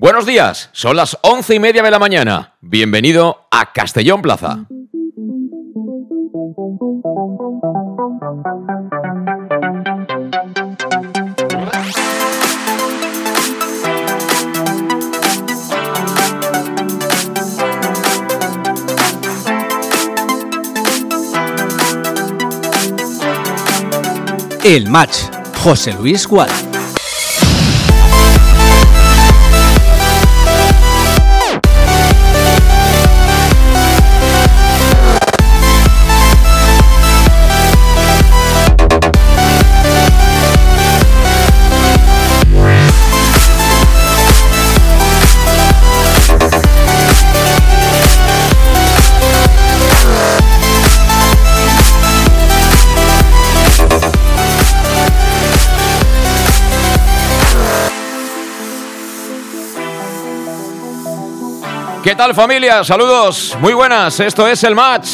Buenos días, son las once y media de la mañana. Bienvenido a Castellón Plaza. El match, José Luis Gual. ¿Qué tal familia? Saludos, muy buenas, esto es el match.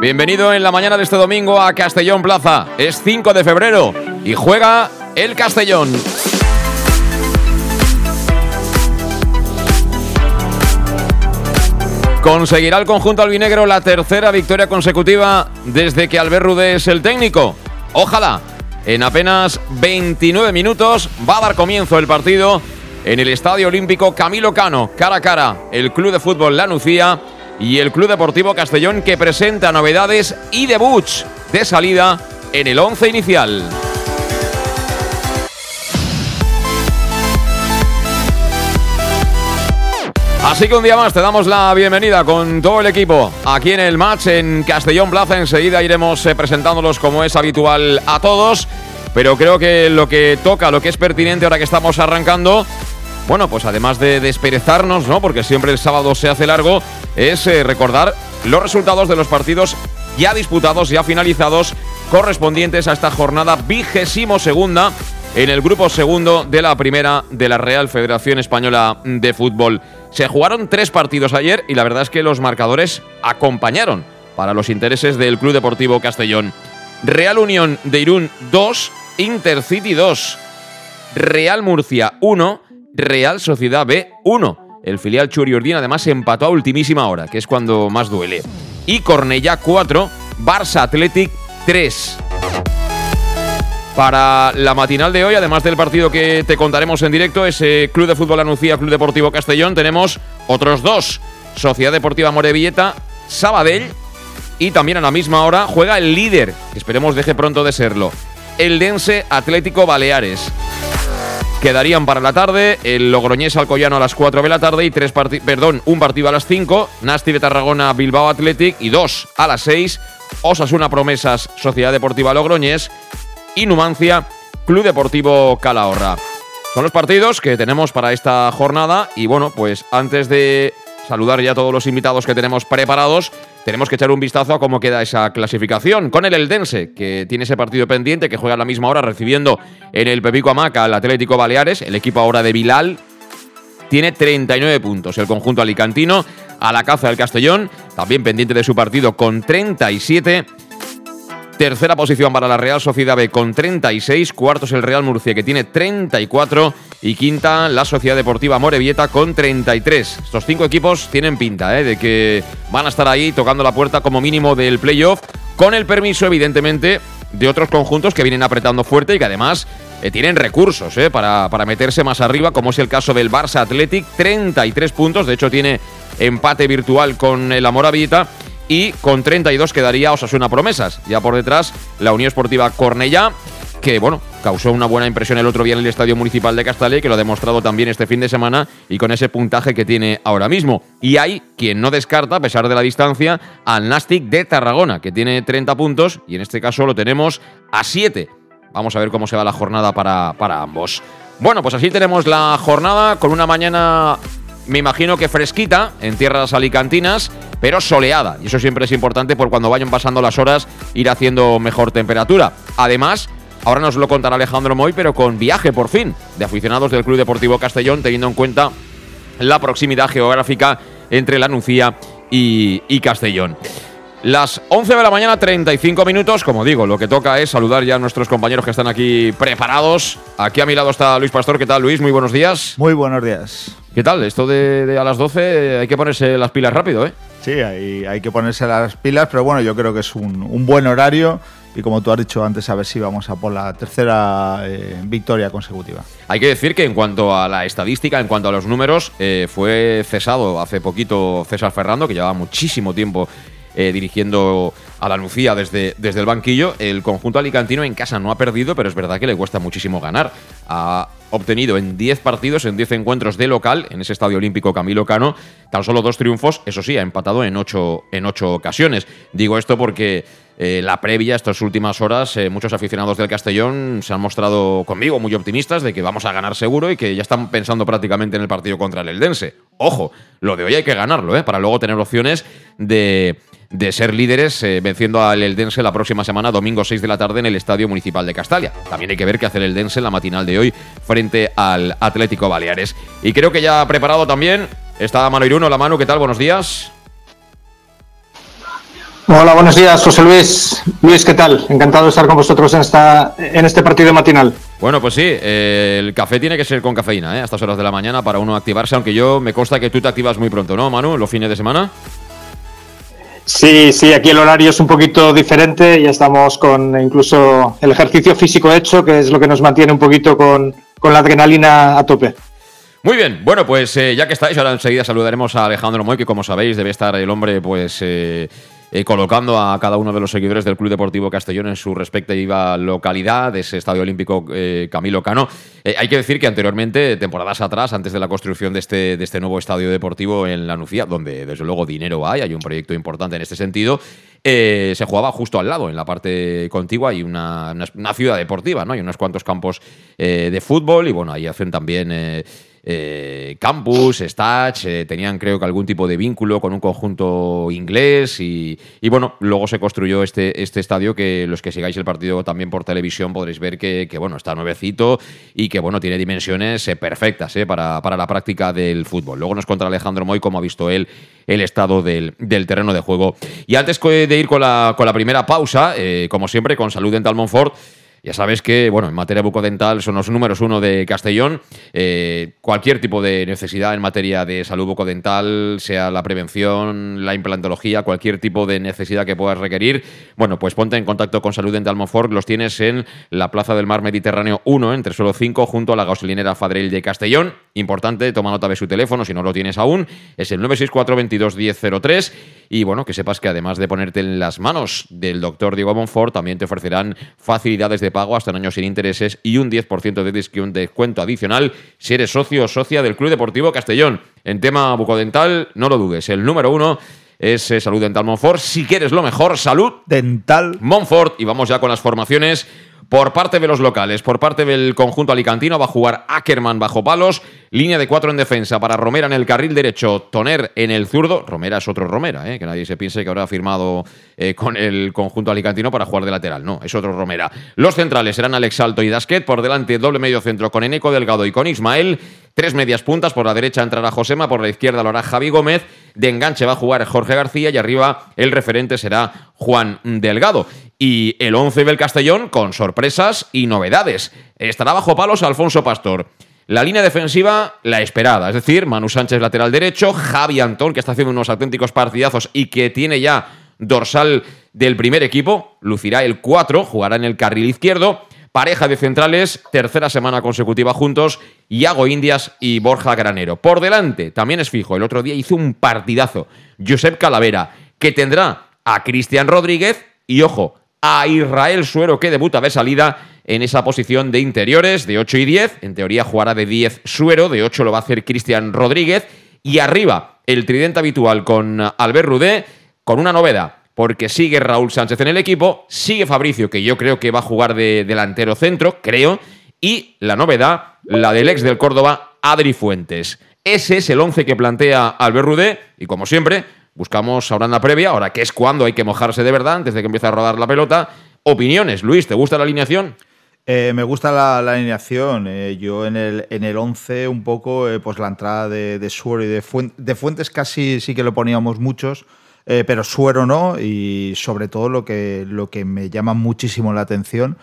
Bienvenido en la mañana de este domingo a Castellón Plaza. Es 5 de febrero y juega el Castellón. ¿Conseguirá el conjunto albinegro la tercera victoria consecutiva desde que Albert Rudé es el técnico? Ojalá. En apenas 29 minutos va a dar comienzo el partido en el Estadio Olímpico Camilo Cano, cara a cara, el Club de Fútbol La Nucía y el Club Deportivo Castellón que presenta novedades y debuts de salida en el once inicial. Así que un día más te damos la bienvenida con todo el equipo aquí en el match en Castellón Plaza. Enseguida iremos eh, presentándolos como es habitual a todos. Pero creo que lo que toca, lo que es pertinente ahora que estamos arrancando, bueno, pues además de desperezarnos, ¿no? Porque siempre el sábado se hace largo, es eh, recordar los resultados de los partidos ya disputados, ya finalizados, correspondientes a esta jornada vigésimo segunda en el grupo segundo de la primera de la Real Federación Española de Fútbol. Se jugaron tres partidos ayer y la verdad es que los marcadores acompañaron para los intereses del Club Deportivo Castellón. Real Unión de Irún 2, Intercity 2, Real Murcia 1, Real Sociedad B 1. El filial Churiordín además empató a ultimísima hora, que es cuando más duele. Y Cornellá 4, Barça Athletic 3. Para la matinal de hoy, además del partido que te contaremos en directo, ese Club de Fútbol Anuncia, Club Deportivo Castellón, tenemos otros dos. Sociedad Deportiva Morevilleta, Sabadell y también a la misma hora juega el líder, que esperemos deje pronto de serlo, el Dense Atlético Baleares. Quedarían para la tarde. El Logroñés Alcoyano a las 4 de la tarde y tres perdón, un partido a las 5, Nasti de Tarragona Bilbao Athletic y dos a las 6, Osasuna Promesas Sociedad Deportiva Logroñés y Numancia Club Deportivo Calahorra. Son los partidos que tenemos para esta jornada y bueno, pues antes de saludar ya a todos los invitados que tenemos preparados, tenemos que echar un vistazo a cómo queda esa clasificación. Con el Eldense, que tiene ese partido pendiente, que juega a la misma hora recibiendo en el Pepico Amaca al Atlético Baleares, el equipo ahora de Bilal, tiene 39 puntos. El conjunto alicantino a la caza del Castellón, también pendiente de su partido con 37. Tercera posición para la Real Sociedad B con 36. Cuarto es el Real Murcia que tiene 34. Y quinta la Sociedad Deportiva Morevieta con 33. Estos cinco equipos tienen pinta ¿eh? de que van a estar ahí tocando la puerta como mínimo del playoff. Con el permiso, evidentemente, de otros conjuntos que vienen apretando fuerte y que además eh, tienen recursos ¿eh? para, para meterse más arriba, como es el caso del Barça Athletic. 33 puntos. De hecho, tiene empate virtual con el Amoravita y con 32 quedaría Osasuna Promesas. Ya por detrás la Unión Esportiva Cornellá, que bueno, causó una buena impresión el otro día en el Estadio Municipal de Castalia, que lo ha demostrado también este fin de semana y con ese puntaje que tiene ahora mismo. Y hay quien no descarta, a pesar de la distancia, al Nastic de Tarragona, que tiene 30 puntos y en este caso lo tenemos a 7. Vamos a ver cómo se va la jornada para, para ambos. Bueno, pues así tenemos la jornada con una mañana me imagino que fresquita en tierras alicantinas, pero soleada. Y eso siempre es importante por cuando vayan pasando las horas ir haciendo mejor temperatura. Además, ahora nos lo contará Alejandro Moy, pero con viaje por fin de aficionados del Club Deportivo Castellón, teniendo en cuenta la proximidad geográfica entre la Nucía y, y Castellón. Las 11 de la mañana, 35 minutos. Como digo, lo que toca es saludar ya a nuestros compañeros que están aquí preparados. Aquí a mi lado está Luis Pastor. ¿Qué tal, Luis? Muy buenos días. Muy buenos días. ¿Qué tal? Esto de, a las 12 hay que ponerse las pilas rápido, ¿eh? Sí, hay, hay que ponerse las pilas, pero bueno, yo creo que es un, buen horario y como tú has dicho antes, a ver si vamos a por la tercera eh, victoria consecutiva. Hay que decir que en cuanto a la estadística, en cuanto a los números, eh, fue cesado hace poquito César Ferrando, que llevaba muchísimo tiempo eh, dirigiendo a la Lucía desde, desde el banquillo. El conjunto alicantino en casa no ha perdido, pero es verdad que le cuesta muchísimo ganar. Ha obtenido en 10 partidos, en 10 encuentros de local, en ese estadio olímpico Camilo Cano, tan solo dos triunfos. Eso sí, ha empatado en 8 en ocho ocasiones. Digo esto porque eh, la previa, estas últimas horas, eh, muchos aficionados del Castellón se han mostrado conmigo muy optimistas de que vamos a ganar seguro y que ya están pensando prácticamente en el partido contra el Eldense. Ojo, lo de hoy hay que ganarlo, ¿eh? para luego tener opciones de de ser líderes eh, venciendo al Eldense la próxima semana, domingo 6 de la tarde, en el Estadio Municipal de Castalia. También hay que ver qué hace el Eldense en la matinal de hoy frente al Atlético Baleares. Y creo que ya ha preparado también está Mano Iruno. La mano, ¿qué tal? Buenos días. Hola, buenos días, José Luis. Luis, ¿qué tal? Encantado de estar con vosotros en, esta, en este partido matinal. Bueno, pues sí, eh, el café tiene que ser con cafeína, ¿eh? A estas horas de la mañana para uno activarse, aunque yo me consta que tú te activas muy pronto, ¿no, Manu? Los fines de semana. Sí, sí, aquí el horario es un poquito diferente, ya estamos con incluso el ejercicio físico hecho, que es lo que nos mantiene un poquito con, la adrenalina a tope. Muy bien, bueno, pues eh, ya que estáis, ahora enseguida saludaremos a Alejandro Moy, que como sabéis debe estar el hombre pues eh, eh, colocando a cada uno de los seguidores del Club Deportivo Castellón en su respectiva localidad, ese Estadio Olímpico eh, Camilo Cano. Eh, hay que decir que anteriormente, temporadas atrás, antes de la construcción de este, de este nuevo estadio deportivo en La Nucía, donde desde luego dinero hay, hay un proyecto importante en este sentido, se jugaba justo al lado, en la parte contigua, hay una, una, ciudad deportiva, ¿no? Hay unos cuantos campos de fútbol y bueno, ahí hacen también campus, Stats, eh, tenían creo que algún tipo de vínculo con un conjunto inglés y, bueno, luego se construyó este, este estadio que los que sigáis el partido también por televisión podréis ver que, bueno, está nuevecito y que bueno, tiene dimensiones eh, perfectas para, para, la práctica del fútbol. Luego nos contra Alejandro Moy cómo ha visto él el estado del, terreno de juego. Y antes de ir con la, con la primera pausa, como siempre, con Salud Dental Monfort, ya sabes que, bueno, en materia bucodental son los números uno de Castellón. Eh, cualquier tipo de necesidad en materia de salud bucodental, sea la prevención, la implantología, cualquier tipo de necesidad que puedas requerir, bueno, pues ponte en contacto con Salud Dental Monfort. Los tienes en la Plaza del Mar Mediterráneo 1, entre solo 5, junto a la gasolinera Fadrell de Castellón. Importante, toma nota de su teléfono si no lo tienes aún. Es el 964 22 1003 y bueno, que sepas que además de ponerte en las manos del doctor Diego Monfort, también te ofrecerán facilidades de pago hasta un año sin intereses y un 10% de descuento adicional si eres socio o socia del Club Deportivo Castellón. En tema bucodental, no lo dudes, el número uno es eh, Salud Dental Monfort. Si quieres lo mejor, salud dental Monfort. Y vamos ya con las formaciones por parte de los locales, por parte del conjunto alicantino, va a jugar Ackerman bajo palos, línea de cuatro en defensa para Romera en el carril derecho, Toner en el zurdo. Romera es otro Romera, ¿eh? que nadie se piense que habrá firmado eh, con el conjunto alicantino para jugar de lateral. No, es otro Romera. Los centrales serán Alex Alto y Dasquet, por delante doble medio centro con Eneco Delgado y con Ismael. Tres medias puntas, por la derecha entrará Josema, por la izquierda lo hará Javi Gómez, de enganche va a jugar Jorge García y arriba el referente será Juan Delgado. Y el 11 del Castellón con sorpresas y novedades. Estará bajo palos Alfonso Pastor. La línea defensiva, la esperada, es decir, Manu Sánchez lateral derecho, Javi Antón, que está haciendo unos auténticos partidazos y que tiene ya dorsal del primer equipo, lucirá el 4, jugará en el carril izquierdo, Pareja de centrales, tercera semana consecutiva juntos, Iago Indias y Borja Granero. Por delante, también es fijo, el otro día hizo un partidazo, Josep Calavera, que tendrá a Cristian Rodríguez y, ojo, a Israel Suero, que debuta de salida en esa posición de interiores de 8 y 10. En teoría jugará de 10 Suero, de 8 lo va a hacer Cristian Rodríguez. Y arriba, el tridente habitual con Albert Rudé, con una novedad porque sigue Raúl Sánchez en el equipo, sigue Fabricio, que yo creo que va a jugar de delantero centro, creo, y la novedad, la del ex del Córdoba, Adri Fuentes. Ese es el once que plantea Albert Rudé, y como siempre, buscamos ahora en la previa, ahora que es cuando hay que mojarse de verdad, antes de que empiece a rodar la pelota. Opiniones, Luis, ¿te gusta la alineación? Eh, me gusta la, alineación. Eh, yo en el, en el 11 un poco, eh, pues la entrada de, Suero y de, de Fuentes casi sí que lo poníamos muchos, pero Suero no, y sobre todo lo que, lo que me llama muchísimo la atención,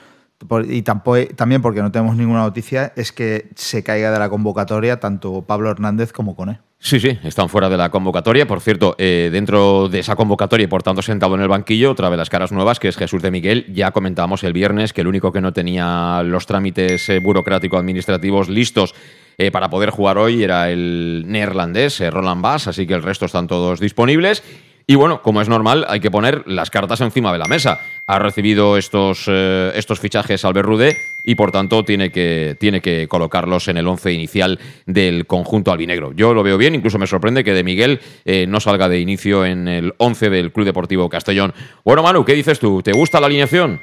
y tampoco, también porque no tenemos ninguna noticia, es que se caiga de la convocatoria tanto Pablo Hernández como Cone. Sí, sí, están fuera de la convocatoria. Por cierto, eh, dentro de esa convocatoria y por tanto sentado en el banquillo, otra de las caras nuevas, que es Jesús de Miguel. Ya comentábamos el viernes que el único que no tenía los trámites eh, burocrático-administrativos listos eh, para poder jugar hoy era el neerlandés, Roland Bass, así que el resto están todos disponibles. Y bueno, como es normal, hay que poner las cartas encima de la mesa. Ha recibido estos, eh, estos fichajes Albert Rude y por tanto tiene que, tiene que colocarlos en el once inicial del conjunto albinegro. Yo lo veo bien, incluso me sorprende que de Miguel eh, no salga de inicio en el once del Club Deportivo Castellón. Bueno, Manu, ¿qué dices tú? ¿Te gusta la alineación?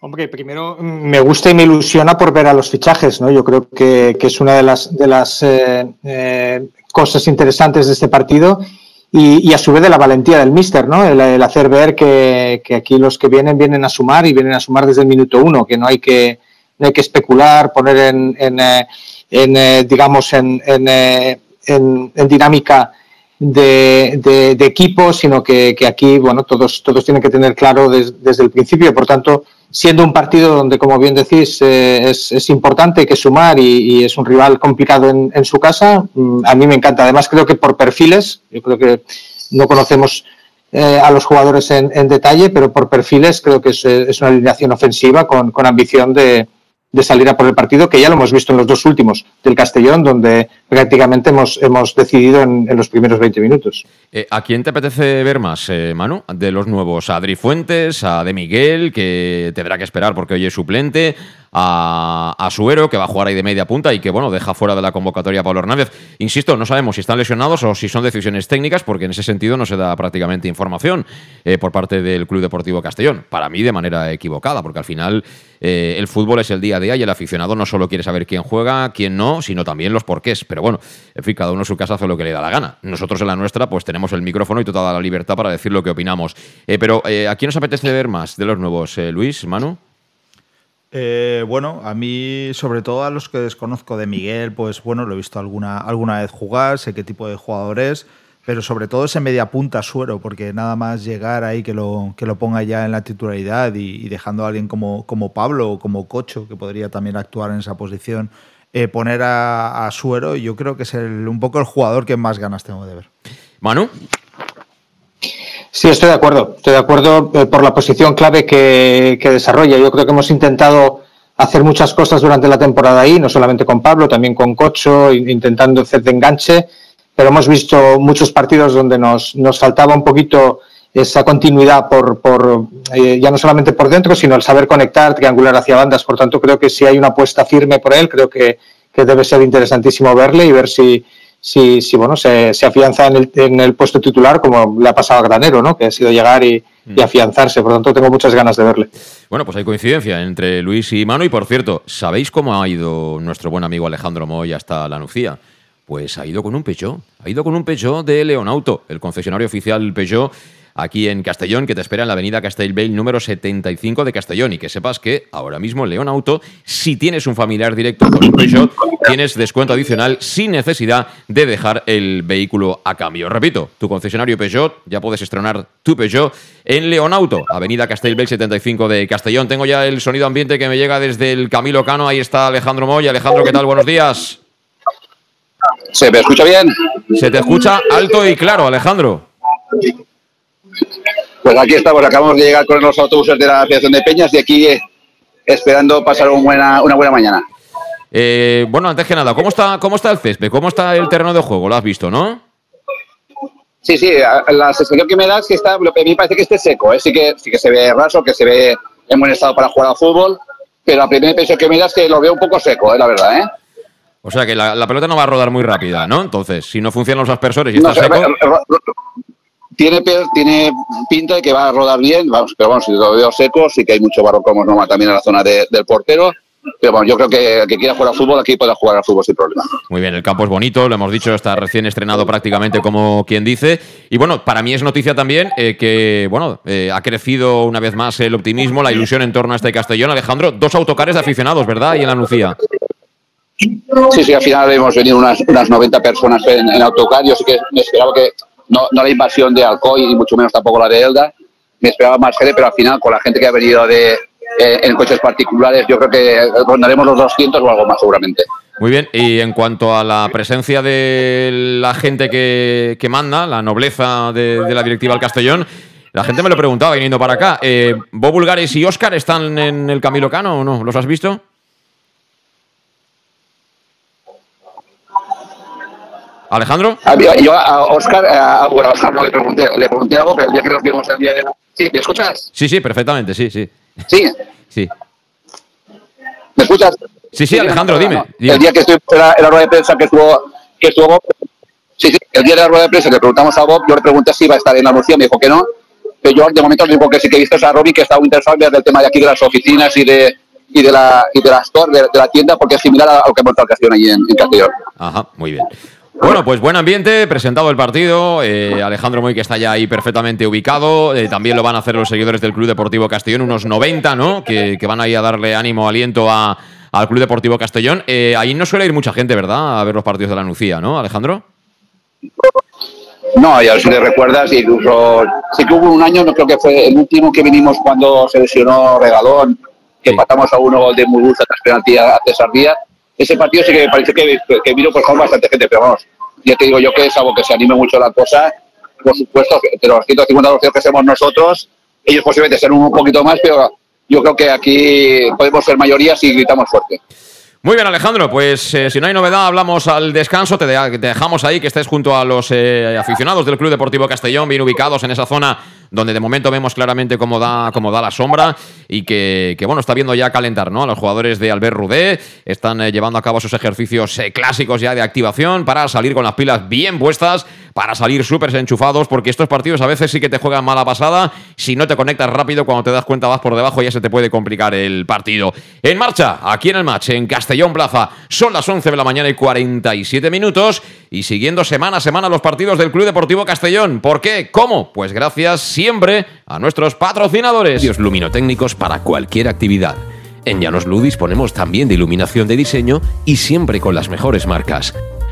Hombre, primero mm, me gusta y me ilusiona por ver a los fichajes, ¿no? Yo creo que, es una de las, de las eh, cosas interesantes de este partido y, a su vez de la valentía del míster, ¿no? El, hacer ver que, aquí los que vienen vienen a sumar y vienen a sumar desde el minuto uno, que no hay que, no hay que especular, poner en, en, eh, eh, digamos, en, eh, en, en, dinámica de, de, equipo, sino que, que, aquí, bueno, todos, todos tienen que tener claro desde el principio, por tanto, siendo un partido donde, como bien decís, eh, es, es, importante que sumar y, es un rival complicado en, en, su casa, mm, a mí me encanta. Además, creo que por perfiles, yo creo que no conocemos eh, a los jugadores en, en, detalle, pero por perfiles creo que es, es una alineación ofensiva con, con ambición de, de salir a por el partido, que ya lo hemos visto en los dos últimos del Castellón, donde prácticamente hemos, hemos decidido en, los primeros 20 minutos. Eh, ¿A quién te apetece ver más, eh, Manu? De los nuevos, a Adri Fuentes, a De Miguel, que tendrá que esperar porque hoy es suplente, a, a, Suero, que va a jugar ahí de media punta y que, bueno, deja fuera de la convocatoria a Pablo Hernández. Insisto, no sabemos si están lesionados o si son decisiones técnicas, porque en ese sentido no se da prácticamente información eh, por parte del Club Deportivo Castellón. Para mí, de manera equivocada, porque al final eh, el fútbol es el día a día y el aficionado no solo quiere saber quién juega, quién no, sino también los porqués. Pero bueno, en fin, cada uno en su casa hace lo que le da la gana. Nosotros en la nuestra, pues tenemos el micrófono y toda la libertad para decir lo que opinamos. Eh, pero, ¿a quién nos apetece ver más de los nuevos, Luis, Manu? Eh, bueno, a mí, sobre todo a los que desconozco de Miguel, pues bueno, lo he visto alguna, alguna vez jugar, sé qué tipo de jugador es, pero sobre todo ese media punta suero, porque nada más llegar ahí que lo, que lo ponga ya en la titularidad y, dejando a alguien como, como Pablo o como Cocho, que podría también actuar en esa posición, eh, poner a, Suero, yo creo que es un poco el jugador que más ganas tengo de ver. Manu. Sí, estoy de acuerdo. Estoy de acuerdo eh, por la posición clave que, desarrolla. Yo creo que hemos intentado hacer muchas cosas durante la temporada ahí, no solamente con Pablo, también con Cocho, intentando hacer de enganche, pero hemos visto muchos partidos donde nos, nos faltaba un poquito esa continuidad por, por eh, ya no solamente por dentro, sino el saber conectar, triangular hacia bandas. Por tanto, creo que si hay una apuesta firme por él, creo que, que debe ser interesantísimo verle y ver si, si, si bueno, se, se afianza en el, en el, puesto titular, como le ha pasado a Granero, ¿no? que ha sido llegar y, y, mm. afianzarse. Por lo tanto, tengo muchas ganas de verle. Bueno, pues hay coincidencia entre Luis y Manu. Y por cierto, ¿sabéis cómo ha ido nuestro buen amigo Alejandro Moy hasta la Nucía? Pues ha ido con un Peugeot. Ha ido con un Peugeot de Leonauto, el concesionario oficial Peugeot aquí en Castellón, que te espera en la avenida Castellbell número 75 de Castellón. Y que sepas que ahora mismo León Auto, si tienes un familiar directo con un Peugeot, tienes descuento adicional sin necesidad de dejar el vehículo a cambio. Repito, tu concesionario Peugeot, ya puedes estrenar tu Peugeot en León Auto, avenida Castellbell 75 de Castellón. Tengo ya el sonido ambiente que me llega desde el Camilo Cano. Ahí está Alejandro Moy. Alejandro, ¿qué tal? Buenos días. ¿Se me escucha bien? Se te escucha alto y claro, Alejandro. Pues aquí estamos, acabamos de llegar con los autobuses de la Asociación de Peñas y aquí eh, esperando pasar una buena, una buena mañana. Eh, bueno, antes que nada, ¿cómo está, ¿cómo está el césped? ¿Cómo está el terreno de juego? Lo has visto, ¿no? Sí, sí, la sensación que me da es que está, a mí parece que esté seco, ¿eh? sí, que, sí que se ve raso, que se ve en buen estado para jugar al fútbol, pero la primera impresión que me da es que lo veo un poco seco, ¿eh? la verdad, ¿eh? O sea que la, pelota no va a rodar muy rápida, ¿no? Entonces, si no funcionan los aspersores y está seco tiene, tiene pinta de que va a rodar bien, vamos, pero vamos, si lo veo seco, sí que hay mucho barro como normal también en la zona del portero. Pero bueno, yo creo que el que quiera jugar al fútbol aquí puede jugar al fútbol sin problema. Muy bien, el campo es bonito, lo hemos dicho, está recién estrenado prácticamente como quien dice. Y bueno, para mí es noticia también eh, que, bueno, eh, ha crecido una vez más el optimismo, la ilusión en torno a este Castellón. Alejandro, dos autocares de aficionados, ¿verdad? Y en la Nucía. Sí, sí, al final hemos venido unas, unas 90 personas en, en autocar. Yo sí que me esperaba que no, no la invasión de Alcoy y mucho menos tampoco la de Elda. Me esperaba más gente, pero al final con la gente que ha venido de, eh, en coches particulares yo creo que rondaremos los 200 o algo más seguramente. Muy bien, y en cuanto a la presencia de la gente que, que manda, la nobleza de, la directiva al Castellón, la gente me lo preguntaba viniendo para acá. Eh, ¿Bo Bulgares y Oscar están en el Camilo Cano o no? ¿Los has visto? ¿Alejandro? Ah, Yo, a Oscar, a, bueno, a Oscar no le pregunté, le pregunté algo, pero el día que nos vimos el día de... Sí, ¿me escuchas? Sí, sí, perfectamente, sí, sí. Sí, Sí, ¿me escuchas? sí, sí Alejandro, dime. dime. El día que estuve en la, en la rueda de prensa que estuvo, que estuvo Bob, sí, sí, el día de la rueda de prensa que le preguntamos a Bob, yo le pregunté si iba a estar en la Andalucía, me dijo que no, pero yo de momento lo único que sí que es a Robin que muy interesado en el tema de aquí de las oficinas y de y de la y de la store, de, de la tienda, porque es similar a lo que hemos estado Castellón allí en, en Castellón. Ajá, muy bien. Bueno, pues buen ambiente, presentado el partido. eh, Alejandro Moy, que está ya ahí perfectamente ubicado. eh, también lo van a hacer los seguidores del Club Deportivo Castellón, unos 90, ¿no? Que, que van ahí a darle ánimo, aliento a- al Club Deportivo Castellón. Eh, ahí no suele ir mucha gente, ¿verdad? A ver los partidos de la Nucía, ¿no, Alejandro? No, ya si le recuerdas, incluso sí que hubo un año, no creo que fue el último que vinimos cuando se lesionó Regalón, que Sí. empatamos a uno de Muguruza tras penalti a César Díaz. Ese partido sí que me parece que, que vino pues, con bastante gente, pero vamos, ya te digo yo que es algo que se anime mucho la cosa. Por supuesto, de los 150 socios que somos nosotros, ellos posiblemente serán un poquito más, pero yo creo que aquí podemos ser mayoría si gritamos fuerte. Muy bien, Alejandro. Pues eh, si no hay novedad, hablamos al descanso. Te, de- te dejamos ahí que estés junto a los eh, aficionados del Club Deportivo Castellón, bien ubicados en esa zona donde de momento vemos claramente cómo da, cómo da la sombra y que, bueno, está viendo ya calentar ¿no? a los jugadores de Albert Rudé. Están eh, llevando a cabo sus ejercicios clásicos ya de activación para salir con las pilas bien puestas, para salir súper enchufados, porque estos partidos a veces sí que te juegan mala pasada. Si no te conectas rápido, cuando te das cuenta vas por debajo, ya se te puede complicar el partido. En marcha, aquí en el match, en Castellón Plaza, son las 11 de la mañana y 47 minutos. Y siguiendo semana a semana los partidos del Club Deportivo Castellón. ¿Por qué? ¿Cómo? Pues gracias siempre a nuestros patrocinadores. Medios luminotécnicos para cualquier actividad. En Llanos Luz disponemos también de iluminación de diseño y siempre con las mejores marcas.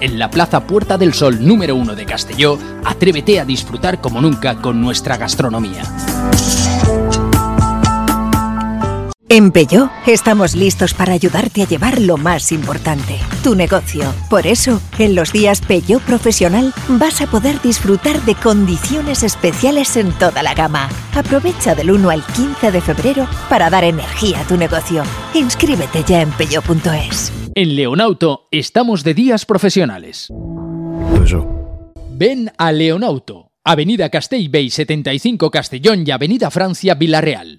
en la Plaza Puerta del Sol número 1 de Castelló, atrévete a disfrutar como nunca con nuestra gastronomía. En Peugeot estamos listos para ayudarte a llevar lo más importante, tu negocio. Por eso, en los días Peugeot Profesional vas a poder disfrutar de condiciones especiales en toda la gama. Aprovecha del 1 al 15 de febrero para dar energía a tu negocio. Inscríbete ya en peugeot.es. En Leonauto estamos de días profesionales. Ven a Leonauto, Avenida Castellbey 75 Castellón y Avenida Francia Villarreal.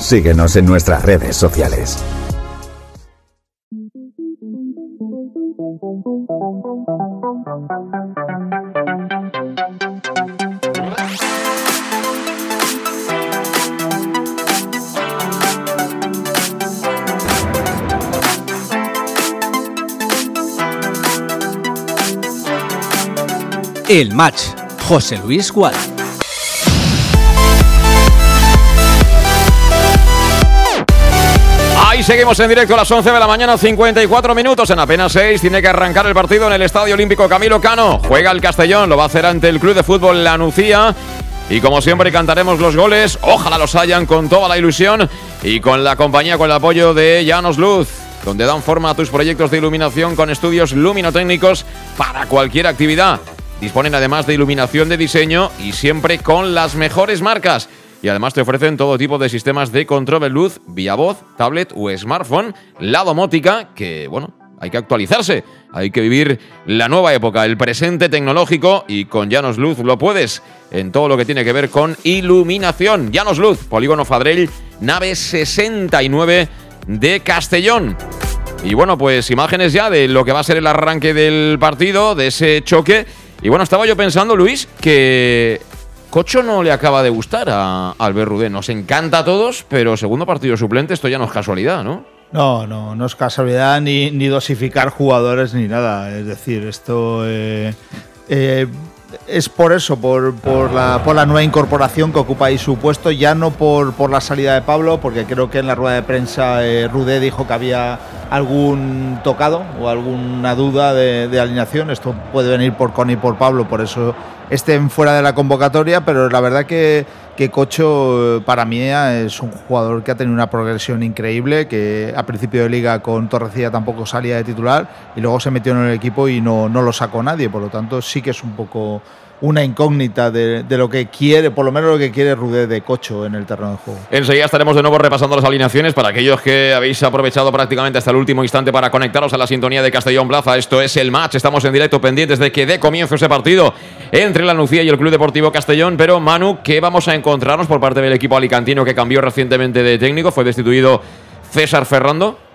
Síguenos en nuestras redes sociales. El match. José Luis Gual. Ahí seguimos en directo a las 11 de la mañana, 54 minutos. En apenas 6 tiene que arrancar el partido en el Estadio Olímpico Camilo Cano. Juega el Castellón, lo va a hacer ante el Club de Fútbol La Nucía. Y como siempre cantaremos los goles, ojalá los hayan con toda la ilusión y con la compañía, con el apoyo de Llanos Luz, donde dan forma a tus proyectos de iluminación con estudios luminotécnicos para cualquier actividad. Disponen además de iluminación de diseño y siempre con las mejores marcas. Y además te ofrecen todo tipo de sistemas de control de luz vía voz, tablet o smartphone, la domótica, que bueno, hay que actualizarse, hay que vivir la nueva época, el presente tecnológico y con Llanos Luz lo puedes en todo lo que tiene que ver con iluminación. Llanos Luz, Polígono Fadrell, nave 69 de Castellón. Y bueno, pues imágenes ya de lo que va a ser el arranque del partido, de ese choque. Y bueno, estaba yo pensando, Luis, que Cocho no le acaba de gustar a Albert Rudé. Nos encanta a todos, pero segundo partido suplente, esto ya no es casualidad, ¿no? No, no, no es casualidad ni, ni dosificar jugadores ni nada. Es decir, esto. eh, eh, es por eso, por, por, la, por la nueva incorporación que ocupa ahí su puesto, ya no por, por la salida de Pablo, porque creo que en la rueda de prensa eh, Rudé dijo que había algún tocado o alguna duda de, de alineación. Esto puede venir por Connie y por Pablo, por eso estén fuera de la convocatoria, pero la verdad que, que Cocho para mí es un jugador que ha tenido una progresión increíble, que a principio de liga con Torrecilla tampoco salía de titular y luego se metió en el equipo y no, no lo sacó nadie, por lo tanto sí que es un poco una incógnita de, lo que quiere, por lo menos lo que quiere Rudé de Cocho en el terreno de juego. Enseguida estaremos de nuevo repasando las alineaciones para aquellos que habéis aprovechado prácticamente hasta el último instante para conectaros a la sintonía de Castellón Plaza. Esto es el match, estamos en directo pendientes de que dé comienzo ese partido entre la Nucía y el Club Deportivo Castellón. Pero Manu, ¿qué vamos a encontrarnos por parte del equipo alicantino que cambió recientemente de técnico? Fue destituido César Ferrando.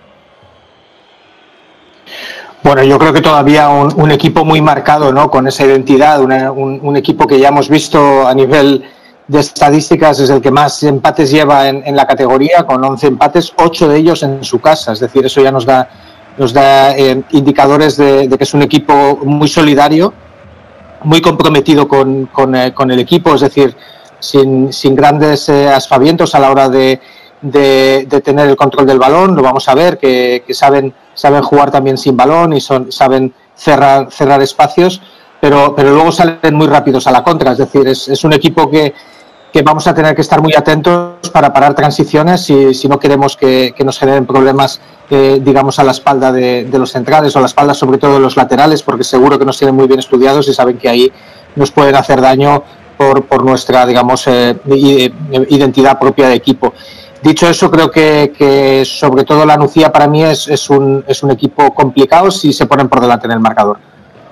Bueno, yo creo que todavía un, equipo muy marcado, ¿no? Con esa identidad, un, equipo que ya hemos visto a nivel de estadísticas es el que más empates lleva en, la categoría, con 11 empates, 8 de ellos en su casa. Es decir, eso ya nos da, nos da eh, indicadores de, que es un equipo muy solidario, muy comprometido con, con, eh, el equipo, es decir, sin, sin grandes eh, aspavientos a la hora de, de, tener el control del balón. Lo vamos a ver, que saben, saben jugar también sin balón y son, saben cerrar, cerrar espacios, pero, pero luego salen muy rápidos a la contra. Es decir, es, es un equipo que, que vamos a tener que estar muy atentos para parar transiciones si, si no queremos que, que nos generen problemas, eh, digamos, a la espalda de, de, los centrales o a la espalda sobre todo de los laterales, porque seguro que nos tienen muy bien estudiados y saben que ahí nos pueden hacer daño por, por nuestra, digamos, eh, identidad propia de equipo. Dicho eso, creo que, sobre todo la Nucía para mí es, un, es un equipo complicado si se ponen por delante en el marcador,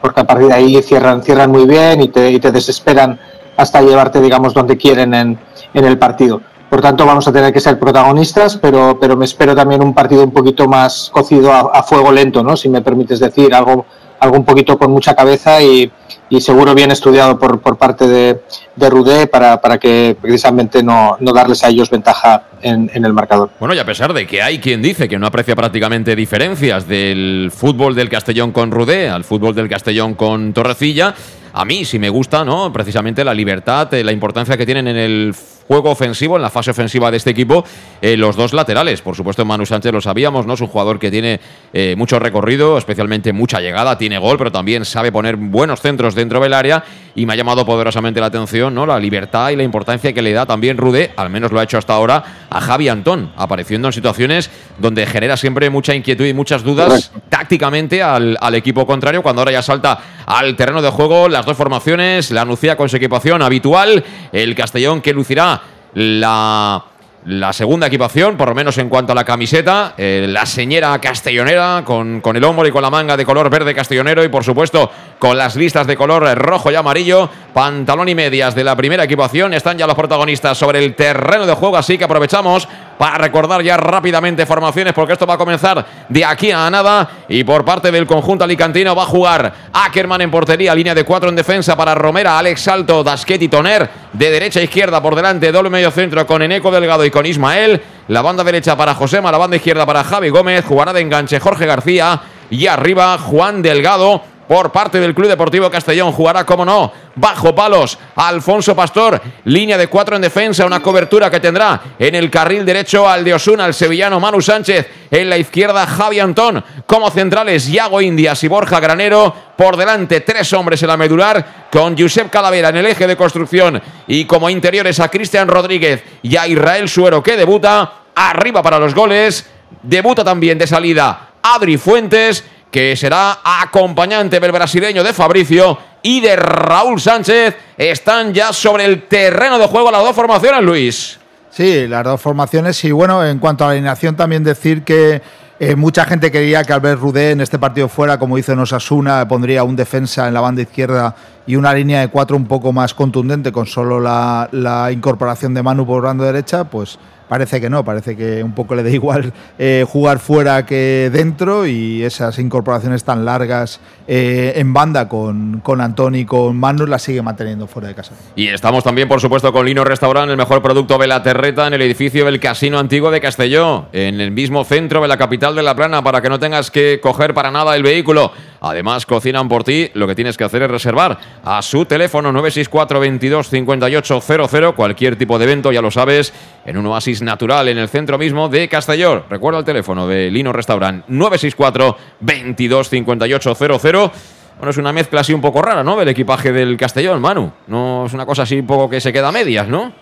porque a partir de ahí cierran, cierran muy bien y te, y te desesperan hasta llevarte, digamos, donde quieren en, el partido. Por tanto, vamos a tener que ser protagonistas, pero, me espero también un partido un poquito más cocido a, a fuego lento, ¿no? si me permites decir, algo, algo un poquito con mucha cabeza y, y seguro bien estudiado por, por parte de, de Rudé para, para, que precisamente no, no, darles a ellos ventaja en, en, el marcador. Bueno, y a pesar de que hay quien dice que no aprecia prácticamente diferencias del fútbol del Castellón con Rudé al fútbol del Castellón con Torrecilla, a mí sí me gusta, ¿no? Precisamente la libertad, eh, la importancia que tienen en el juego ofensivo, en la fase ofensiva de este equipo, eh, los dos laterales. Por supuesto, Manu Sánchez lo sabíamos, ¿no? Es un jugador que tiene eh, mucho recorrido, especialmente mucha llegada, tiene gol, pero también sabe poner buenos centros dentro del área y me ha llamado poderosamente la atención, ¿no? La libertad y la importancia que le da también Rude, al menos lo ha hecho hasta ahora, a Javi Antón, apareciendo en situaciones donde genera siempre mucha inquietud y muchas dudas tácticamente al, al, equipo contrario, cuando ahora ya salta al terreno de juego las dos formaciones, la Nucía con su equipación habitual, el Castellón que lucirá la segunda equipación, por lo menos en cuanto a la camiseta, eh, la señera castellonera con, con, el hombro y con la manga de color verde castellonero y por supuesto con las listas de color rojo y amarillo, pantalón y medias de la primera equipación, están ya los protagonistas sobre el terreno de juego, así que aprovechamos para recordar ya rápidamente formaciones porque esto va a comenzar de aquí a nada y por parte del conjunto alicantino va a jugar Ackerman en portería, línea de cuatro en defensa para Romera, Alex Salto, Dasquet y Toner, de derecha a izquierda por delante, doble medio centro con Eneco Delgado y con Ismael, la banda derecha para Josema, la banda izquierda para Javi Gómez, jugará de enganche Jorge García y arriba Juan Delgado por parte del Club Deportivo Castellón. Jugará, como no, bajo palos Alfonso Pastor. Línea de cuatro en defensa, una cobertura que tendrá en el carril derecho al de Osuna, el sevillano Manu Sánchez. En la izquierda, Javi Antón. Como centrales, Yago Indias y Borja Granero. Por delante, tres hombres en la medular, con Josep Calavera en el eje de construcción. Y como interiores a Cristian Rodríguez y a Israel Suero, que debuta. Arriba para los goles. Debuta también de salida Adri Fuentes que será acompañante del brasileño de Fabricio y de Raúl Sánchez, están ya sobre el terreno de juego las dos formaciones, Luis. Sí, las dos formaciones. Y bueno, en cuanto a la alineación, también decir que eh, mucha gente quería que Albert Rudé en este partido fuera, como dice Osasuna, pondría un defensa en la banda izquierda y una línea de cuatro un poco más contundente, con solo la, la incorporación de Manu por banda derecha. Pues parece que no, parece que un poco le da igual eh, jugar fuera que dentro y esas incorporaciones tan largas eh, en banda con, con Antoni y con Manu las sigue manteniendo fuera de casa. Y estamos también, por supuesto, con Lino Restaurant, el mejor producto de la terreta en el edificio del Casino Antiguo de Castelló, en el mismo centro de la capital de La Plana, para que no tengas que coger para nada el vehículo. Además, cocinan por ti, lo que tienes que hacer es reservar a su teléfono 964 22 5800, cualquier tipo de evento, ya lo sabes, en un oasis natural en el centro mismo de Castelló. Recuerda el teléfono de Lino Restaurant 964 22 5800. Bueno, es una mezcla así un poco rara, ¿no? Del equipaje del Castellón, Manu. No es una cosa así un poco que se queda a medias, ¿no?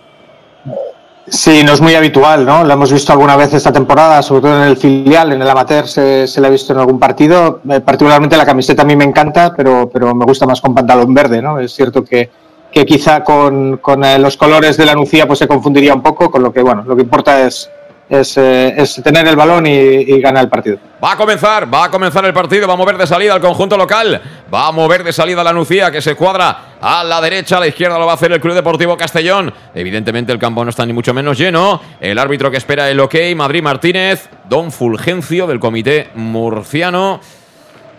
Sí, no es muy habitual, ¿no? Lo hemos visto alguna vez esta temporada, sobre todo en el filial, en el amateur se, se le ha visto en algún partido. Eh, particularmente la camiseta a mí me encanta, pero, pero me gusta más con pantalón verde, ¿no? Es cierto que, que quizá con, con eh, los colores de la Nucía pues se confundiría un poco, con lo que, bueno, lo que importa es, es, eh, tener el balón y, y, ganar el partido. Va a comenzar, va a comenzar el partido, va a mover de salida al conjunto local, va a mover de salida la Nucía que se cuadra a la derecha, a la izquierda lo va a hacer el Club Deportivo Castellón. Evidentemente el campo no está ni mucho menos lleno. El árbitro que espera el ok, Madrid Martínez, Don Fulgencio del comité murciano.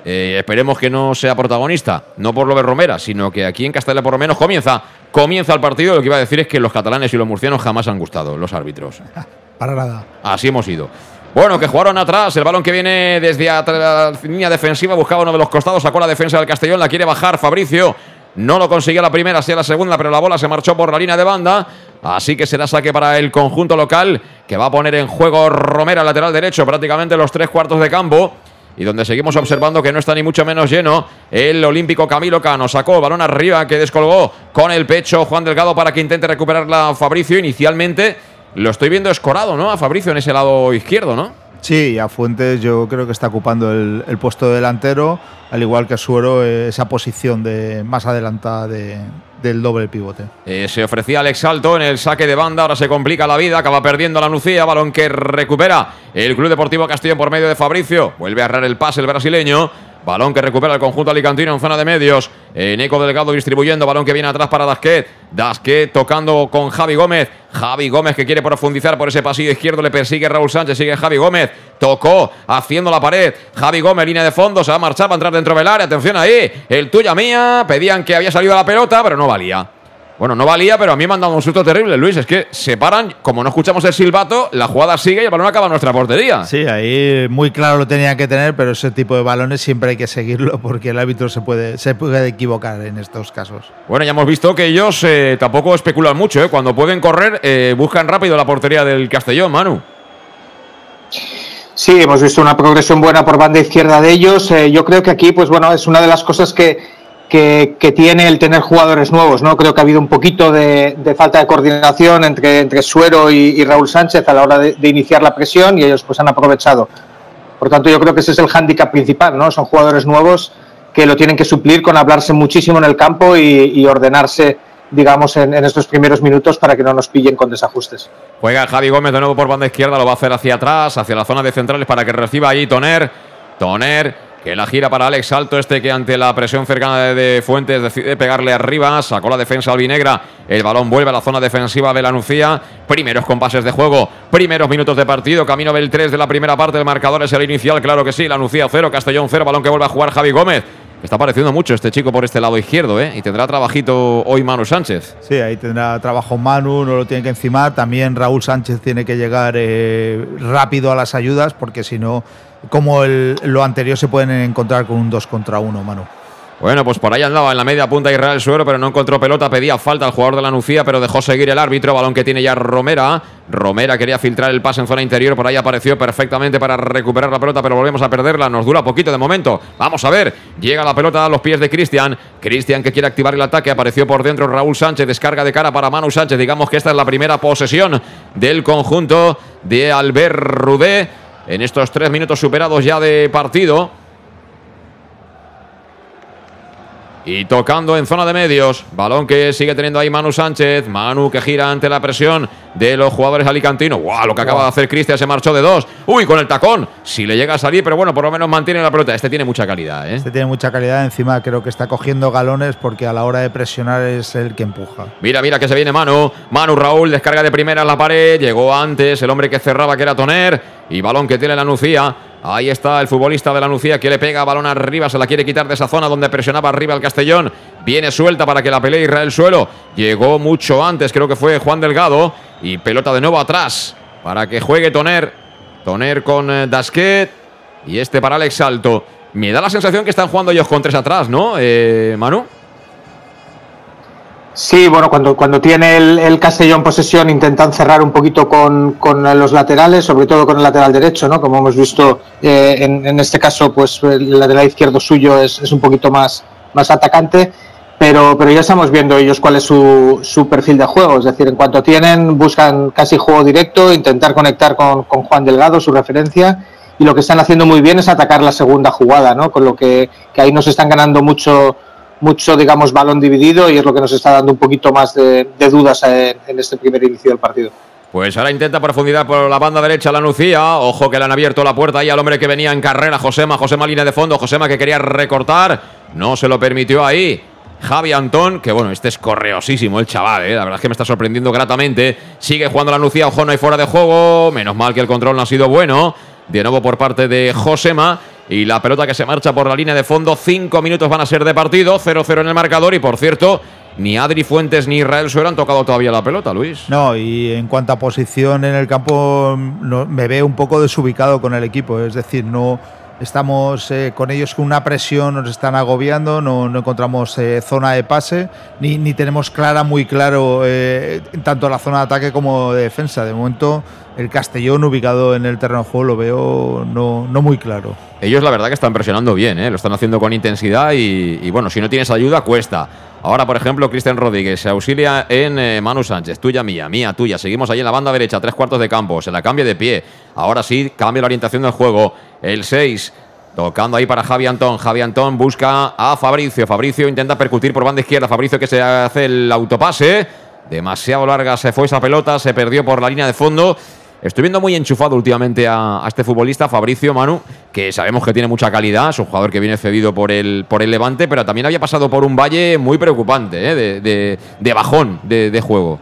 Eh, esperemos que no sea protagonista, no por lo de Romera, sino que aquí en Castella por lo menos comienza, comienza el partido. Lo que iba a decir es que los catalanes y los murcianos jamás han gustado, los árbitros. Para nada. Así hemos ido. Bueno, que jugaron atrás, el balón que viene desde la línea defensiva, buscaba uno de los costados, sacó la defensa del Castellón, la quiere bajar Fabricio. No lo consiguió la primera, sí la segunda, pero la bola se marchó por la línea de banda. Así que será saque para el conjunto local, que va a poner en juego Romera, lateral derecho, prácticamente los tres cuartos de campo y donde seguimos observando que no está ni mucho menos lleno. El olímpico Camilo Cano sacó balón arriba que descolgó con el pecho Juan Delgado para que intente recuperarla a Fabricio. Inicialmente lo estoy viendo escorado, ¿no? A Fabricio en ese lado izquierdo, ¿no? Sí, a Fuentes yo creo que está ocupando el, el puesto de delantero, al igual que Suero, eh, esa posición de más adelantada de, del doble pivote. Eh, se ofrecía Alex Salto en el saque de banda, ahora se complica la vida, acaba perdiendo la Nucía, balón que recupera el Club Deportivo Castillo por medio de Fabricio, vuelve a errar el pase el brasileño. Balón que recupera el conjunto alicantino en zona de medios. Eco Delgado distribuyendo. Balón que viene atrás para Dasquet. Dasquet tocando con Javi Gómez. Javi Gómez que quiere profundizar por ese pasillo izquierdo. Le persigue Raúl Sánchez. Sigue Javi Gómez. Tocó haciendo la pared. Javi Gómez, línea de fondo. Se va a marchar para entrar dentro del área. Atención ahí. El tuya mía. Pedían que había salido la pelota, pero no valía. Bueno, no valía, pero a mí me han dado un susto terrible, Luis. Es que se paran, como no escuchamos el silbato, la jugada sigue y el balón acaba en nuestra portería. Sí, ahí muy claro lo tenían que tener, pero ese tipo de balones siempre hay que seguirlo porque el árbitro se puede, se puede equivocar en estos casos. Bueno, ya hemos visto que ellos eh, tampoco especulan mucho. ¿eh? Cuando pueden correr, eh, buscan rápido la portería del Castellón, Manu. Sí, hemos visto una progresión buena por banda izquierda de ellos. Eh, yo creo que aquí, pues bueno, es una de las cosas que, que, tiene el tener jugadores nuevos, ¿no? Creo que ha habido un poquito de, falta de coordinación entre, entre Suero y, Raúl Sánchez a la hora de, iniciar la presión y ellos pues han aprovechado. Por tanto, yo creo que ese es el hándicap principal, ¿no? Son jugadores nuevos que lo tienen que suplir con hablarse muchísimo en el campo y, ordenarse digamos, en, en, estos primeros minutos para que no nos pillen con desajustes. Juega Javi Gómez de nuevo por banda izquierda, lo va a hacer hacia atrás, hacia la zona de centrales para que reciba ahí Toner. Toner que la gira para Alex Salto, este que ante la presión cercana de, de, Fuentes decide pegarle arriba, sacó la defensa albinegra, el balón vuelve a la zona defensiva de la Nucía, primeros compases de juego, primeros minutos de partido, camino del 3 de la primera parte, el marcador es el inicial, claro que sí, la Nucía 0, Castellón 0, balón que vuelve a jugar Javi Gómez, Está pareciendo mucho este chico por este lado izquierdo, ¿eh? Y tendrá trabajito hoy Manu Sánchez. Sí, ahí tendrá trabajo Manu, no lo tiene que encimar. También Raúl Sánchez tiene que llegar eh, rápido a las ayudas, porque si no, como el, lo anterior, se pueden encontrar con un 2 contra 1, Manu. Bueno, pues por ahí andaba en la media punta Israel Suero, pero no encontró pelota. Pedía falta al jugador de la Nucía, pero dejó seguir el árbitro. Balón que tiene ya Romera. Romera quería filtrar el pase en zona interior. Por ahí apareció perfectamente para recuperar la pelota, pero volvemos a perderla. Nos dura poquito de momento. Vamos a ver. Llega la pelota a los pies de Cristian. Cristian que quiere activar el ataque. Apareció por dentro Raúl Sánchez. Descarga de cara para Manu Sánchez. Digamos que esta es la primera posesión del conjunto de Albert Rudé. En estos tres minutos superados ya de partido. Y tocando en zona de medios. Balón que sigue teniendo ahí Manu Sánchez. Manu que gira ante la presión de los jugadores alicantinos. ¡Guau! Lo que acaba de hacer Cristian se marchó de dos. ¡Uy! Con el tacón. Si le llega a salir, pero bueno, por lo menos mantiene la pelota. Este tiene mucha calidad, ¿eh? Este tiene mucha calidad. Encima creo que está cogiendo galones porque a la hora de presionar es el que empuja. Mira, mira que se viene Manu. Manu Raúl descarga de primera en la pared. Llegó antes el hombre que cerraba, que era Toner. Y balón que tiene la Nucía. Ahí está el futbolista de la Nucía que le pega balón arriba, se la quiere quitar de esa zona donde presionaba arriba el Castellón. Viene suelta para que la pelee Israel Suelo. Llegó mucho antes, creo que fue Juan Delgado. Y pelota de nuevo atrás para que juegue Toner. Toner con eh, Dasquet. Y este para Alex Salto. Me da la sensación que están jugando ellos con tres atrás, ¿no, eh, Manu? Sí, bueno, cuando, cuando tiene el, el Castellón posesión intentan cerrar un poquito con, con, los laterales, sobre todo con el lateral derecho, ¿no? Como hemos visto eh, en, en, este caso, pues el lateral izquierdo suyo es, es, un poquito más, más atacante, pero, pero ya estamos viendo ellos cuál es su, su, perfil de juego, es decir, en cuanto tienen, buscan casi juego directo, intentar conectar con, con Juan Delgado, su referencia, y lo que están haciendo muy bien es atacar la segunda jugada, ¿no? Con lo que, que ahí nos están ganando mucho mucho, digamos, balón dividido y es lo que nos está dando un poquito más de, dudas en, en, este primer inicio del partido. Pues ahora intenta profundidad por la banda derecha la Nucía. Ojo que le han abierto la puerta ahí al hombre que venía en carrera, Josema. Josema línea de fondo. Josema que quería recortar. No se lo permitió ahí. Javi Antón, que bueno, este es correosísimo el chaval, ¿eh? la verdad es que me está sorprendiendo gratamente. Sigue jugando la Nucía, ojo, no hay fuera de juego. Menos mal que el control no ha sido bueno. De nuevo por parte de Josema. Y la pelota que se marcha por la línea de fondo. Cinco minutos van a ser de partido. 0-0 en el marcador. Y por cierto, ni Adri Fuentes ni Israel Suero han tocado todavía la pelota, Luis. No, y en cuanto a posición en el campo, no, me veo un poco desubicado con el equipo. Es decir, no estamos eh, con ellos con una presión, nos están agobiando, no, encontramos eh, zona de pase, ni, ni, tenemos clara, muy claro, eh, tanto la zona de ataque como de defensa. De momento, el Castellón ubicado en el terreno de juego lo veo no, no muy claro. Ellos la verdad que están presionando bien, lo están haciendo con intensidad y, bueno, si no tienes ayuda cuesta. Ahora, por ejemplo, Cristian Rodríguez se auxilia en Manu Sánchez, tuya, mía, mía, tuya. Seguimos ahí en la banda derecha, tres cuartos de campo, se la cambia de pie. Ahora sí, cambia la orientación del juego. El 6 Tocando ahí para Javi Antón. Javi Antón busca a Fabricio. Fabricio intenta percutir por banda izquierda. Fabricio que se hace el autopase. Demasiado larga se fue esa pelota. Se perdió por la línea de fondo. Estoy viendo muy enchufado últimamente a, este futbolista, Fabricio Manu, que sabemos que tiene mucha calidad, es un jugador que viene cedido por el, por el Levante, pero también había pasado por un valle muy preocupante, ¿eh? de, de, bajón de, juego.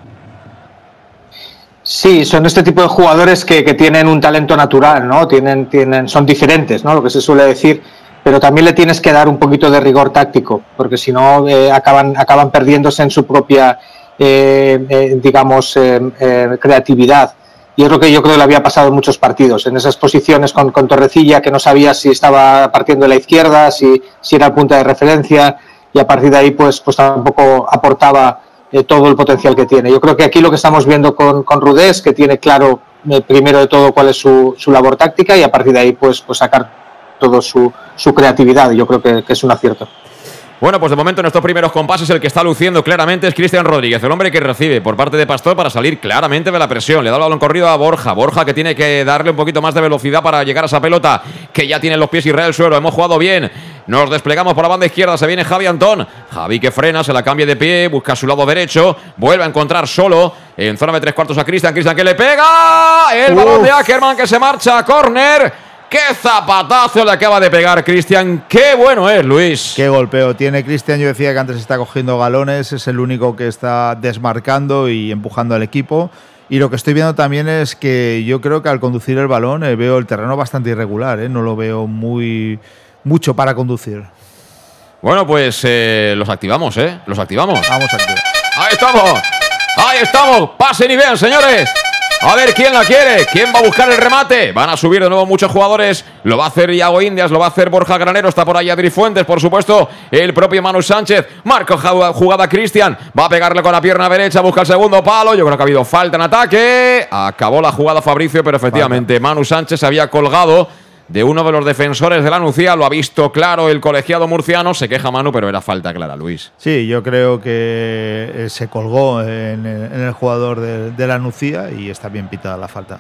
Sí, son este tipo de jugadores que, que, tienen un talento natural, ¿no? Tienen, tienen, son diferentes, ¿no? Lo que se suele decir, pero también le tienes que dar un poquito de rigor táctico, porque si no eh, acaban, acaban perdiéndose en su propia, eh, eh, digamos, creatividad. Y es que yo creo que le había pasado en muchos partidos, en esas posiciones con, con Torrecilla, que no sabía si estaba partiendo de la izquierda, si, si era punta de referencia, y a partir de ahí, pues, pues tampoco aportaba eh, todo el potencial que tiene. Yo creo que aquí lo que estamos viendo con, con Rudé es que tiene claro, eh, primero de todo, cuál es su, su, labor táctica y a partir de ahí, pues, pues sacar toda su, su creatividad. Yo creo que es un acierto. Bueno, pues de momento en estos primeros compases el que está luciendo claramente es Cristian Rodríguez, el hombre que recibe por parte de Pastor para salir claramente de la presión. Le da el balón corrido a Borja. Borja que tiene que darle un poquito más de velocidad para llegar a esa pelota que ya tiene en los pies Israel Suero. Hemos jugado bien. Nos desplegamos por la banda izquierda. Se viene Javi Antón. Javi que frena, se la cambia de pie, busca su lado derecho. Vuelve a encontrar solo en zona de tres cuartos a Cristian. Cristian que le pega. El Uf. balón de Ackerman que se marcha a córner. ¡Qué zapatazo le acaba de pegar Cristian! ¡Qué bueno es, Luis! ¡Qué golpeo tiene Cristian! Yo decía que antes está cogiendo galones, es el único que está desmarcando y empujando al equipo. Y lo que estoy viendo también es que yo creo que al conducir el balón eh, veo el terreno bastante irregular, eh, no lo veo muy mucho para conducir. Bueno, pues eh, los activamos, ¿eh? Los activamos. Vamos a activar. ¡Ahí estamos! ¡Ahí estamos! ¡Pasen y vean, señores! A ver quién la quiere, quién va a buscar el remate. Van a subir de nuevo muchos jugadores. Lo va a hacer Iago Indias, lo va a hacer Borja Granero. Está por ahí Adri Fuentes, por supuesto. El propio Manu Sánchez. Marco jugada Cristian. Va a pegarle con la pierna derecha, busca el segundo palo. Yo creo que ha habido falta en ataque. Acabó la jugada Fabricio, pero efectivamente Manu Sánchez se había colgado de uno de los defensores de la Nucía. Lo ha visto claro el colegiado murciano. Se queja Manu, pero era falta clara, Luis. Sí, yo creo que se colgó en el, jugador de, la Nucía y está bien pitada la falta.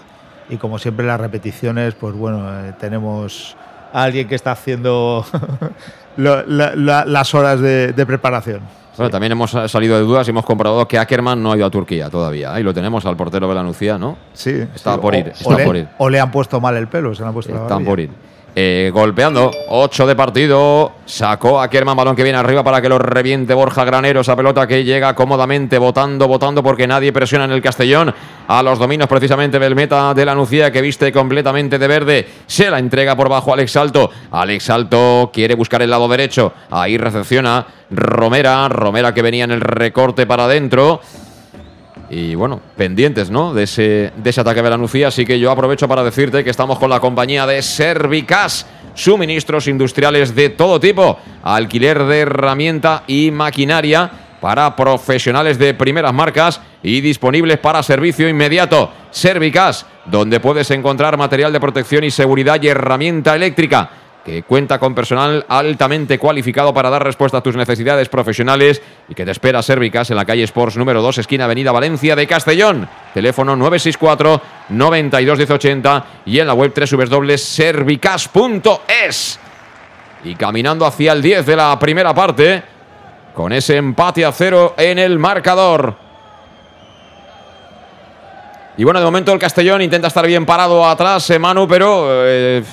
Y como siempre, las repeticiones, pues bueno, eh, tenemos a alguien que está haciendo las horas de preparación. Bueno, también hemos salido de dudas y hemos comprobado que Ackerman no ha ido a Turquía todavía. Ahí lo tenemos al portero de la Nucía, ¿no? Sí. Está sí. por O- ir, o está le, por ir. o le han puesto mal el pelo, se le han puesto la Están por ir. Eh, golpeando, 8 de partido, sacó a Kerman, balón que viene arriba para que lo reviente Borja Granero, esa pelota que llega cómodamente, votando, votando porque nadie presiona en el Castellón, a los dominios precisamente del meta de la Nucía que viste completamente de verde, se la entrega por bajo Alex Salto, Alex Salto quiere buscar el lado derecho, ahí recepciona Romera, Romera que venía en el recorte para adentro, y bueno, pendientes, ¿no? De ese, de ese ataque de la Nucía. Así que yo aprovecho para decirte que estamos con la compañía de Servicas, suministros industriales de todo tipo, alquiler de herramienta y maquinaria para profesionales de primeras marcas y disponibles para servicio inmediato. Servicas, donde puedes encontrar material de protección y seguridad y herramienta eléctrica que cuenta con personal altamente cualificado para dar respuesta a tus necesidades profesionales y que te espera Servicas en la calle Sports número 2, esquina Avenida Valencia de Castellón. Teléfono 964 92 1080 y en la web www.servicas.es. Y caminando hacia el 10 de la primera parte, con ese empate a cero en el marcador. Y bueno, de momento el Castellón intenta estar bien parado atrás, eh, Manu, pero eh,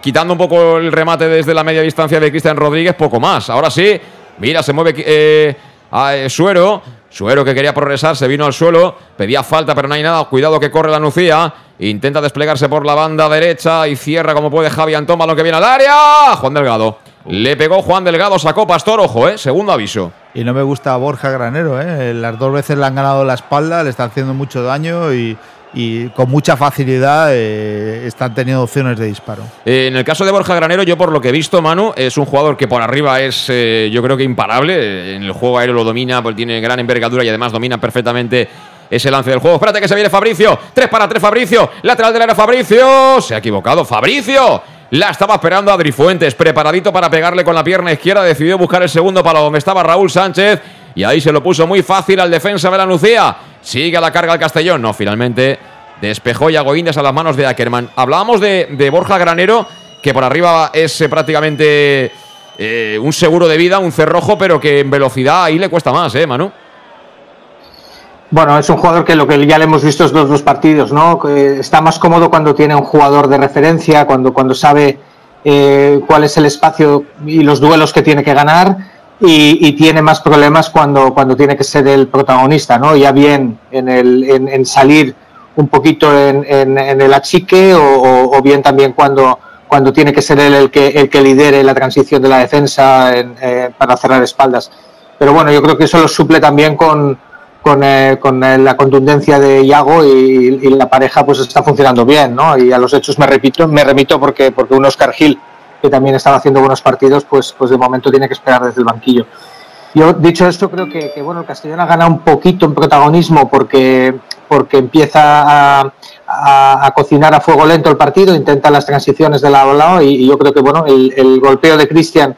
quitando un poco el remate desde la media distancia de Cristian Rodríguez, poco más. Ahora sí, mira, se mueve eh, a, eh, Suero. Suero que quería progresar, se vino al suelo, pedía falta, pero no hay nada. Cuidado que corre la Nucía. Intenta desplegarse por la banda derecha y cierra como puede Javi Antón, balón que viene al área. Juan Delgado. Le pegó Juan Delgado, sacó Pastor, ojo, eh, segundo aviso. Y no me gusta Borja Granero, ¿eh? Las dos veces le han ganado la espalda, le están haciendo mucho daño y, y con mucha facilidad eh, están teniendo opciones de disparo. Eh, en el caso de Borja Granero, yo por lo que he visto, Manu, es un jugador que por arriba es, eh, yo creo que imparable. En el juego aéreo lo domina, pues tiene gran envergadura y además domina perfectamente ese lance del juego. Espérate que se viene Fabricio. Tres para tres, Fabricio. Lateral del área, Fabricio. Se ha equivocado, Fabricio. La estaba esperando Adri Fuentes, preparadito para pegarle con la pierna izquierda. Decidió buscar el segundo para donde estaba Raúl Sánchez. Y ahí se lo puso muy fácil al defensa de la Nucía. Sigue a la carga el Castellón. No, finalmente despejó Yago Indias a las manos de Ackerman. Hablábamos de, de Borja Granero, que por arriba es eh, prácticamente eh, un seguro de vida, un cerrojo, pero que en velocidad ahí le cuesta más, ¿eh, Manu? Bueno, es un jugador que lo que ya le hemos visto estos dos partidos, ¿no? Está más cómodo cuando tiene un jugador de referencia, cuando, cuando sabe eh, cuál es el espacio y los duelos que tiene que ganar y, y tiene más problemas cuando, cuando tiene que ser el protagonista, ¿no? Ya bien en, el, en, en salir un poquito en, en, en el achique o, o, o, bien también cuando, cuando tiene que ser él el que, el que lidere la transición de la defensa eh, para cerrar espaldas. Pero bueno, yo creo que eso lo suple también con, con, eh, con eh, la contundencia de Iago y, y, la pareja pues está funcionando bien, ¿no? Y a los hechos me repito, me remito porque, porque un Oscar Gil, que también estaba haciendo buenos partidos, pues, pues de momento tiene que esperar desde el banquillo. Yo, dicho esto, creo que, que bueno, el Castellón ha ganado un poquito en protagonismo porque, porque empieza a, cocinar a fuego lento el partido, intenta las transiciones de lado a lado y, yo creo que bueno, el, golpeo de Cristian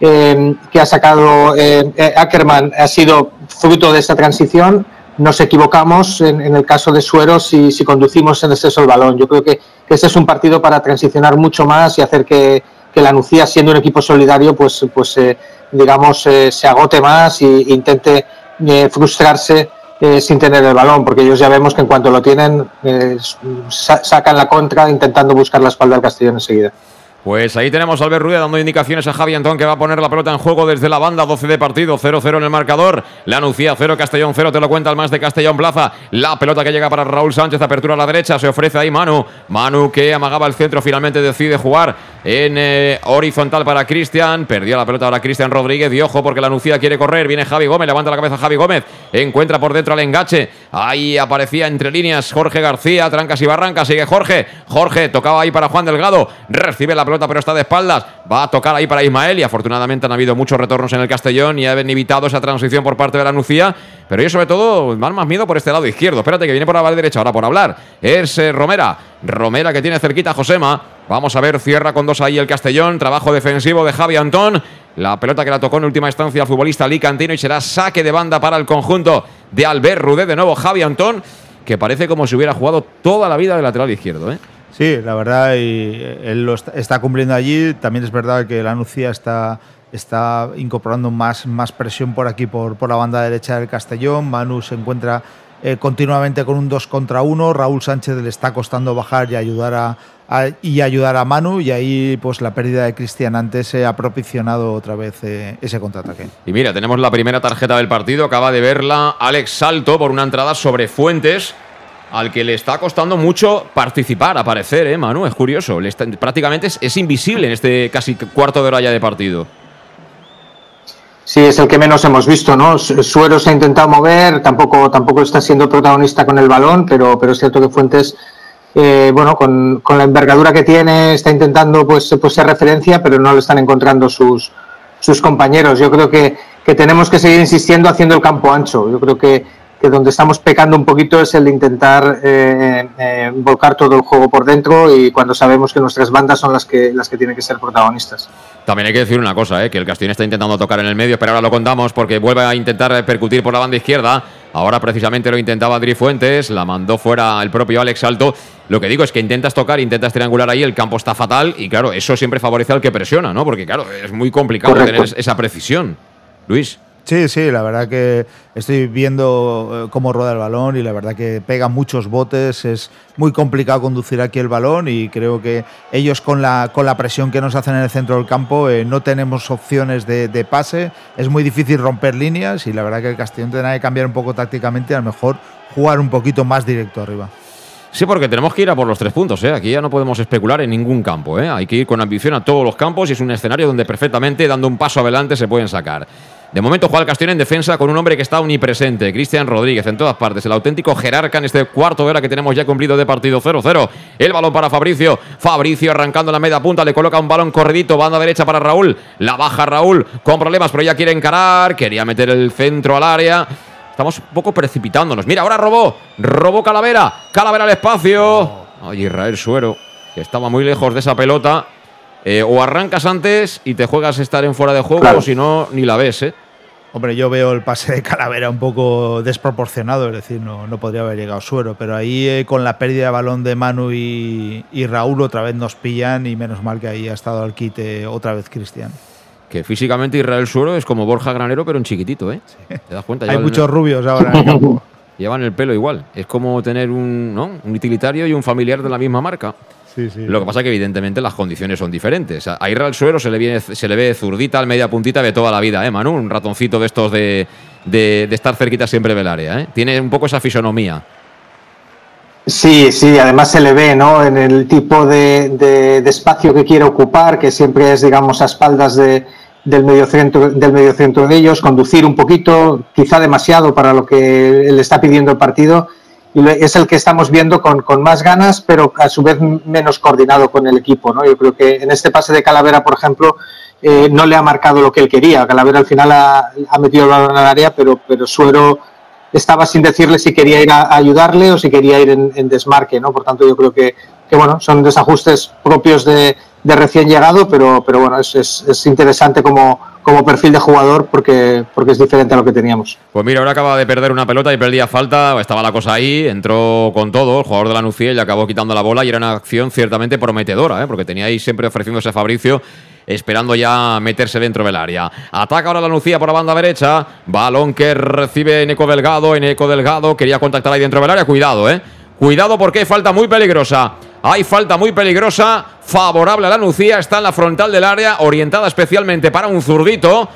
eh, que ha sacado eh, Ackerman ha sido fruto de esta transición. Nos equivocamos en, en el caso de Suero si, si, conducimos en exceso el balón. Yo creo que, que este es un partido para transicionar mucho más y hacer que, que la Nucía, siendo un equipo solidario, pues, pues eh, digamos, eh, se agote más e intente eh, frustrarse sin tener el balón, porque ellos ya vemos que en cuanto lo tienen, sa sacan la contra intentando buscar la espalda del Castellón enseguida. Pues ahí tenemos a Albert Rueda dando indicaciones a Javi Antón que va a poner la pelota en juego desde la banda, 12 de partido, 0-0 en el marcador. La Nucía 0, Castellón 0, te lo cuenta el más de Castellón Plaza. La pelota que llega para Raúl Sánchez, apertura a la derecha, se ofrece ahí Manu. Manu que amagaba el centro, finalmente decide jugar en eh, horizontal para Cristian. Perdió la pelota ahora Cristian Rodríguez y ojo porque la Nucía quiere correr. Viene Javi Gómez, levanta la cabeza Javi Gómez, encuentra por dentro al engache. Ahí aparecía entre líneas Jorge García, trancas y barrancas, sigue Jorge. Jorge tocaba ahí para Juan Delgado, recibe la pelota pero está de espaldas. Va a tocar ahí para Ismael y afortunadamente han habido muchos retornos en el Castellón y han evitado esa transición por parte de la Nucía. Pero yo sobre todo van más miedo por este lado izquierdo. Espérate que viene por la derecha ahora por hablar. Es eh, Romera. Romera que tiene cerquita a Josema. Vamos a ver, cierra con dos ahí el Castellón. Trabajo defensivo de Javi Antón. La pelota que la tocó en última instancia el futbolista Licantino y será saque de banda para el conjunto de Albert Rudé. De nuevo Javi Antón, que parece como si hubiera jugado toda la vida de lateral izquierdo. ¿eh? Sí, la verdad, y él lo está, cumpliendo allí. También es verdad que la Nucía está, está incorporando más, más presión por aquí, por, por la banda derecha del Castellón. Manu se encuentra eh, continuamente con un 2 contra 1. Raúl Sánchez le está costando bajar y ayudar a, y ayudar a Manu y ahí pues la pérdida de Cristian antes se ha propiciado otra vez eh, ese contraataque. Y mira, tenemos la primera tarjeta del partido, acaba de verla Alex Salto por una entrada sobre Fuentes al que le está costando mucho participar, aparecer, ¿eh, Manu? Es curioso. prácticamente es, invisible en este casi cuarto de hora ya de partido. Sí, es el que menos hemos visto, ¿no? Suero se ha intentado mover, tampoco, tampoco está siendo protagonista con el balón, pero, pero es cierto que Fuentes eh, bueno, con, la envergadura que tiene, está intentando pues, pues ser referencia, pero no lo están encontrando sus, sus compañeros. Yo creo que, que tenemos que seguir insistiendo haciendo el campo ancho. Yo creo que, que donde estamos pecando un poquito es el de intentar eh, eh, volcar todo el juego por dentro y cuando sabemos que nuestras bandas son las que, las que tienen que ser protagonistas. También hay que decir una cosa, que el Castillo está intentando tocar en el medio, pero ahora lo contamos porque vuelve a intentar percutir por la banda izquierda. Ahora precisamente lo intentaba Adri Fuentes, la mandó fuera el propio Alex Alto. Lo que digo es que intentas tocar, intentas triangular ahí, el campo está fatal y claro, eso siempre favorece al que presiona, ¿no? Porque claro, es muy complicado tener esa precisión. Luis. Sí, sí, la verdad que estoy viendo eh, cómo rueda el balón y la verdad que pega muchos botes, es muy complicado conducir aquí el balón y creo que ellos con la, con la presión que nos hacen en el centro del campo eh, no tenemos opciones de, pase, es muy difícil romper líneas y la verdad que el Castellón tendrá que cambiar un poco tácticamente, a lo mejor jugar un poquito más directo arriba. Sí, porque tenemos que ir a por los tres puntos. ¿eh? Aquí ya no podemos especular en ningún campo. ¿eh? Hay que ir con ambición a todos los campos y es un escenario donde perfectamente, dando un paso adelante, se pueden sacar. De momento juega el Castellón en defensa con un hombre que está omnipresente, Cristian Rodríguez, en todas partes, el auténtico jerarca en este cuarto de hora que tenemos ya cumplido de partido 0-0. El balón para Fabricio, Fabricio arrancando la media punta, le coloca un balón corridito, banda derecha para Raúl, la baja Raúl con problemas, pero ya quiere encarar, quería meter el centro al área. Estamos un poco precipitándonos. Mira, ahora robó, robó Calavera, Calavera al espacio. Ay, Israel Suero, que estaba muy lejos de esa pelota. Eh, o arrancas antes y te juegas estar en fuera de juego, o si no, ni la ves, ¿eh? Hombre, yo veo el pase de Calavera un poco desproporcionado, es decir, no, no podría haber llegado suero, pero ahí eh, con la pérdida de balón de Manu y, Raúl otra vez nos pillan y menos mal que ahí ha estado al quite otra vez Cristian. Que físicamente Israel Suero es como Borja Granero, pero en chiquitito, ¿eh? ¿Te das cuenta? Hay muchos rubios ahora en el campo. Llevan el pelo igual. Es como tener un, ¿no? un utilitario y un familiar de la misma marca. Lo que pasa es que evidentemente las condiciones son diferentes. A Israel Suero se le, viene, se le ve zurdita, al media puntita de toda la vida, ¿eh, Manu? Un ratoncito de estos de, de, estar cerquita siempre del área, ¿eh? Tiene un poco esa fisonomía. Sí, sí, además se le ve, ¿no? En el tipo de, de, espacio que quiere ocupar, que siempre es, digamos, a espaldas de, del mediocentro del mediocentro de ellos, conducir un poquito, quizá demasiado para lo que le está pidiendo el partido y es el que estamos viendo con, con, más ganas, pero a su vez menos coordinado con el equipo. ¿no? Yo creo que en este pase de Calavera, por ejemplo, eh, no le ha marcado lo que él quería. Calavera al final ha, ha metido el balón al área, pero, pero Suero estaba sin decirle si quería ir a, ayudarle o si quería ir en, desmarque. ¿no? Por tanto, yo creo que, que bueno, son desajustes propios de, de recién llegado, pero, pero bueno, es, es, es interesante como como perfil de jugador porque, porque es diferente a lo que teníamos. Pues mira, ahora acaba de perder una pelota y perdía falta, estaba la cosa ahí, entró con todo, el jugador de la y acabó quitando la bola y era una acción ciertamente prometedora, ¿eh? porque tenía ahí siempre ofreciéndose a Fabricio esperando ya meterse dentro del área. Ataca ahora la Nucía por la banda derecha. Balón que recibe Eneco Delgado. Eneco Delgado quería contactar ahí dentro del área. Cuidado, eh. Cuidado porque falta muy peligrosa. Hay falta muy peligrosa, favorable a la Nucía, está en la frontal del área, orientada especialmente para un zurdito.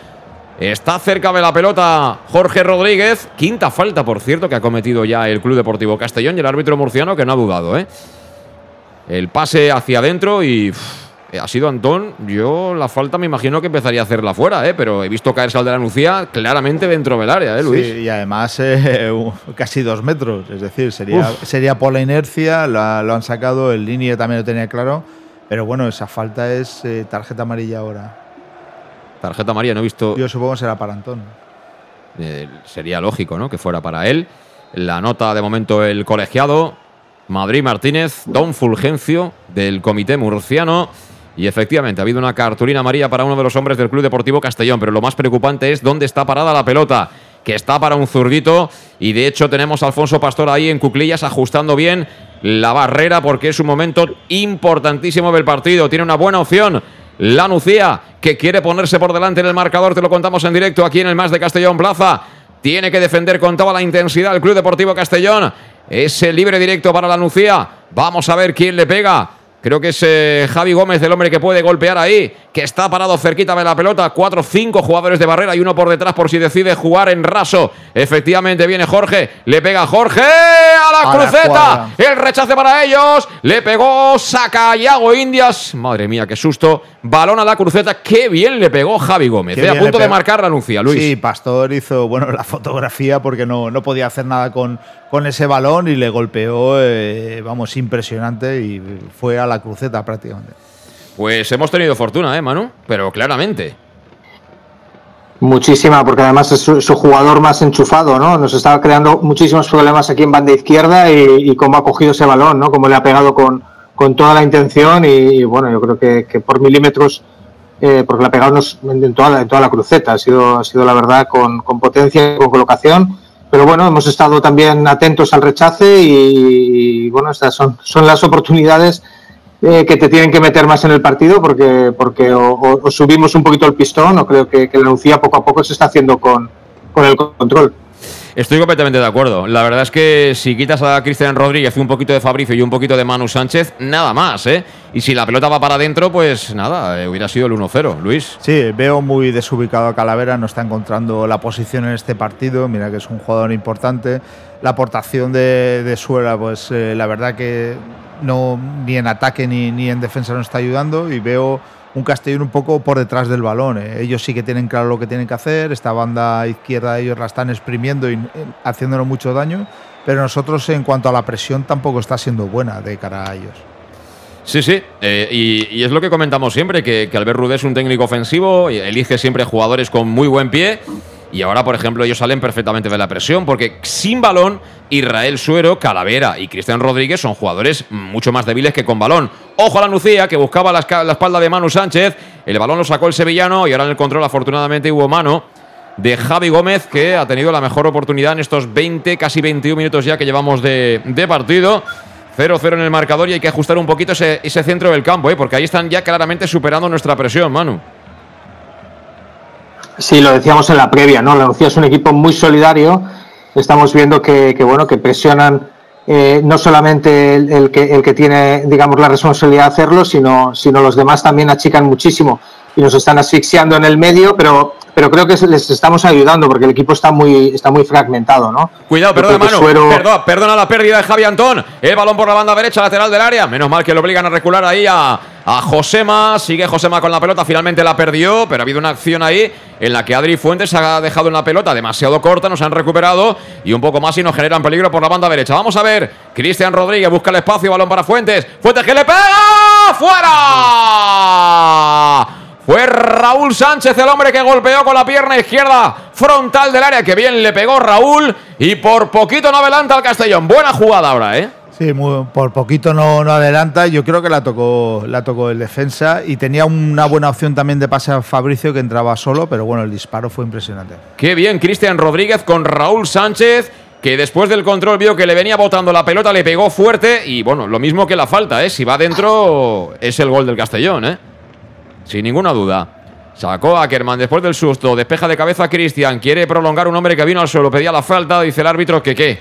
Está cerca de la pelota Jorge Rodríguez. Quinta falta, por cierto, que ha cometido ya el Club Deportivo Castellón y el árbitro murciano que no ha dudado. ¿eh? El pase hacia adentro y ha sido Antón. Yo la falta me imagino que empezaría a hacerla fuera, ¿eh? pero he visto caerse al de la Nucía claramente dentro del área, ¿eh, Luis? Sí, y además eh, casi dos metros, es decir, sería, sería por la inercia, lo, han sacado, el línea también lo tenía claro, pero bueno, esa falta es eh, tarjeta amarilla ahora. Tarjeta amarilla, no he visto. Yo supongo que será para Antón. Eh, sería lógico, ¿no? Que fuera para él. La nota de momento el colegiado. Madrid Martínez, Don Fulgencio del Comité Murciano. Y efectivamente, ha habido una cartulina amarilla para uno de los hombres del Club Deportivo Castellón, pero lo más preocupante es dónde está parada la pelota, que está para un zurdito. Y de hecho tenemos Alfonso Pastor ahí en cuclillas ajustando bien la barrera porque es un momento importantísimo del partido. Tiene una buena opción. La Nucía, que quiere ponerse por delante en el marcador, te lo contamos en directo aquí en el Más de Castellón Plaza. Tiene que defender con toda la intensidad el Club Deportivo Castellón. Ese libre directo para la Nucía. Vamos a ver quién le pega. Creo que es eh, Javi Gómez, el hombre que puede golpear ahí, que está parado cerquita de la pelota. Cuatro, cinco jugadores de barrera y uno por detrás por si decide jugar en raso. Efectivamente viene Jorge, le pega Jorge a la cruceta. el rechace para ellos. Le pegó, saca Yago Indias. Madre mía, qué susto. Balón a la cruceta. Qué bien le pegó Javi Gómez. Eh, a punto de marcar la anuncia, Luis. Sí, Pastor hizo bueno la fotografía porque no, no podía hacer nada con, con ese balón y le golpeó, eh, vamos, impresionante y fue a la cruceta prácticamente. Pues hemos tenido fortuna, ¿eh, Manu? Pero claramente. Muchísima, porque además es su, jugador más enchufado, ¿no? Nos estaba creando muchísimos problemas aquí en banda izquierda y, cómo ha cogido ese balón, ¿no? Cómo le ha pegado con, con toda la intención y, bueno, yo creo que, por milímetros, eh, porque le ha pegado en, toda la, en toda la cruceta, ha sido, ha sido la verdad con, con potencia, con colocación pero bueno, hemos estado también atentos al rechace y, bueno, estas son, son las oportunidades eh, que te tienen que meter más en el partido porque, porque o, subimos un poquito el pistón o creo que, que la Lucía poco a poco se está haciendo con, con el control. Estoy completamente de acuerdo. La verdad es que si quitas a Cristian Rodríguez un poquito de Fabricio y un poquito de Manu Sánchez, nada más, ¿eh? Y si la pelota va para adentro, pues nada, eh, hubiera sido el 1-0, Luis. Sí, veo muy desubicado a Calavera, no está encontrando la posición en este partido. Mira que es un jugador importante. La aportación de, Suela, pues eh, la verdad que no ni en ataque ni, ni en defensa no está ayudando y veo un Castellón un poco por detrás del balón. Eh. Ellos sí que tienen claro lo que tienen que hacer, esta banda izquierda ellos la están exprimiendo y eh, mucho daño, pero nosotros en cuanto a la presión tampoco está siendo buena de cara a ellos. Sí, sí, eh, y, es lo que comentamos siempre, que, que Albert Rudé es un técnico ofensivo, elige siempre jugadores con muy buen pie y ahora, por ejemplo, ellos salen perfectamente de la presión porque sin balón, Israel Suero, Calavera y Cristian Rodríguez son jugadores mucho más débiles que con balón. Ojo a la Nucía, que buscaba la, espalda de Manu Sánchez. El balón lo sacó el sevillano y ahora en el control, afortunadamente, hubo mano de Javi Gómez, que ha tenido la mejor oportunidad en estos 20, casi 21 minutos ya que llevamos de, partido. 0-0 en el marcador y hay que ajustar un poquito ese, ese centro del campo, ¿eh? porque ahí están ya claramente superando nuestra presión, Manu. Sí, lo decíamos en la previa, ¿no? La Lucía es un equipo muy solidario. Estamos viendo que, bueno, que presionan eh, no solamente el, que, el que tiene, digamos, la responsabilidad de hacerlo, sino, sino los demás también achican muchísimo y nos están asfixiando en el medio, pero pero creo que les estamos ayudando porque el equipo está muy, está muy fragmentado, ¿no? Cuidado, perdón, mano. Perdona la pérdida de Javi Antón. El balón por la banda derecha, lateral del área. Menos mal que lo obligan a recular ahí a, a Josema. Sigue Josema con la pelota. Finalmente la perdió, pero ha habido una acción ahí en la que Adri Fuentes ha dejado una pelota demasiado corta. Nos han recuperado y un poco más y nos generan peligro por la banda derecha. Vamos a ver. Cristian Rodríguez busca el espacio. Balón para Fuentes. Fuentes que le pega. ¡Fuera! Fue Raúl Sánchez el hombre que golpeó con la pierna izquierda frontal del área. Que bien le pegó Raúl. Y por poquito no adelanta al Castellón. Buena jugada ahora, ¿eh? Sí, por poquito no, no, adelanta. Yo creo que la tocó, la tocó el defensa y tenía una buena opción también de pase a Fabricio que entraba solo, pero bueno, el disparo fue impresionante. Qué bien, Cristian Rodríguez con Raúl Sánchez, que después del control vio que le venía botando la pelota, le pegó fuerte y bueno, lo mismo que la falta, ¿eh? Si va dentro, es el gol del Castellón, ¿eh? Sin ninguna duda. Sacó a Ackerman después del susto, despeja de cabeza a Cristian, quiere prolongar un hombre que vino al suelo, pedía la falta, dice el árbitro que qué,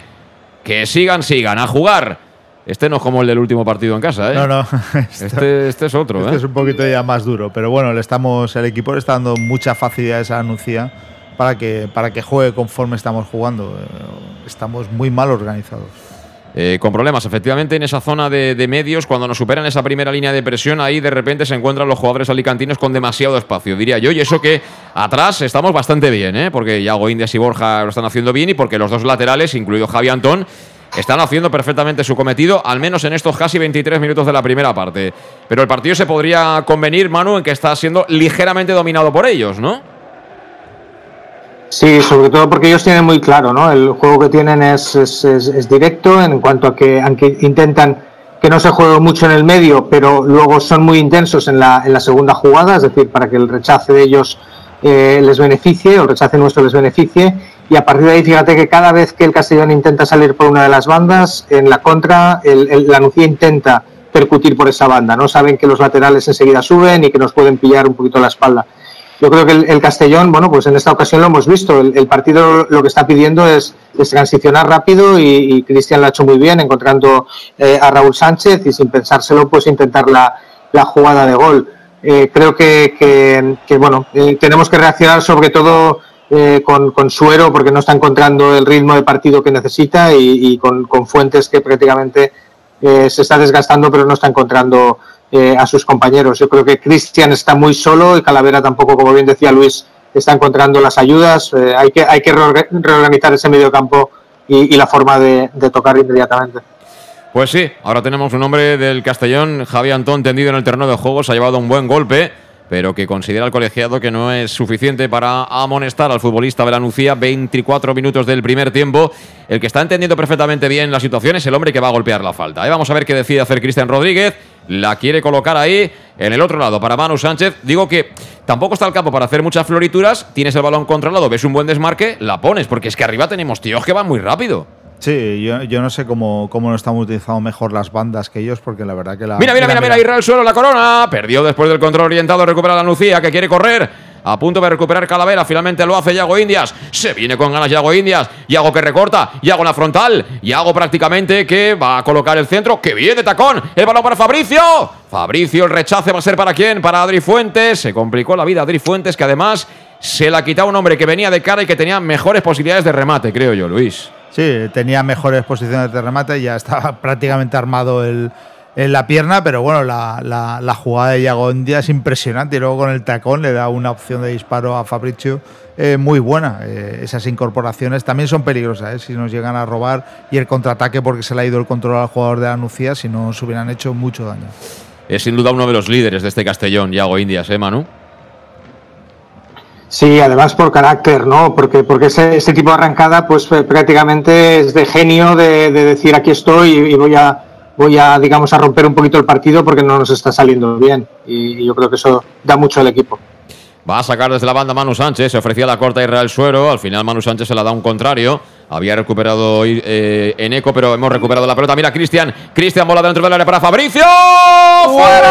que sigan, sigan, a jugar. Este no es como el del último partido en casa, ¿eh? No, no. este, este, es otro, este ¿eh? es un poquito ya más duro, pero bueno, le estamos, el equipo le está dando mucha facilidad a esa anuncia para que, para que juegue conforme estamos jugando. Estamos muy mal organizados. Eh, con problemas. Efectivamente, en esa zona de, medios, cuando nos superan esa primera línea de presión, ahí de repente se encuentran los jugadores alicantinos con demasiado espacio, diría yo. Y eso que atrás estamos bastante bien, ¿eh? porque Yago Indias y Borja lo están haciendo bien y porque los dos laterales, incluido Javi Antón, están haciendo perfectamente su cometido, al menos en estos casi 23 minutos de la primera parte. Pero el partido se podría convenir, Manu, en que está siendo ligeramente dominado por ellos, ¿no? Sí, sobre todo porque ellos tienen muy claro, ¿no? El juego que tienen es, directo en cuanto a que, aunque intentan que no se juegue mucho en el medio, pero luego son muy intensos en la, en la segunda jugada, es decir, para que el rechace de ellos eh, les beneficie, o el rechace nuestro les beneficie, y a partir de ahí fíjate que cada vez que el Castellón intenta salir por una de las bandas, en la contra el, la Nucía intenta percutir por esa banda, ¿no? Saben que los laterales enseguida suben y que nos pueden pillar un poquito la espalda. Yo creo que el, Castellón, bueno, pues en esta ocasión lo hemos visto. El, partido lo que está pidiendo es, transicionar rápido y, Cristian lo ha hecho muy bien, encontrando eh, a Raúl Sánchez y sin pensárselo, pues intentar la, la jugada de gol. Eh, creo que, que, bueno, eh, tenemos que reaccionar sobre todo con, con, Suero porque no está encontrando el ritmo de partido que necesita y, con, con, Fuentes que prácticamente se está desgastando pero no está encontrando eh, a sus compañeros. Yo creo que Cristian está muy solo y Calavera tampoco, como bien decía Luis, está encontrando las ayudas. Eh, hay que, hay que reorganizar ese medio campo y, la forma de, tocar inmediatamente. Pues sí, ahora tenemos un hombre del Castellón, Javier Antón, tendido en el terreno de juego, ha llevado un buen golpe pero que considera el colegiado que no es suficiente para amonestar al futbolista Belanucía. 24 minutos del primer tiempo. El que está entendiendo perfectamente bien la situación es el hombre que va a golpear la falta. Ahí vamos a ver qué decide hacer Cristian Rodríguez. La quiere colocar ahí, en el otro lado, para Manu Sánchez. Digo que tampoco está el campo para hacer muchas florituras. Tienes el balón controlado, ves un buen desmarque, la pones, porque es que arriba tenemos tíos que van muy rápido. Sí, yo, yo, no sé cómo, cómo no estamos utilizando mejor las bandas que ellos, porque la verdad que la. Mira, mira, mira, mira, Israel suelo, la corona. Perdió después del control orientado, recupera la Lucía, que quiere correr. A punto de recuperar Calavera, finalmente lo hace Yago Indias. Se viene con ganas Yago Indias. Yago que recorta, Yago en la frontal. Yago prácticamente que va a colocar el centro. ¡Que viene tacón! El balón para Fabricio. Fabricio, el rechace va a ser para quién? Para Adri Fuentes. Se complicó la vida Adri Fuentes, que además se la quitaba un hombre que venía de cara y que tenía mejores posibilidades de remate, creo yo, Luis. Sí, tenía mejores posiciones de remate, ya estaba prácticamente armado el, en la pierna, pero bueno, la, jugada de Yagondia es impresionante y luego con el tacón le da una opción de disparo a Fabricio eh, muy buena. Eh, esas incorporaciones también son peligrosas, eh, si nos llegan a robar y el contraataque porque se le ha ido el control al jugador de la Nucía, si no nos hubieran hecho mucho daño. Es sin duda uno de los líderes de este Castellón, Yago Indias, ¿eh, Manu? Sí, además por carácter, ¿no? Porque, porque ese, tipo de arrancada, pues prácticamente es de genio de, decir aquí estoy y, voy a voy a, digamos, a romper un poquito el partido porque no nos está saliendo bien. Y, yo creo que eso da mucho al equipo. Va a sacar desde la banda Manu Sánchez, se ofrecía la corta Israel Suero, al final Manu Sánchez se la da un contrario. Había recuperado eh, en eco, pero hemos recuperado la pelota. Mira, Cristian. Cristian bola dentro del área para Fabricio. ¡Fuera!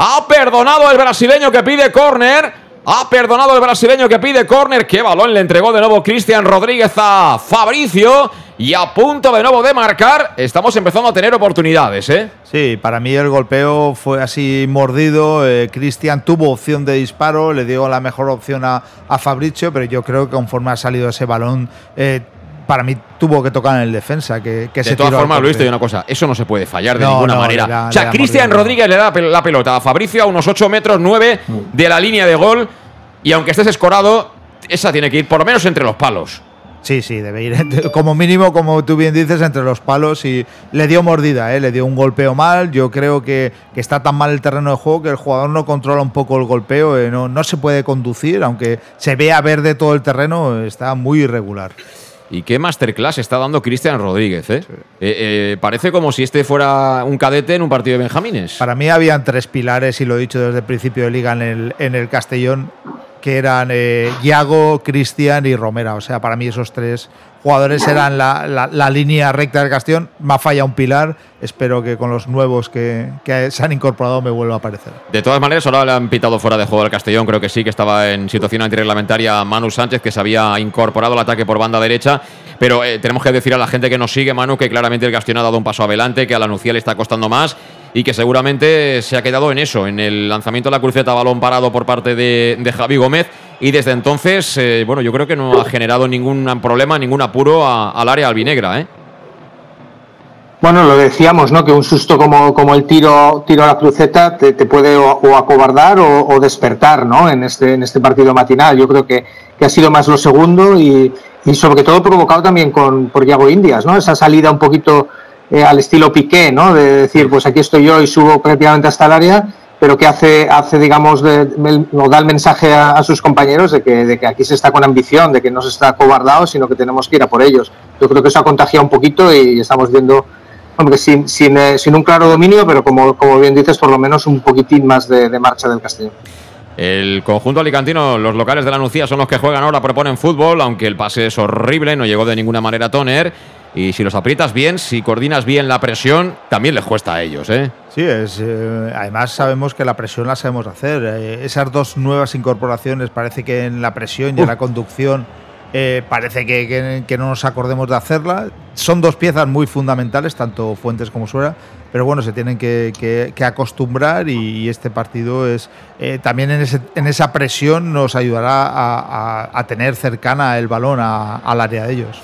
Ha perdonado el brasileño que pide córner. Ha perdonado el brasileño que pide córner. Qué balón le entregó de nuevo Cristian Rodríguez a Fabricio. Y a punto de nuevo de marcar. Estamos empezando a tener oportunidades, ¿eh? Sí, para mí el golpeo fue así mordido. Eh, Cristian tuvo opción de disparo, le dio la mejor opción a, a Fabricio, pero yo creo que conforme ha salido ese balón, eh, para mí tuvo que tocar en el defensa. Que, que de todas formas, Luis, te digo una cosa: eso no se puede fallar de ninguna manera. o sea, Cristian Rodríguez le da la pelota a Fabricio a unos 8 metros 9 de la línea de gol. Y aunque estés escorado, esa tiene que ir por lo menos entre los palos. Sí, sí, debe ir como mínimo, como tú bien dices, entre los palos y le dio mordida, ¿eh? le dio un golpeo mal. Yo creo que, está tan mal el terreno de juego que el jugador no controla un poco el golpeo, ¿eh? no, no se puede conducir, aunque se vea verde todo el terreno, está muy irregular. Y qué masterclass está dando Cristian Rodríguez, ¿eh? Eh, ¿eh? Parece como si este fuera un cadete en un partido de Benjamines. Para mí habían tres pilares, y lo he dicho desde el principio de liga en el, en el Castellón, que eran eh, Iago, Cristian y Romera. O sea, para mí esos tres jugadores eran la, línea recta del Castellón. Me ha un pilar. Espero que con los nuevos que, se han incorporado me vuelva a aparecer. De todas maneras, ahora le han pitado fuera de juego al Castellón. Creo que sí, que estaba en situación antirreglamentaria Manu Sánchez, que se había incorporado al ataque por banda derecha. Pero eh, tenemos que decir a la gente que nos sigue, Manu, que claramente el Castellón ha dado un paso adelante, que a la Nucía le está costando más y que seguramente se ha quedado en eso, en el lanzamiento de la cruceta balón parado por parte de, Javi Gómez. Y desde entonces, eh, bueno, yo creo que no ha generado ningún problema, ningún apuro al área albinegra, ¿eh? Bueno, lo decíamos, ¿no? Que un susto como, como el tiro, tiro a la cruceta te, puede o, acobardar o, despertar, ¿no? En este, en este partido matinal. Yo creo que, que ha sido más lo segundo y, y sobre todo provocado también con, por Yago Indias, ¿no? Esa salida un poquito eh, al estilo Piqué, ¿no? De decir, pues aquí estoy yo y subo prácticamente hasta el área, pero que hace, hace digamos, de, da el mensaje a, sus compañeros de que, de que aquí se está con ambición, de que no se está cobardado, sino que tenemos que ir a por ellos. Yo creo que eso ha contagiado un poquito y estamos viendo, hombre, sin, sin, eh, sin un claro dominio, pero como, como bien dices, por lo menos un poquitín más de, de marcha del Castellón. El conjunto alicantino, los locales de la Nucía son los que juegan ahora, proponen fútbol, aunque el pase es horrible, no llegó de ninguna manera Toner. Y si los aprietas bien, si coordinas bien la presión, también les cuesta a ellos, ¿eh? Sí, es, eh, además sabemos que la presión la sabemos hacer. Eh, esas dos nuevas incorporaciones parece que en la presión y en la conducción eh, parece que, que- que no nos acordemos de hacerla. Son dos piezas muy fundamentales, tanto Fuentes como Suera, pero bueno, se tienen que, acostumbrar y, y este partido es eh, también en, ese- en esa presión nos ayudará a, a- a tener cercana el balón a- al área de ellos.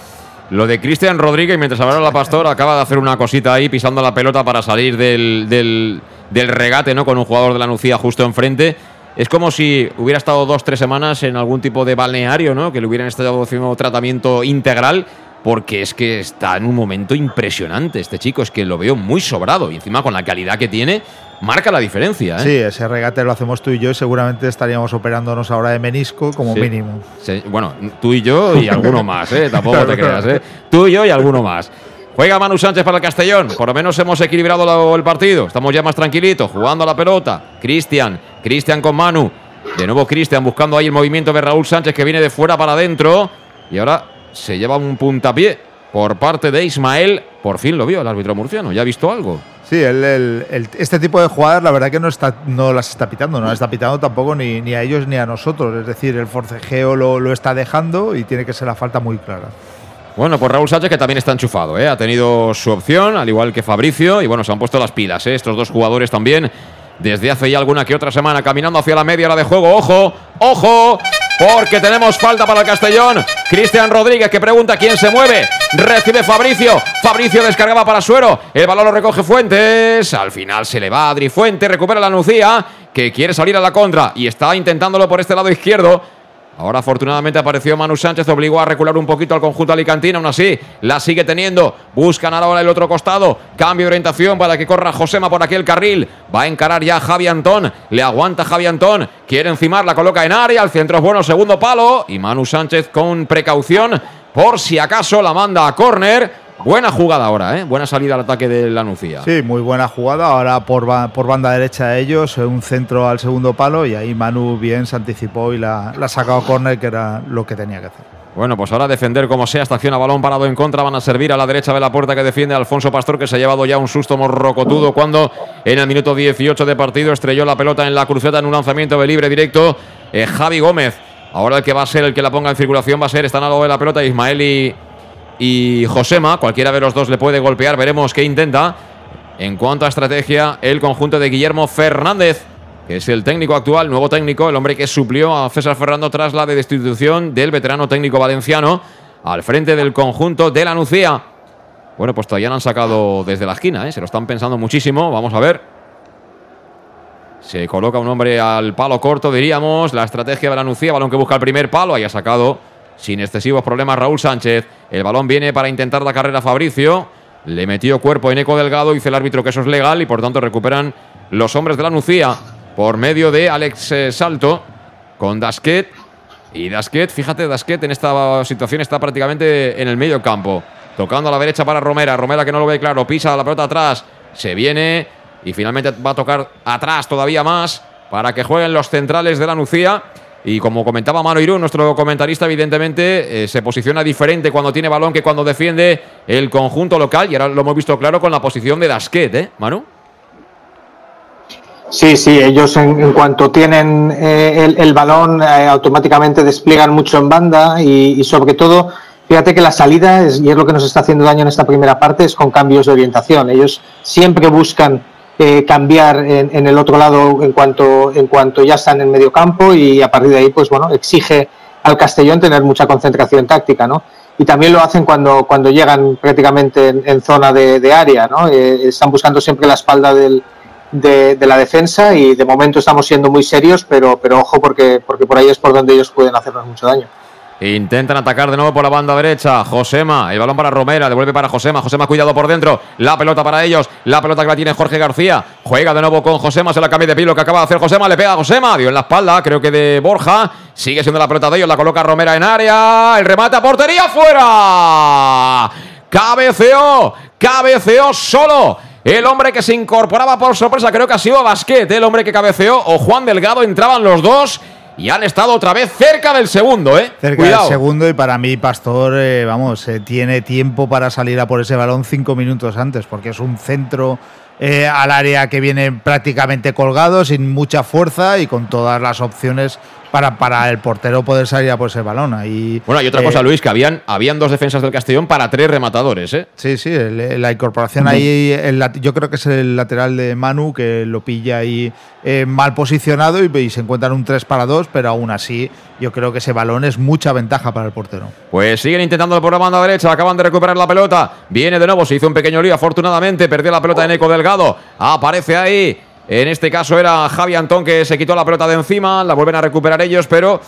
Lo de Cristian Rodríguez, mientras hablaba la Pastor, acaba de hacer una cosita ahí pisando la pelota para salir del, del- regate, ¿no? Con un jugador de la Nucía justo enfrente. Es como si hubiera estado dos, tres semanas en algún tipo de balneario, ¿no? Que le hubieran estado haciendo tratamiento integral. Porque es que está en un momento impresionante este chico. Es que lo veo muy sobrado. Y encima con la calidad que tiene, marca la diferencia, ¿eh? Sí, ese regate lo hacemos tú y yo y seguramente estaríamos operándonos ahora de menisco como Sí. mínimo. Sí, bueno, tú y yo y alguno más, ¿eh? Tampoco te Claro, creas, ¿eh? Tú y yo y alguno más. Juega Manu Sánchez para el Castellón. Por lo menos hemos equilibrado la- el partido. Estamos ya más tranquilitos, jugando a la pelota. Cristian, Cristian con Manu. De nuevo Cristian buscando ahí el movimiento de Raúl Sánchez que viene de fuera para adentro. Y ahora se lleva un puntapié por parte de Ismael. Por fin lo vio el árbitro murciano. ¿Ya ha visto algo? Sí, el- este tipo de jugadas la verdad que no, está, no las está pitando, no las está pitando tampoco ni, ni a ellos ni a nosotros. Es decir, el forcejeo lo, lo está dejando y tiene que ser la falta muy clara. Bueno, pues Raúl Sánchez que también está enchufado, ¿eh? ha tenido su opción, al igual que Fabricio, y bueno, se han puesto las pilas, ¿eh? estos dos jugadores también, desde hace ya alguna que otra semana, caminando hacia la media hora de juego. ¡Ojo! ¡Ojo! Porque tenemos falta para el Castellón. Cristian Rodríguez que pregunta quién se mueve. Recibe Fabricio. Fabricio descargaba para Suero. El balón lo recoge Fuentes. Al final se le va a Adri Fuentes. Recupera la Nucía que quiere salir a la contra y está intentándolo por este lado izquierdo. Ahora afortunadamente apareció Manu Sánchez, obligó a recular un poquito al conjunto alicantino, aún así la sigue teniendo. Buscan ahora el otro costado, cambio de orientación para que corra Josema por aquel carril. Va a encarar ya Javi Antón, le aguanta Javi Antón, quiere encimar, la coloca en área, el centro es bueno, segundo palo. Y Manu Sánchez con precaución, por si acaso la manda a córner. Buena jugada ahora, ¿eh? buena salida al ataque de la Nucía. Sí, muy buena jugada. Ahora por, ba- por banda derecha de ellos, eh, un centro al segundo palo y ahí Manu bien se anticipó y la, ha sacado córner, que era lo que tenía que hacer. Bueno, pues ahora defender como sea, esta acción a balón parado en contra, van a servir a la derecha de la puerta que defiende Alfonso Pastor, que se ha llevado ya un susto morrocotudo cuando en el minuto 18 de partido estrelló la pelota en la cruceta en un lanzamiento de libre directo eh, Javi Gómez. Ahora el que va a ser el que la ponga en circulación va a ser, están al lado de la pelota Ismael y, y Josema, cualquiera de los dos le puede golpear, veremos qué intenta. En cuanto a estrategia, el conjunto de Guillermo Fernández, que es el técnico actual, nuevo técnico, el hombre que suplió a César Ferrando tras la destitución del veterano técnico valenciano al frente del conjunto de la Nucía. Bueno, pues todavía no han sacado desde la esquina, ¿eh? se lo están pensando muchísimo. Vamos a ver. Se coloca un hombre al palo corto, diríamos. La estrategia de la Nucía, balón que busca el primer palo. Ahí ha sacado sin excesivos problemas Raúl Sánchez. El balón viene para intentar la carrera Fabricio. Le metió cuerpo en Eco Delgado, dice el árbitro que eso es legal y por tanto recuperan los hombres de la Nucía por medio de Alex eh, Salto con Dasquet. Y Dasquet, fíjate, Dasquet en esta situación está prácticamente en el medio campo. Tocando a la derecha para Romera. Romera que no lo ve claro, pisa la pelota atrás. Se viene y finalmente va a tocar atrás todavía más para que jueguen los centrales de la Nucía. Y como comentaba Mano Irún, nuestro comentarista, evidentemente eh, se posiciona diferente cuando tiene balón que cuando defiende el conjunto local. Y ahora lo hemos visto claro con la posición de Dasquet, ¿eh, Manu? Sí, sí, ellos en, cuanto tienen eh, el, balón eh, automáticamente despliegan mucho en banda y, sobre todo, fíjate que la salida, y es lo que nos está haciendo daño en esta primera parte, es con cambios de orientación. Ellos siempre buscan eh, cambiar en, en el otro lado en cuanto, en cuanto ya están en medio campo y a partir de ahí, pues bueno, exige al Castellón tener mucha concentración táctica, ¿no? Y también lo hacen cuando, cuando llegan prácticamente en, en zona de, área, ¿no? Eh, están buscando siempre la espalda del, de, de, la defensa y de momento estamos siendo muy serios, pero, pero ojo porque, porque por ahí es por donde ellos pueden hacernos mucho daño. Intentan atacar de nuevo por la banda derecha. Josema, el balón para Romera, devuelve para Josema. Josema, cuidado por dentro. La pelota para ellos. La pelota que la tiene Jorge García. Juega de nuevo con Josema. Se la cambia de pie. Lo que acaba de hacer Josema. Le pega a Josema. Dio en la espalda, creo que de Borja. Sigue siendo la pelota de ellos. La coloca Romera en área. El remate a portería. ¡Fuera! Cabeceó. Cabeceó solo. El hombre que se incorporaba por sorpresa, creo que ha sido Basquet, el hombre que cabeceó, o Juan Delgado, entraban los dos y han estado otra vez cerca del segundo, ¿eh? Cerca Cuidado. del segundo y para mí Pastor, eh, vamos, eh, tiene tiempo para salir a por ese balón cinco minutos antes, porque es un centro eh, al área que viene prácticamente colgado, sin mucha fuerza y con todas las opciones para, para el portero poder salir a por ese balón. Ahí, Bueno, hay otra eh, cosa, Luis, que habían, habían dos defensas del Castellón para tres rematadores, ¿eh? Sí, sí, el- la incorporación ahí, el yo creo que es el lateral de Manu que lo pilla ahí eh, mal posicionado y, y se encuentran un 3 para 2, pero aún así yo creo que ese balón es mucha ventaja para el portero. Pues siguen intentando por la banda derecha, acaban de recuperar la pelota. Viene de nuevo, se hizo un pequeño lío, afortunadamente, perdió la pelota de Neco Delgado. Aparece ahí. En este caso era Javi Antón que se quitó la pelota de encima, la vuelven a recuperar ellos, pero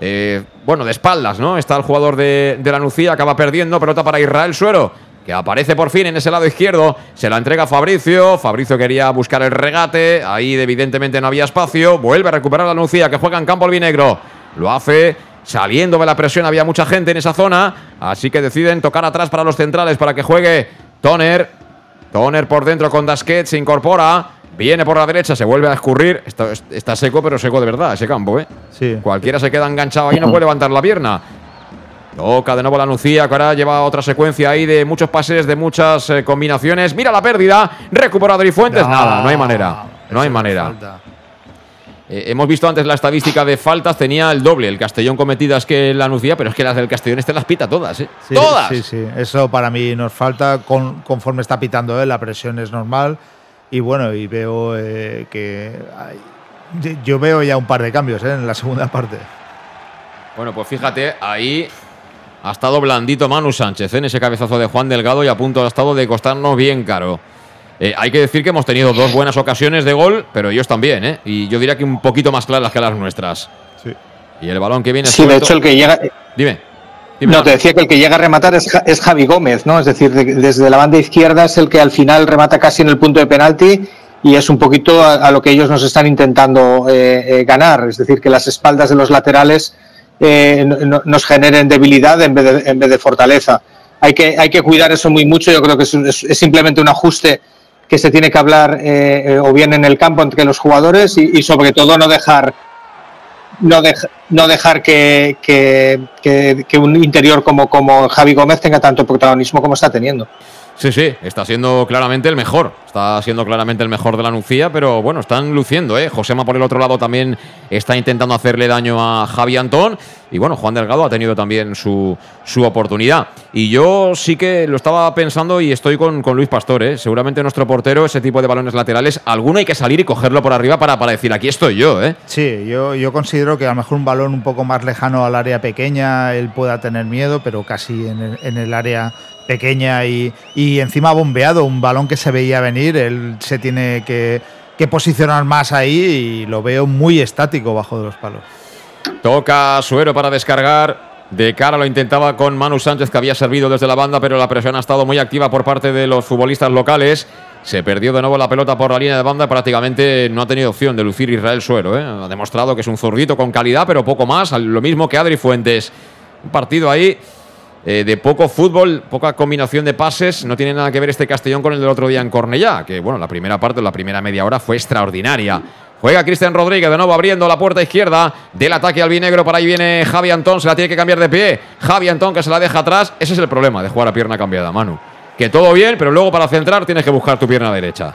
eh, bueno, de espaldas, ¿no? Está el jugador de, de la Nucía, acaba perdiendo, pelota para Israel Suero, que aparece por fin en ese lado izquierdo, se la entrega Fabricio, Fabricio quería buscar el regate, ahí evidentemente no había espacio, vuelve a recuperar la Nucía, que juega en campo albinegro, lo hace saliendo de la presión, había mucha gente en esa zona, así que deciden tocar atrás para los centrales para que juegue Toner, Toner por dentro con Dasquet, se incorpora, viene por la derecha, se vuelve a escurrir, está, está seco, pero seco de verdad ese campo, ¿eh? Sí. Cualquiera se queda enganchado ahí, no puede levantar la pierna. Toca de nuevo la Nucía, que ahora lleva otra secuencia ahí de muchos pases, de muchas eh, combinaciones. Mira la pérdida, recupera Adri Fuentes. No, Nada, no hay manera. No hay manera. Eh, hemos visto antes la estadística de faltas, tenía el doble el Castellón cometidas que la Nucía, pero es que las del Castellón este las pita todas, ¿eh? Sí, ¡Todas! Sí, sí, eso para mí nos falta con- conforme está pitando él, la presión es normal y bueno, y veo eh, que hay- yo veo ya un par de cambios eh, en la segunda parte. Bueno, pues fíjate, ahí ha estado blandito Manu Sánchez ¿eh? en ese cabezazo de Juan Delgado y a punto ha estado de costarnos bien caro. Eh, hay que decir que hemos tenido dos buenas ocasiones de gol, pero ellos también, ¿eh? Y yo diría que un poquito más claras que las nuestras. Sí. Y el balón que viene Sí, de suelto- hecho el que llega, Dime. No, te decía que el que llega a rematar es, es Javi Gómez, ¿no? Es decir, de- desde la banda izquierda es el que al final remata casi en el punto de penalti y es un poquito a, lo que ellos nos están intentando eh, eh, ganar. Es decir, que las espaldas de los laterales eh, no- no- nos generen debilidad en vez de, en vez de fortaleza. Hay que, hay que cuidar eso muy mucho. Yo creo que es, simplemente un ajuste que se tiene que hablar o bien en el campo entre los jugadores y sobre todo no dejar no, dej- no dejar que, que- que- que un interior como, como Javi Gómez tenga tanto protagonismo como está teniendo. Sí, sí, está siendo claramente el mejor. Está siendo claramente el mejor de la Nucía, pero bueno, están luciendo, ¿eh? Josema por el otro lado también está intentando hacerle daño a Javi Antón. Y bueno, Juan Delgado ha tenido también su, su oportunidad. Y yo sí que lo estaba pensando y estoy con, con Luis Pastor, ¿eh? Seguramente nuestro portero, ese tipo de balones laterales, alguno hay que salir y cogerlo por arriba para, para decir, aquí estoy yo, ¿eh? Sí, yo, yo considero que a lo mejor un balón un poco más lejano al área pequeña él pueda tener miedo, pero casi en el, en el área pequeña y, y encima bombeado, un balón que se veía venir, él se tiene que, que posicionar más ahí y lo veo muy estático bajo de los palos. Toca Suero para descargar. De cara lo intentaba con Manu Sánchez, que había servido desde la banda, pero la presión ha estado muy activa por parte de los futbolistas locales. Se perdió de nuevo la pelota por la línea de banda. Prácticamente no ha tenido opción de lucir Israel Suero. ¿eh? Ha demostrado que es un zurdito con calidad, pero poco más. Lo mismo que Adri Fuentes. Un partido ahí eh, de poco fútbol, poca combinación de pases. No tiene nada que ver este Castellón con el del otro día en Cornellá, que bueno, la primera parte, la primera media hora fue extraordinaria. Juega Cristian Rodríguez de nuevo abriendo la puerta izquierda del ataque albinegro. Para ahí viene Javi Antón, se la tiene que cambiar de pie. Javi Antón que se la deja atrás. Ese es el problema de jugar a pierna cambiada, Manu. Que todo bien, pero luego para centrar tienes que buscar tu pierna derecha.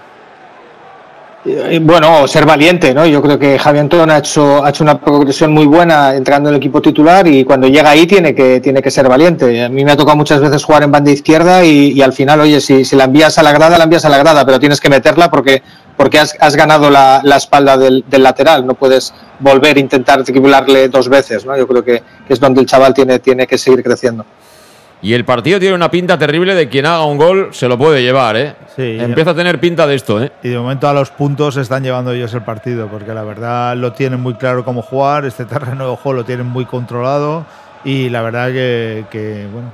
Eh, Bueno, ser valiente, ¿no? Yo creo que Javi Antón ha hecho, ha hecho una progresión muy buena entrando en el equipo titular y cuando llega ahí tiene que, tiene que ser valiente. A mí me ha tocado muchas veces jugar en banda izquierda y, al final, oye, si, si la envías a la grada, la envías a la grada, pero tienes que meterla porque, porque has, has ganado la, la espalda del, del lateral. No puedes volver a intentar tribularle dos veces, ¿no? Yo creo que, que es donde el chaval tiene, tiene que seguir creciendo. Y el partido tiene una pinta terrible de quien haga un gol se lo puede llevar, ¿eh? Sí, Empieza a tener pinta de esto, ¿eh? Y de momento a los puntos están llevando ellos el partido, porque la verdad lo tienen muy claro cómo jugar, este terreno de juego lo tienen muy controlado y la verdad que, que, bueno,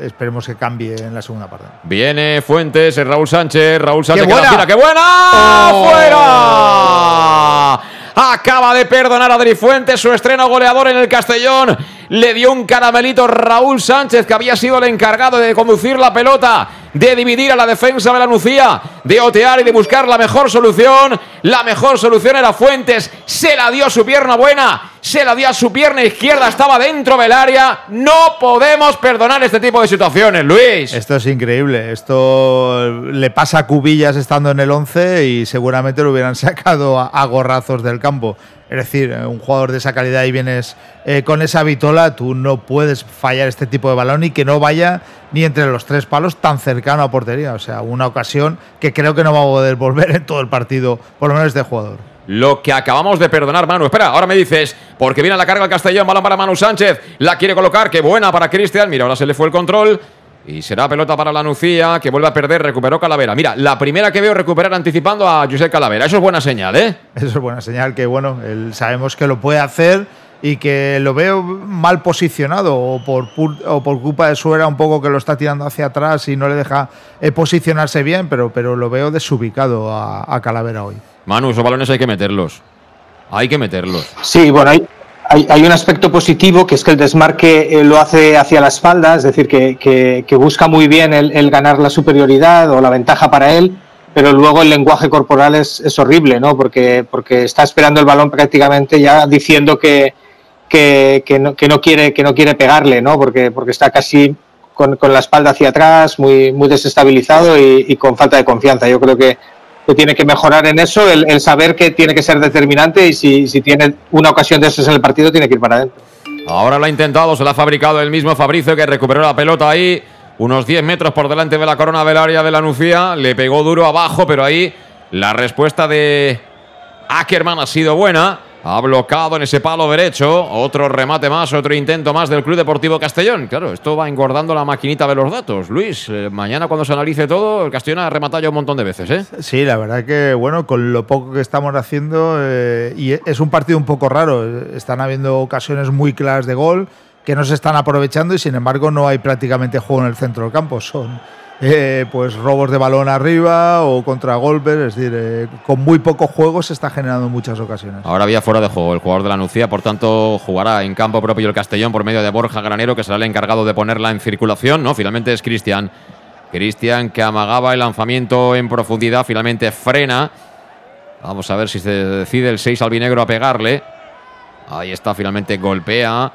esperemos que cambie en la segunda parte. Viene Fuentes, es Raúl Sánchez, Raúl Sánchez ¡Qué que la buena! tira, ¡qué buena! ¡Fuera! Acaba de perdonar a Adri Fuentes, su estreno goleador en el Castellón. Le dio un caramelito Raúl Sánchez, que había sido el encargado de conducir la pelota. De dividir a la defensa de la Nucía, de otear y de buscar la mejor solución. La mejor solución era Fuentes, se la dio a su pierna buena, se la dio a su pierna izquierda, estaba dentro del área. No podemos perdonar este tipo de situaciones, Luis. Esto es increíble. Esto le pasa a Cubillas estando en el 11 y seguramente lo hubieran sacado a, a gorrazos del campo. Es decir, eh, un jugador de esa calidad y vienes eh, con esa vitola, tú no puedes fallar este tipo de balón y que no vaya ni entre los tres palos tan cercano a portería. O sea, una ocasión que creo que no va a poder volver en todo el partido, por lo menos este jugador. Lo que acabamos de perdonar, Manu. Espera, ahora me dices, porque viene a la carga el Castellón, balón para Manu Sánchez, la quiere colocar, qué buena para Cristian. Mira, ahora se le fue el control. Y será pelota para la Nucía, que vuelve a perder, recuperó Calavera. Mira, la primera que veo recuperar anticipando a José Calavera. Eso es buena señal, ¿eh? Eso es buena señal, que bueno, él sabemos que lo puede hacer y que lo veo mal posicionado o por, o por culpa de Suera un poco que lo está tirando hacia atrás y no le deja eh, posicionarse bien, pero, pero lo veo desubicado a, a Calavera hoy. Manu, esos balones hay que meterlos. Hay que meterlos. Sí, bueno, hay, hay, un aspecto positivo que es que el desmarque eh, lo hace hacia la espalda, es decir, que, busca muy bien el, ganar la superioridad o la ventaja para él, pero luego el lenguaje corporal es, horrible, ¿no? Porque, porque está esperando el balón prácticamente ya diciendo que, que, no, no, quiere, que no quiere pegarle, ¿no? Porque, porque está casi con, con la espalda hacia atrás, muy, muy desestabilizado y con falta de confianza. Yo creo que que tiene que mejorar en eso, el, saber que tiene que ser determinante y si, si tiene una ocasión de esas en el partido tiene que ir para adentro. Ahora lo ha intentado, se la ha fabricado el mismo Fabricio que recuperó la pelota ahí, unos 10 metros por delante de la corona del área de la Nucía, le pegó duro abajo, pero ahí la respuesta de Ackerman ha sido buena. Ha bloqueado en ese palo derecho. Otro remate más, otro intento más del Club Deportivo Castellón. Claro, esto va engordando la maquinita de los datos. Luis, eh, mañana cuando se analice todo, el Castellón ha rematado ya un montón de veces, ¿eh? Sí, la verdad que, bueno, con lo poco que estamos haciendo, eh, y es un partido un poco raro. Están habiendo ocasiones muy claras de gol que no se están aprovechando y, sin embargo, no hay prácticamente juego en el centro del campo. Son eh, pues robos de balón arriba o contragolpes, es decir, eh, con muy poco juego se está generando en muchas ocasiones. Ahora había fuera de juego el jugador de la Nucía, por tanto jugará en campo propio el Castellón por medio de Borja Granero, que será el encargado de ponerla en circulación, ¿no? Finalmente es Cristian. Cristian que amagaba el lanzamiento en profundidad, finalmente frena. Vamos a ver si se decide el 6 albinegro a pegarle. Ahí está, finalmente golpea.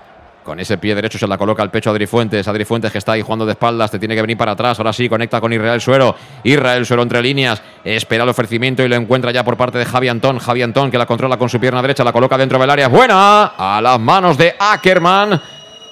Con ese pie derecho se la coloca al pecho a Adri Fuentes. Adri Fuentes que está ahí jugando de espaldas, te tiene que venir para atrás. Ahora sí, conecta con Israel Suero. Israel Suero entre líneas. Espera el ofrecimiento y lo encuentra ya por parte de Javi Antón. Javi Antón que la controla con su pierna derecha, la coloca dentro del área. Buena a las manos de Ackerman,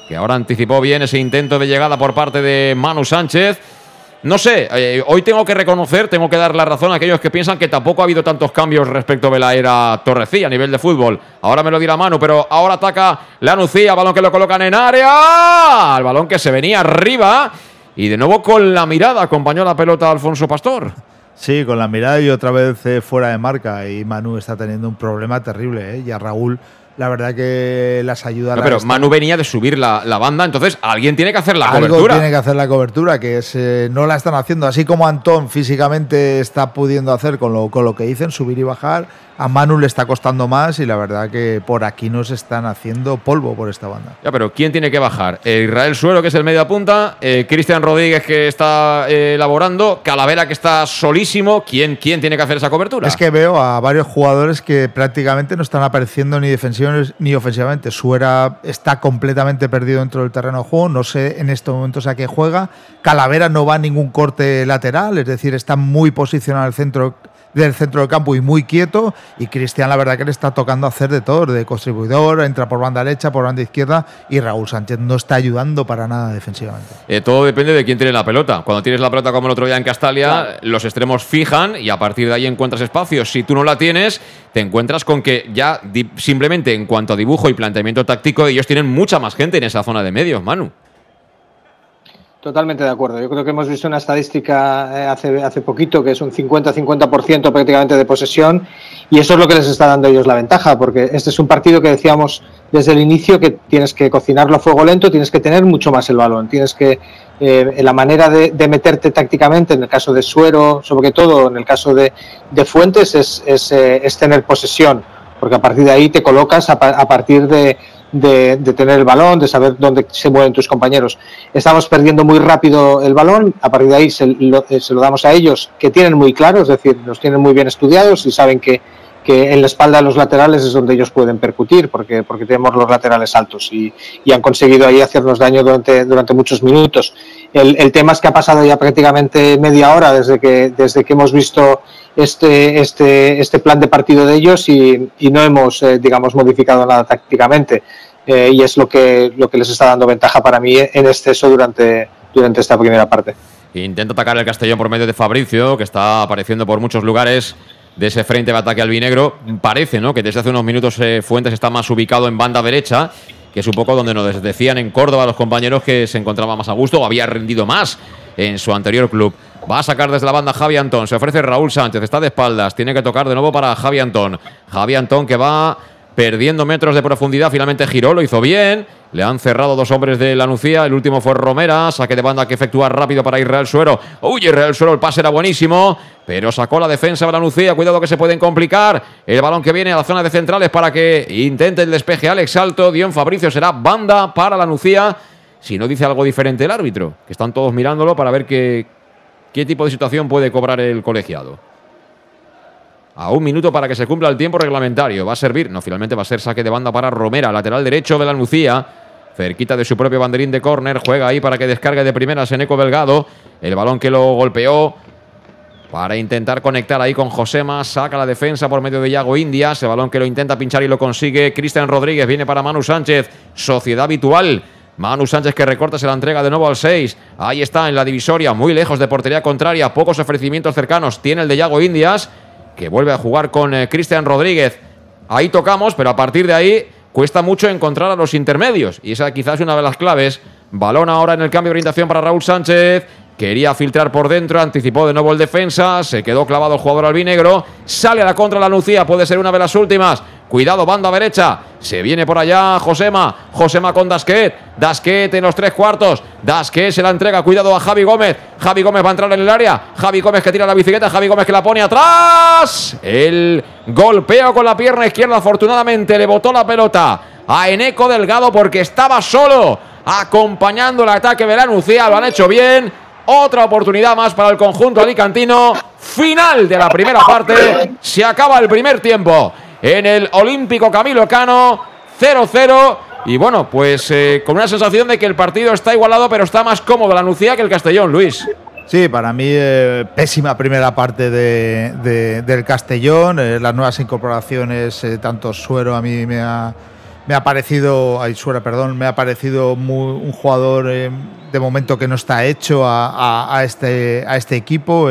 que ahora anticipó bien ese intento de llegada por parte de Manu Sánchez. No sé, eh, hoy tengo que reconocer, tengo que dar la razón a aquellos que piensan que tampoco ha habido tantos cambios respecto de la era Torrecilla a nivel de fútbol. Ahora me lo dirá Manu, pero ahora ataca la Nucía, balón que lo colocan en área. El balón que se venía arriba y de nuevo con la mirada acompañó la pelota Alfonso Pastor. Sí, con la mirada y otra vez eh, fuera de marca. Y Manu está teniendo un problema terrible. ¿eh? Y a Raúl la verdad que las ayudas. No, pero Manu venía de subir la, la, banda, entonces alguien tiene que hacer la Algo cobertura. tiene que hacer la cobertura, que es, eh, no la están haciendo. Así como Antón físicamente está pudiendo hacer con lo, con lo que dicen, subir y bajar, a Manu le está costando más y la verdad que por aquí nos están haciendo polvo por esta banda. Ya, pero ¿quién tiene que bajar? Eh, Israel Suero, que es el media punta, eh, Cristian Rodríguez, que está elaborando, Calavera, que está solísimo. ¿Quién, ¿Quién tiene que hacer esa cobertura? Es que veo a varios jugadores que prácticamente no están apareciendo ni defensivamente ni ofensivamente. Suera está completamente perdido dentro del terreno de juego, no sé en estos momentos a qué juega. Calavera no va a ningún corte lateral, es decir, está muy posicionado el centro del centro del campo y muy quieto. Y Cristian, la verdad que le está tocando hacer de todo, de contribuidor, entra por banda derecha, por banda izquierda. Y Raúl Sánchez no está ayudando para nada defensivamente. Eh, todo depende de quién tiene la pelota. Cuando tienes la pelota como el otro día en Castalia, claro. los extremos fijan y a partir de ahí encuentras espacios. Si tú no la tienes, te encuentras con que ya simplemente en cuanto a dibujo y planteamiento táctico, ellos tienen mucha más gente en esa zona de medios, Manu. Totalmente de acuerdo. Yo creo que hemos visto una estadística eh, hace, hace poquito que es un 50-50% prácticamente de posesión y eso es lo que les está dando ellos la ventaja, porque este es un partido que decíamos desde el inicio que tienes que cocinarlo a fuego lento, tienes que tener mucho más el balón, tienes que eh, la manera de, meterte tácticamente, en el caso de Suero, sobre todo en el caso de, de Fuentes, es, es, eh, es tener posesión porque a partir de ahí te colocas a, a partir de, de, tener el balón, de saber dónde se mueven tus compañeros. Estamos perdiendo muy rápido el balón, a partir de ahí se lo, se lo damos a ellos, que tienen muy claro, es decir, los tienen muy bien estudiados y saben que, que en la espalda de los laterales es donde ellos pueden percutir, porque, porque tenemos los laterales altos y, y han conseguido ahí hacernos daño durante, durante muchos minutos. El, tema es que ha pasado ya prácticamente media hora desde que, desde que hemos visto este, este, este plan de partido de ellos y, y no hemos, eh, digamos, modificado nada tácticamente. Eh, y es lo que, lo que les está dando ventaja para mí en exceso durante, durante esta primera parte. Intenta atacar el Castellón por medio de Fabricio, que está apareciendo por muchos lugares de ese frente de ataque albinegro. Parece, ¿no? Que desde hace unos minutos eh, Fuentes está más ubicado en banda derecha, que es un poco donde nos decían en Córdoba los compañeros que se encontraba más a gusto o había rendido más en su anterior club. Va a sacar desde la banda Javi Antón. Se ofrece Raúl Sánchez. Está de espaldas. Tiene que tocar de nuevo para Javi Antón. Javi Antón que va perdiendo metros de profundidad. Finalmente giró, lo hizo bien. Le han cerrado dos hombres de la Nucía. El último fue Romera. Saque de banda que efectúa rápido para Israel Suero. Uy, Israel Suero, el pase era buenísimo. Pero sacó la defensa de la Nucía. Cuidado que se pueden complicar. El balón que viene a la zona de centrales para que intente el despeje Alex Alto. Dion Fabricio será banda para la Nucía. Si no dice algo diferente el árbitro, que están todos mirándolo para ver qué, qué tipo de situación puede cobrar el colegiado. A un minuto para que se cumpla el tiempo reglamentario. Va a servir, no, finalmente va a ser saque de banda para Romera, lateral derecho de la Nucía. Cerquita de su propio banderín de córner. Juega ahí para que descargue de primera Seneco Delgado. El balón que lo golpeó para intentar conectar ahí con Josema. Saca la defensa por medio de Yago Indias. El balón que lo intenta pinchar y lo consigue. Cristian Rodríguez viene para Manu Sánchez. Sociedad habitual. Manu Sánchez que recorta, se la entrega de nuevo al 6. Ahí está en la divisoria, muy lejos de portería contraria. Pocos ofrecimientos cercanos. Tiene el de Yago Indias que vuelve a jugar con eh, Cristian Rodríguez. Ahí tocamos, pero a partir de ahí cuesta mucho encontrar a los intermedios. Y esa quizás es una de las claves. Balón ahora en el cambio de orientación para Raúl Sánchez. Quería filtrar por dentro, anticipó de nuevo el defensa, se quedó clavado el jugador albinegro, sale a la contra la Lucía, puede ser una de las últimas. Cuidado, banda derecha. Se viene por allá Josema. Josema con Dasquet. Dasquet en los tres cuartos. Dasquet se la entrega. Cuidado a Javi Gómez. Javi Gómez va a entrar en el área. Javi Gómez que tira la bicicleta. Javi Gómez que la pone atrás. El golpeo con la pierna izquierda. Afortunadamente le botó la pelota a Eneco Delgado porque estaba solo acompañando el ataque de la Nucía. Lo han hecho bien. Otra oportunidad más para el conjunto alicantino. Final de la primera parte. Se acaba el primer tiempo en el Olímpico Camilo Cano. 0-0. Y bueno, pues eh, con una sensación de que el partido está igualado, pero está más cómodo la Nucía que el Castellón, Luis. Sí, para mí eh, pésima primera parte de, de, del Castellón. Eh, las nuevas incorporaciones, eh, tanto Suero a mí me ha, me ha parecido, ay, Suero, perdón, me ha parecido muy, un jugador eh, de momento que no está hecho a, a, a este, a este equipo.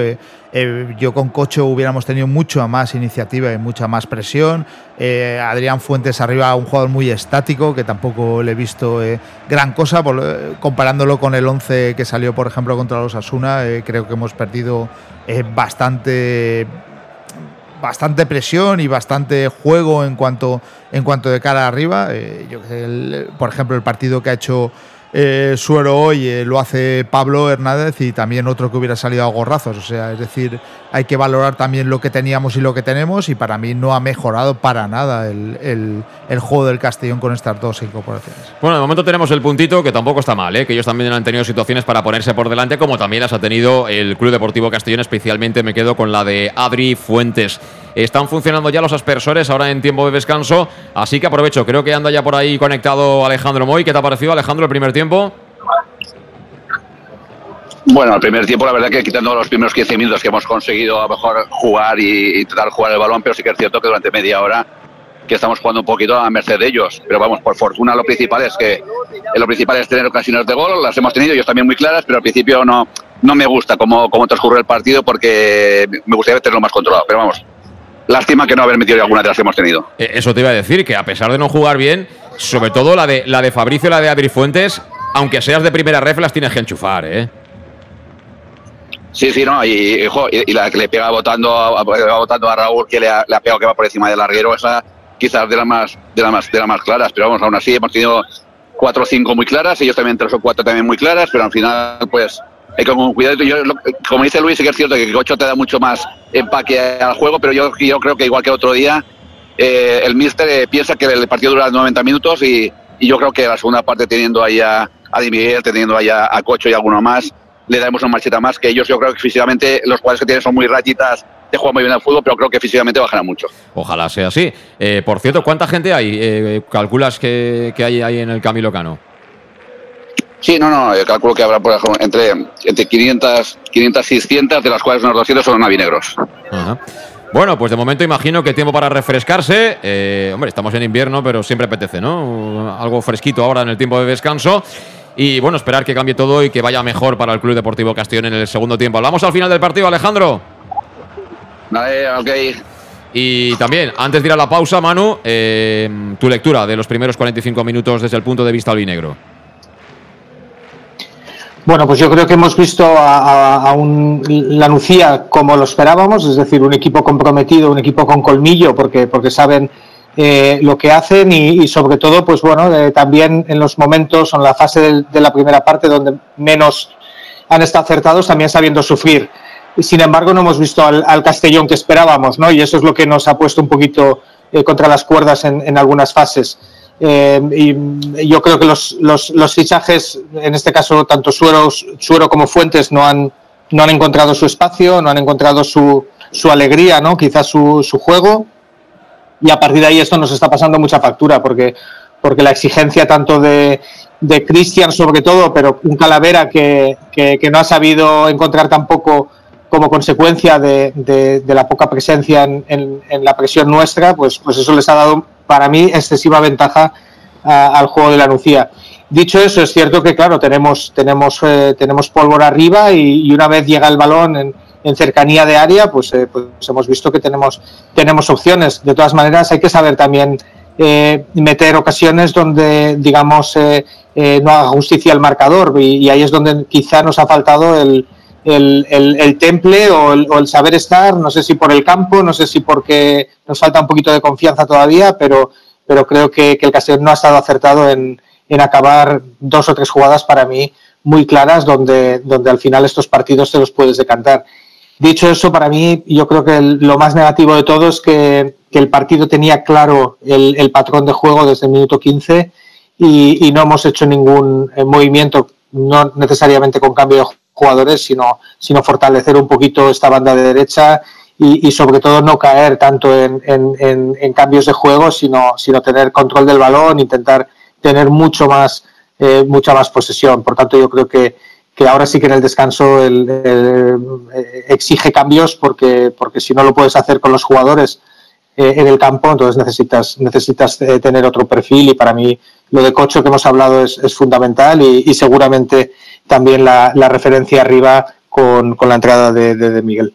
Eh, yo con Cocho hubiéramos tenido mucha más iniciativa y mucha más presión. Eh, Adrián Fuentes arriba, un jugador muy estático, que tampoco le he visto eh, gran cosa. Comparándolo con el 11 que salió, por ejemplo, contra los Asuna, creo que hemos perdido bastante bastante presión y bastante juego en cuanto en cuanto de cara arriba. por ejemplo, el partido que ha hecho eh, Suero hoy eh, lo hace Pablo Hernández y también otro que hubiera salido a gorrazos. O sea, es decir, hay que valorar también lo que teníamos y lo que tenemos y para mí no ha mejorado para nada el, el, juego del Castellón con estas dos incorporaciones. Bueno, de momento tenemos el puntito que tampoco está mal, ¿eh? que ellos también han tenido situaciones para ponerse por delante, como también las ha tenido el Club Deportivo Castellón, especialmente me quedo con la de Adri Fuentes. Están funcionando ya los aspersores ahora en tiempo de descanso, así que aprovecho. Creo que anda ya por ahí conectado Alejandro Moy. ¿Qué te ha parecido, Alejandro, el primer tiempo? Bueno, el primer tiempo, la verdad que quitando los primeros 15 minutos que hemos conseguido a lo mejor jugar y, y tratar de jugar el balón, pero sí que es cierto que durante media hora que estamos jugando un poquito a merced de ellos. Pero vamos, por fortuna lo principal es que lo principal es tener ocasiones de gol, las hemos tenido, ellos también muy claras, pero al principio no, no me gusta cómo, cómo transcurre el partido porque me gustaría tenerlo más controlado. Pero vamos, lástima que no haber metido alguna de las que hemos tenido. Eh, Eso te iba a decir, que a pesar de no jugar bien, sobre todo la de, la de Fabricio y la de Adri Fuentes, aunque seas de primera ref, las tienes que enchufar, ¿eh? Sí, sí, no, y, y, y la que le pega votando a, votando a Raúl, que le ha, le ha, pegado que va por encima del larguero, esa quizás de las más, de las más, de las más claras, pero vamos, aún así hemos tenido cuatro o cinco muy claras, ellos también tres o cuatro también muy claras, pero al final, pues, que con cuidado. Yo, lo, como dice Luis, sí que es cierto que Cocho te da mucho más empaque al juego, pero yo, yo creo que igual que otro día, eh, el míster eh, piensa que el partido dura 90 minutos y, y yo creo que la segunda parte teniendo ahí a, a Di Miguel, teniendo ahí a, Cocho y alguno más, le daremos una marchita más, que ellos yo creo que físicamente los jugadores que tienen son muy rayitas, que juegan muy bien al fútbol, pero creo que físicamente bajarán mucho. Ojalá sea así. Eh, por cierto, ¿cuánta gente hay? Eh, ¿Calculas que, que hay ahí en el Camilo Cano? Sí, no, no, yo calculo que habrá por ejemplo, entre, entre 500, 500, 600, de las cuales unos 200 son navinegros. Ajá. Bueno, pues de momento imagino que tiempo para refrescarse. Eh, hombre, estamos en invierno, pero siempre apetece, ¿no? Algo fresquito ahora en el tiempo de descanso. Y bueno, esperar que cambie todo y que vaya mejor para el Club Deportivo Castellón en el segundo tiempo. Hablamos al final del partido, Alejandro. Vale, ok. Y también, antes de ir a la pausa, Manu, eh, tu lectura de los primeros 45 minutos desde el punto de vista albinegro. Bueno, pues yo creo que hemos visto a, un la Nucía como lo esperábamos, es decir, un equipo comprometido, un equipo con colmillo, porque, porque saben eh, lo que hacen y, sobre todo, pues bueno, eh, también en los momentos, en la fase de, la primera parte donde menos han estado acertados, también sabiendo sufrir. Sin embargo, no hemos visto al, al Castellón que esperábamos, ¿no? Y eso es lo que nos ha puesto un poquito eh, contra las cuerdas en, en algunas fases. Eh, y yo creo que los, los, los, fichajes, en este caso tanto Suero, Suero como Fuentes, no han, no han encontrado su espacio, no han encontrado su, su alegría, ¿no? quizás su, su, juego. Y a partir de ahí esto nos está pasando mucha factura, porque, porque la exigencia tanto de, de Cristian sobre todo, pero un Calavera que, que, que, no ha sabido encontrar tampoco como consecuencia de, de, de la poca presencia en, en, en, la presión nuestra, pues, pues eso les ha dado para mí excesiva ventaja al juego de la Nucía. Dicho eso, es cierto que, claro, tenemos, tenemos, eh, tenemos pólvora arriba y, y, una vez llega el balón en, en cercanía de área, pues, eh, pues, hemos visto que tenemos, tenemos opciones. De todas maneras, hay que saber también eh, meter ocasiones donde, digamos, eh, no haga justicia al marcador y, ahí es donde quizá nos ha faltado el, el, el, temple o el, o el, saber estar, no sé si por el campo, no sé si porque nos falta un poquito de confianza todavía, pero, pero creo que, el Castellón no ha estado acertado en, en, acabar dos o tres jugadas para mí muy claras donde, donde al final estos partidos te los puedes decantar. Dicho eso, para mí yo creo que lo más negativo de todo es que, el partido tenía claro el, el, patrón de juego desde el minuto 15 y, y no hemos hecho ningún eh, movimiento, no necesariamente con cambio de jugadores, sino, sino fortalecer un poquito esta banda de derecha y, y sobre todo no caer tanto en, en, en, en, cambios de juego, sino, sino tener control del balón, intentar tener mucho más, eh, mucha más posesión. Por tanto, yo creo que, que ahora sí que en el descanso el, el, eh, exige cambios porque, porque si no lo puedes hacer con los jugadores eh, en el campo, entonces necesitas, necesitas eh, tener otro perfil y para mí lo de Cocho que hemos hablado es, es fundamental y, y seguramente también la, referencia arriba con, con, la entrada de, Miguel.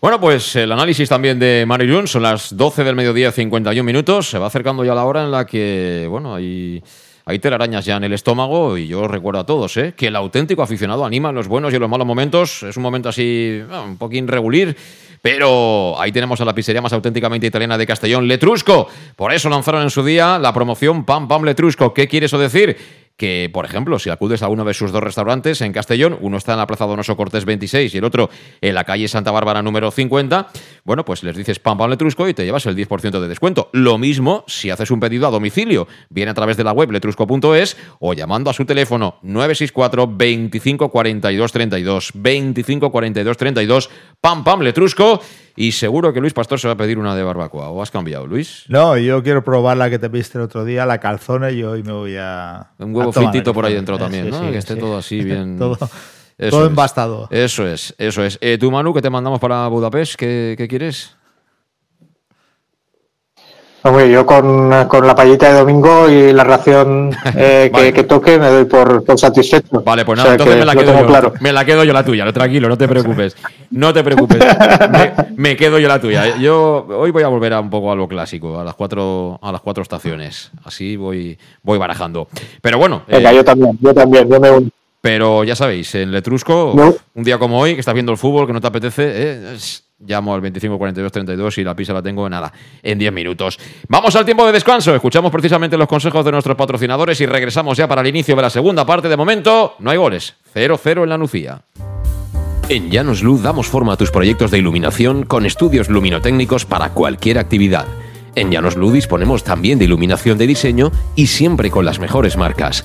Bueno, pues el análisis también de Mario Jun, son las 12 del mediodía, 51 minutos. Se va acercando ya la hora en la que, bueno, hay, hay telarañas ya en el estómago y yo recuerdo a todos, ¿eh? que el auténtico aficionado anima en los buenos y en los malos momentos. Es un momento así, un poquín regular. Pero ahí tenemos a la pizzería más auténticamente italiana de Castellón, Letrusco. Por eso lanzaron en su día la promoción Pam Pam Letrusco. ¿Qué quiere eso decir? Que, por ejemplo, si acudes a uno de sus dos restaurantes en Castellón, uno está en la Plaza Donoso Cortés 26 y el otro en la calle Santa Bárbara número 50, bueno, pues les dices pam pam letrusco y te llevas el 10% de descuento. Lo mismo si haces un pedido a domicilio, viene a través de la web letrusco.es o llamando a su teléfono 964 25 42 32 25 42 32 pam pam letrusco y seguro que Luis Pastor se va a pedir una de barbacoa. ¿O has cambiado, Luis? No, yo quiero probar la que te pediste el otro día, la calzona, y hoy me voy a. Un huevo fritito por ahí dentro también, sí, ¿no? Sí, que esté sí. todo así bien. todo, eso todo embastado. Eso es, eso es. Eh, tú, Manu, que te mandamos para Budapest, ¿qué, qué quieres? Hombre, yo con, con, la payita de domingo y la ración eh, vale. que, que, toque me doy por, por, satisfecho. Vale, pues nada, o sea, entonces me la, quedo yo, claro. me la quedo yo la tuya, tranquilo, no te preocupes. No te preocupes, me, me, quedo yo la tuya. Yo hoy voy a volver a un poco a lo clásico, a las cuatro, a las cuatro estaciones. Así voy, voy barajando. Pero bueno. Venga, eh, yo también, yo también, yo me uno. Pero ya sabéis, en Letrusco, no. un día como hoy, que estás viendo el fútbol, que no te apetece, eh, es, llamo al 25 42 32 y la pizza la tengo en nada, en 10 minutos. Vamos al tiempo de descanso, escuchamos precisamente los consejos de nuestros patrocinadores y regresamos ya para el inicio de la segunda parte. De momento, no hay goles, 0-0 en la Nucía. En Llanos Luz damos forma a tus proyectos de iluminación con estudios luminotécnicos para cualquier actividad En Llanos Luz disponemos también de iluminación de diseño y siempre con las mejores marcas.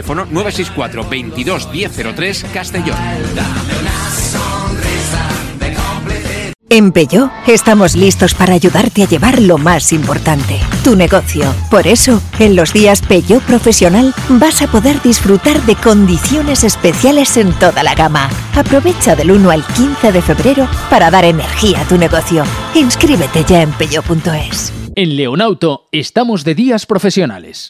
964 22 1003 Castellón. En Peugeot estamos listos para ayudarte a llevar lo más importante, tu negocio. Por eso, en los días Peugeot Profesional vas a poder disfrutar de condiciones especiales en toda la gama. Aprovecha del 1 al 15 de febrero para dar energía a tu negocio. Inscríbete ya en peugeot.es. En Leonauto estamos de días profesionales.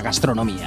gastronomía.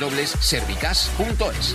www.servicas.es.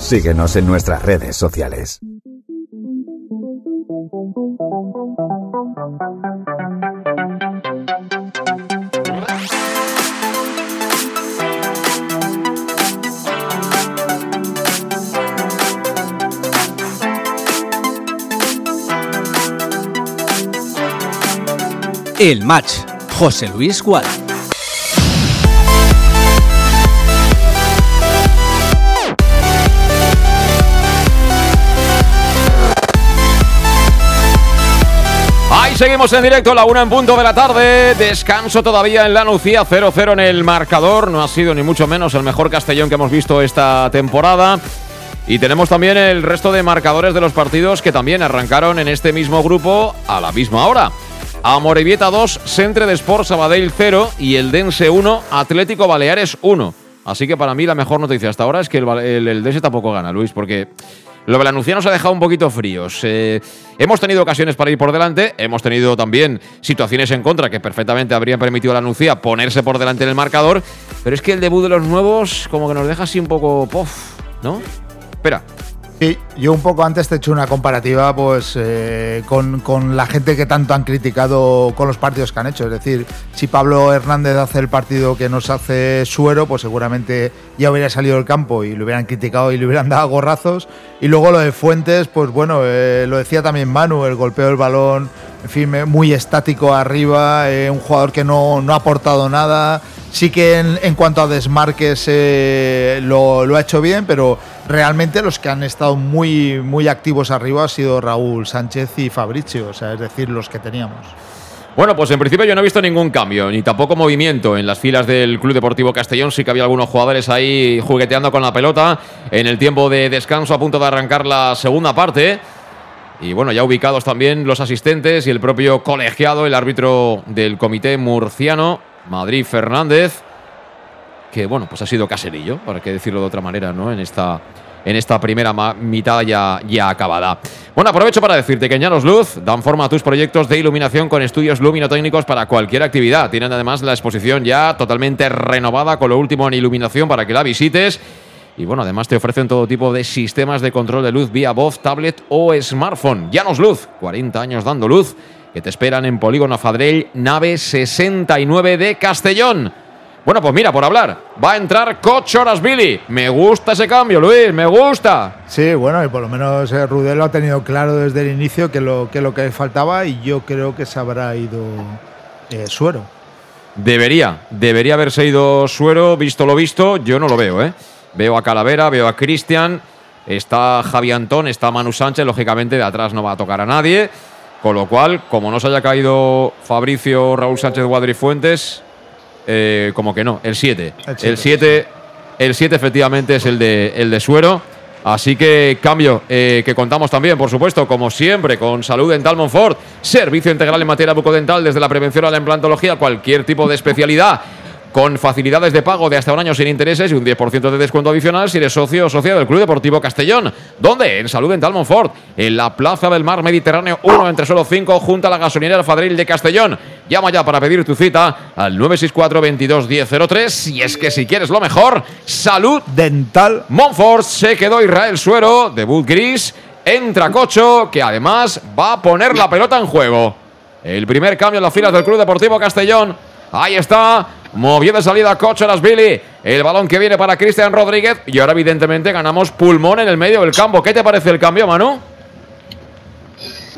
Síguenos en nuestras redes sociales. El match. José Luis Gual. Seguimos en directo, la una en punto de la tarde. Descanso todavía en la Nucía, 0-0 en el marcador. No ha sido ni mucho menos el mejor Castellón que hemos visto esta temporada. Y tenemos también el resto de marcadores de los partidos que también arrancaron en este mismo grupo a la misma hora. Amorebieta 2, Centre de Sport Sabadell 0 y el Dense 1, Atlético Baleares 1. Así que para mí la mejor noticia hasta ahora es que el, el, el Dense tampoco gana, Luis, porque lo Nucía nos ha dejado un poquito fríos. Hemos tenido ocasiones para ir por delante, hemos tenido también situaciones en contra que perfectamente habrían permitido a la Nucía ponerse por delante en el marcador, pero es que el debut de los nuevos como que nos deja así un poco pof, ¿no? Espera. Sí, yo un poco antes te he hecho una comparativa pues eh, con, con, la gente que tanto han criticado con los partidos que han hecho. Es decir, si Pablo Hernández hace el partido que nos hace Suero, pues seguramente ya hubiera salido del campo y lo hubieran criticado y le hubieran dado gorrazos. Y luego lo de Fuentes, pues bueno, eh, lo decía también Manu, el golpeo del balón, en fin, muy estático arriba, eh, un jugador que no, no, ha aportado nada. Sí que en, cuanto a desmarques lo, lo ha hecho bien, pero realmente los que han estado muy, muy activos arriba han sido Raúl Sánchez y Fabricio, o sea, es decir, los que teníamos. Bueno, pues en principio yo no he visto ningún cambio, ni tampoco movimiento en las filas del Club Deportivo Castellón. Sí que había algunos jugadores ahí jugueteando con la pelota en el tiempo de descanso a punto de arrancar la segunda parte. Y bueno, ya ubicados también los asistentes y el propio colegiado, el árbitro del comité murciano, Madrid Fernández, que bueno, pues ha sido caserillo, para qué decirlo de otra manera, ¿no? En esta, en esta primera mitad ya, ya acabada. Bueno, aprovecho para decirte que en Llanos Luz dan forma a tus proyectos de iluminación con estudios luminotécnicos para cualquier actividad. Tienen además la exposición ya totalmente renovada con lo último en iluminación para que la visites. Y bueno, además te ofrecen todo tipo de sistemas de control de luz vía voz, tablet o smartphone. Llanos Luz, 40 años dando luz, que te esperan en Polígono Fadrell, nave 69 de Castellón. Bueno, pues mira, por hablar, va a entrar Coach Billy. Me gusta ese cambio, Luis, me gusta. Sí, bueno, y por lo menos eh, Rudel lo ha tenido claro desde el inicio que lo que, lo que faltaba y yo creo que se habrá ido eh, Suero. Debería, debería haberse ido Suero, visto lo visto, yo no lo veo, ¿eh? Veo a Calavera, veo a Cristian, está Javi Antón, está Manu Sánchez, lógicamente de atrás no va a tocar a nadie. Con lo cual, como no se haya caído Fabricio, Raúl Sánchez Guadrifuentes, eh, como que no, el 7. El 7 el 7 efectivamente es el de, el de Suero. Así que cambio eh, que contamos también, por supuesto, como siempre, con Salud Dental Monfort. Servicio integral en materia bucodental, desde la prevención a la implantología, cualquier tipo de especialidad. Con facilidades de pago de hasta un año sin intereses y un 10% de descuento adicional si eres socio o socia del Club Deportivo Castellón. ¿Dónde? En Salud Dental Monfort, en la Plaza del Mar Mediterráneo 1 entre solo 5, junto a la gasolinera Alfadril de Castellón. Llama ya para pedir tu cita al 964 22 1003 y es que si quieres lo mejor, Salud Dental Monfort. Se quedó Israel Suero, debut gris, entra Cocho, que además va a poner la pelota en juego. El primer cambio en las filas del Club Deportivo Castellón. Ahí está, Movió de salida Cocho Billy. El balón que viene para Cristian Rodríguez. Y ahora, evidentemente, ganamos pulmón en el medio del campo. ¿Qué te parece el cambio, Manu?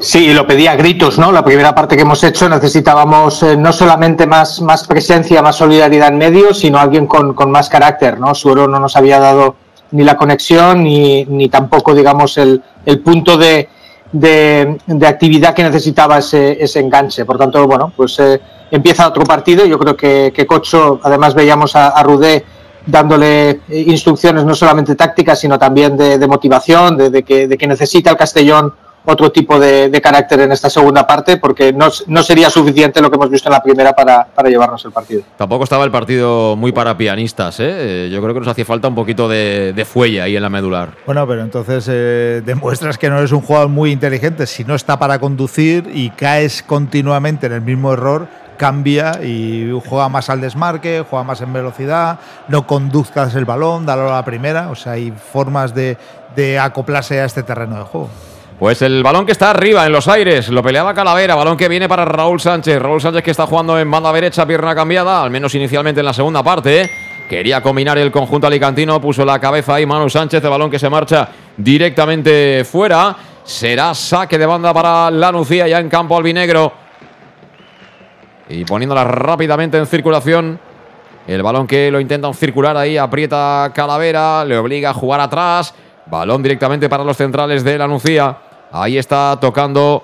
Sí, lo pedía a gritos, ¿no? La primera parte que hemos hecho necesitábamos eh, no solamente más, más presencia, más solidaridad en medio, sino alguien con, con más carácter, ¿no? Suero no nos había dado ni la conexión ni, ni tampoco, digamos, el, el punto de, de, de, actividad que necesitaba ese, ese enganche. Por tanto, bueno, pues eh, empieza otro partido. Yo creo que, que Cocho, además veíamos a, a Rudé dándole instrucciones no solamente tácticas, sino también de, de motivación, de, de, que, de que necesita el Castellón otro tipo de, de, carácter en esta segunda parte, porque no, no, sería suficiente lo que hemos visto en la primera para, para, llevarnos el partido. Tampoco estaba el partido muy para pianistas, ¿eh? Yo creo que nos hacía falta un poquito de, de fuelle ahí en la medular. Bueno, pero entonces eh, demuestras que no eres un jugador muy inteligente. Si no está para conducir y caes continuamente en el mismo error, cambia y juega más al desmarque, juega más en velocidad, no conduzcas el balón, dalo a la primera. O sea, hay formas de, de acoplarse a este terreno de juego. Pues el balón que está arriba en los aires, lo peleaba Calavera, balón que viene para Raúl Sánchez. Raúl Sánchez que está jugando en banda derecha, pierna cambiada, al menos inicialmente en la segunda parte. Quería combinar el conjunto alicantino, puso la cabeza ahí Manu Sánchez, el balón que se marcha directamente fuera. Será saque de banda para la Nucía ya en campo albinegro. Y poniéndola rápidamente en circulación. El balón que lo intentan circular ahí, aprieta Calavera, le obliga a jugar atrás. Balón directamente para los centrales de la Nucía. Ahí está tocando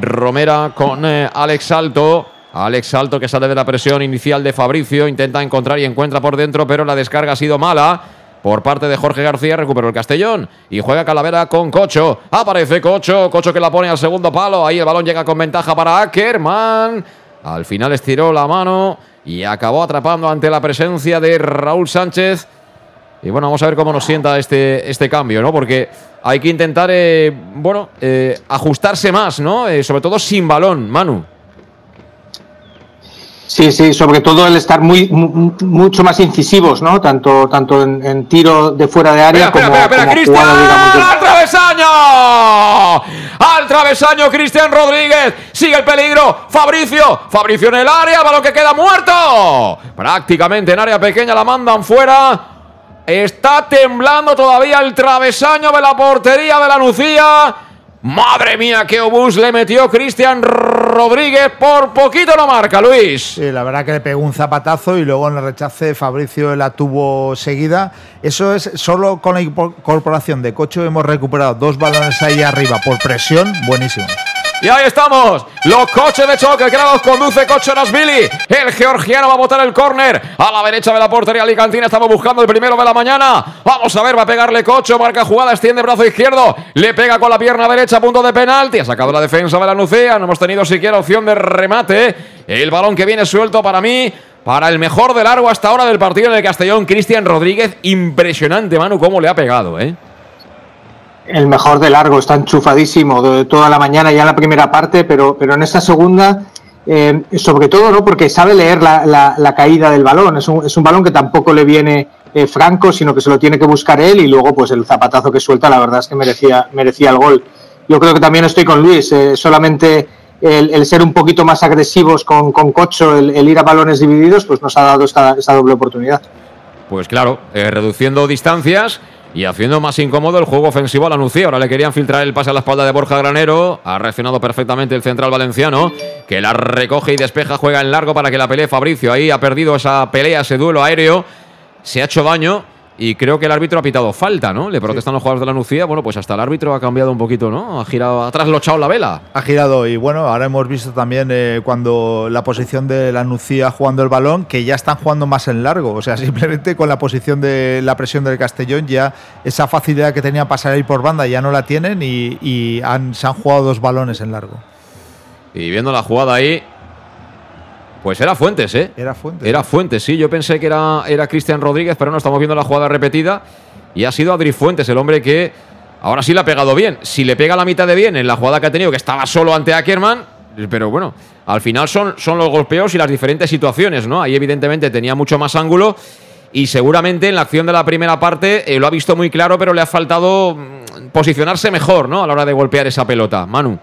Romera con eh, Alex Alto. Alex Alto que sale de la presión inicial de Fabricio. Intenta encontrar y encuentra por dentro, pero la descarga ha sido mala. Por parte de Jorge García recuperó el Castellón y juega Calavera con Cocho. Aparece Cocho, Cocho que la pone al segundo palo. Ahí el balón llega con ventaja para Ackerman. Al final estiró la mano y acabó atrapando ante la presencia de Raúl Sánchez. Y bueno, vamos a ver cómo nos sienta este, este cambio, ¿no? Porque hay que intentar, eh, bueno, eh, ajustarse más, ¿no? Eh, sobre todo sin balón, Manu. Sí, sí, sobre todo el estar muy mucho más incisivos, ¿no? Tanto tanto en, en tiro de fuera de área como, espera, espera, como jugada, digamos, de... ¡Al travesaño! ¡Al travesaño Cristian Rodríguez! Sigue el peligro. Fabricio. Fabricio en el área. Balón que queda muerto. Prácticamente en área pequeña la mandan fuera. Está temblando todavía el travesaño de la portería de la Nucía. Madre mía, qué obús le metió Cristian Rodríguez. Por poquito no marca, Luis. Sí, la verdad que le pegó un zapatazo y luego en el rechace Fabricio la tuvo seguida. Eso es solo con la incorporación de Cocho hemos recuperado dos balones ahí arriba por presión. Buenísimo. Y ahí estamos, los coches de choque que los conduce Cocho Nasvili. El georgiano va a botar el córner a la derecha de la portería alicantina. Estamos buscando el primero de la mañana. Vamos a ver, va a pegarle Cocho, marca jugada, extiende brazo izquierdo, le pega con la pierna derecha punto de penalti. Ha sacado la defensa de la Nucea, no hemos tenido siquiera opción de remate. El balón que viene suelto para mí. Para el mejor de largo hasta ahora del partido de Castellón, Cristian Rodríguez. Impresionante, Manu, cómo le ha pegado, ¿eh? El mejor de largo, está enchufadísimo toda la mañana ya en la primera parte, pero, pero en esta segunda, eh, sobre todo, ¿no? Porque sabe leer la, la, caída del balón. Es un, es un, balón que tampoco le viene eh, franco, sino que se lo tiene que buscar él y luego, pues el zapatazo que suelta, la verdad es que merecía, merecía el gol. Yo creo que también estoy con Luis, eh, solamente el, el, ser un poquito más agresivos con, con Cocho, el, el, ir a balones divididos, pues nos ha dado esta, esta doble oportunidad. Pues claro, reduciendo distancias y haciendo más incómodo el juego ofensivo a la Nucía. Ahora le querían filtrar el pase a la espalda de Borja Granero. Ha reaccionado perfectamente el central valenciano, que la recoge y despeja, juega en largo para que la pelee Fabricio. Ahí ha perdido esa pelea, ese duelo aéreo. Se ha hecho daño. Y creo que el árbitro ha pitado falta, ¿no? Le protestan sí. los jugadores de la Nucía. Bueno, pues hasta el árbitro ha cambiado un poquito, ¿no? Ha girado, ha traslochado la vela. Ha girado y bueno, ahora hemos visto también eh, cuando la posición de la Nucía jugando el balón, que ya están jugando más en largo. O sea, simplemente con la posición de la presión del Castellón, ya esa facilidad que tenía pasar ahí por banda ya no la tienen y, y han, se han jugado dos balones en largo. Y viendo la jugada ahí, pues era Fuentes, ¿eh? Era Fuentes. Era Fuentes, sí. Yo pensé que era, era Cristian Rodríguez, pero no estamos viendo la jugada repetida. Y ha sido Adri Fuentes, el hombre que ahora sí le ha pegado bien. Si le pega la mitad de bien en la jugada que ha tenido, que estaba solo ante Ackerman, pero bueno, al final son, son los golpeos y las diferentes situaciones, ¿no? Ahí evidentemente tenía mucho más ángulo. Y seguramente en la acción de la primera parte eh, lo ha visto muy claro, pero le ha faltado posicionarse mejor, ¿no? A la hora de golpear esa pelota. Manu.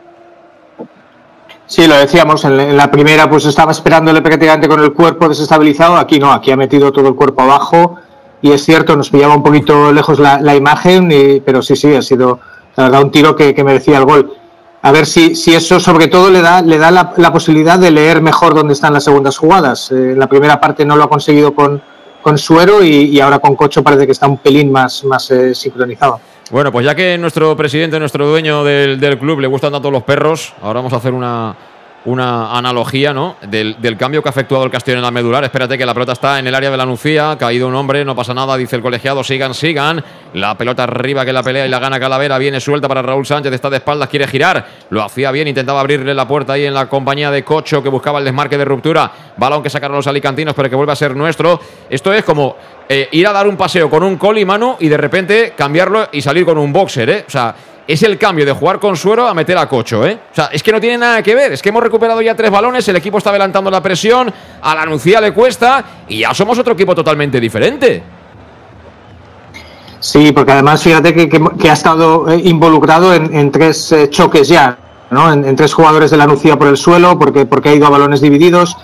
Sí, lo decíamos, en la primera pues estaba esperándole prácticamente con el cuerpo desestabilizado, aquí no, aquí ha metido todo el cuerpo abajo y es cierto, nos pillaba un poquito lejos la, la imagen, y, pero sí, sí, ha sido la verdad un tiro que, merecía el gol. a ver si, si eso sobre todo le da, le da la, posibilidad de leer mejor dónde están las segundas jugadas. Eh, en la primera parte no lo ha conseguido con, con Suero y, y ahora con Cocho parece que está un pelín más, más eh, sincronizado. Bueno, pues ya que nuestro presidente, nuestro dueño del, del club, le gustan tanto los perros, ahora vamos a hacer una, una analogía ¿no? del, del cambio que ha efectuado el Castellón en la medular. Espérate que la pelota está en el área de la Nucía, caído un hombre, no pasa nada, dice el colegiado, sigan, sigan. La pelota arriba que la pelea y la gana Calavera, viene suelta para Raúl Sánchez, está de espaldas, quiere girar, lo hacía bien, intentaba abrirle la puerta ahí en la compañía de Cocho que buscaba el desmarque de ruptura, balón que sacaron los alicantinos pero que vuelve a ser nuestro. Esto es como eh, ir a dar un paseo con un coli mano y de repente cambiarlo y salir con un boxer, ¿eh? O sea, es el cambio de jugar con suero a meter a Cocho, ¿eh? O sea, es que no tiene nada que ver. Es que hemos recuperado ya tres balones, el equipo está adelantando la presión, a la Nucía le cuesta y ya somos otro equipo totalmente diferente. Sí, porque además fíjate que, que- ha estado eh, involucrado en, tres eh, choques ya, ¿no? En, tres jugadores de la Nucía por el suelo, porque, porque ha ido a balones divididos.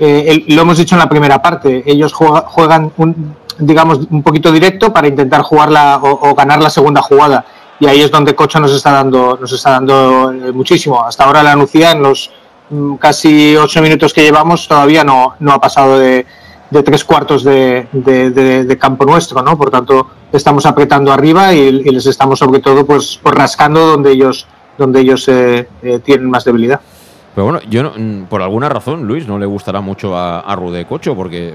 Eh, lo hemos dicho en la primera parte, ellos juega- juegan, un, digamos, un poquito directo para intentar jugarla o ganar la segunda jugada. Y ahí es donde Cocho nos está dando, nos está dando eh, muchísimo. Hasta ahora la Nucía, en los mm, casi ocho minutos que llevamos, todavía no, no ha pasado de, de tres cuartos de, de- campo nuestro, ¿no? Por tanto, estamos apretando arriba y, les estamos sobre todo pues rascando donde ellos donde ellos eh, eh, tienen más debilidad. Pero bueno, yo no- mm, por alguna razón, Luis, no le gustará mucho a, a Rude Cocho, porque eh,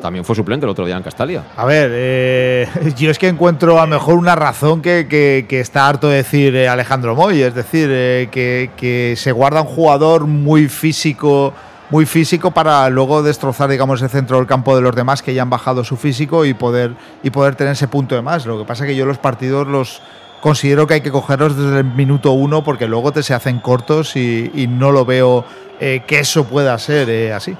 también fue suplente el otro día en Castalia. A ver, eh, yo es que encuentro a mejor una razón que, que- que está harto de decir eh, Alejandro Moy, es decir, eh, que, que se guarda un jugador muy físico, muy físico para luego destrozar, digamos, el centro del campo de los demás que ya han bajado su físico y poder y poder tener ese punto de más. Lo que pasa es que yo los partidos los considero que hay que cogerlos desde el minuto uno porque luego te se hacen cortos y, no lo veo eh, que eso pueda ser eh, así.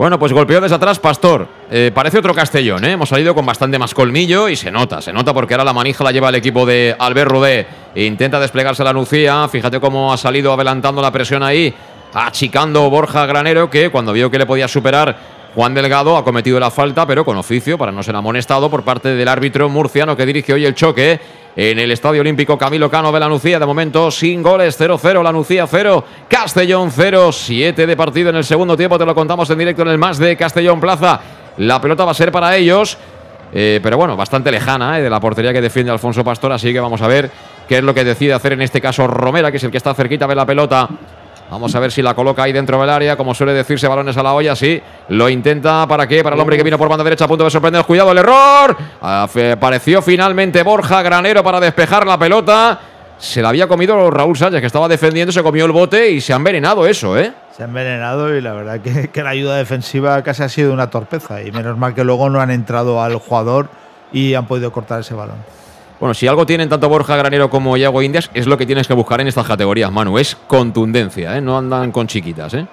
Bueno, pues golpeó desde atrás Pastor. Eh, parece otro Castellón, ¿eh? Hemos salido con bastante más colmillo y se nota, se nota porque ahora la manija la lleva el equipo de Albert Rudé. Intenta desplegarse la Lucía. Fíjate cómo ha salido adelantando la presión ahí, achicando Borja Granero, que cuando vio que le podía superar Juan Delgado ha cometido la falta, pero con oficio para no ser amonestado por parte del árbitro murciano que dirige hoy el choque en el Estadio Olímpico Camilo Cano de la Nucía. De momento, sin goles, 0-0, la Nucía 0, Castellón 0, 7 de partido en el segundo tiempo. Te lo contamos en directo en el más de Castellón Plaza. La pelota va a ser para ellos. eh, pero bueno, bastante lejana eh, de la portería que defiende Alfonso Pastor, así que vamos a ver qué es lo que decide hacer en este caso Romera, que es el que está cerquita de la pelota. Vamos a ver si la coloca ahí dentro del área, como suele decirse, balones a la olla, sí. Lo intenta, ¿para qué? Para el hombre que vino por banda derecha a punto de sorprender. Cuidado, el error. Apareció finalmente Borja Granero para despejar la pelota. Se la había comido Raúl Sánchez, que estaba defendiendo, se comió el bote y se ha envenenado eso, ¿eh? Se ha envenenado y la verdad que, que la ayuda defensiva casi ha sido una torpeza. Y menos mal que luego no han entrado al jugador y han podido cortar ese balón. Bueno, si algo tienen tanto Borja Granero como Iago Indias, es lo que tienes que buscar en estas categorías, Manu. Es contundencia, ¿eh? No andan con chiquitas, ¿eh?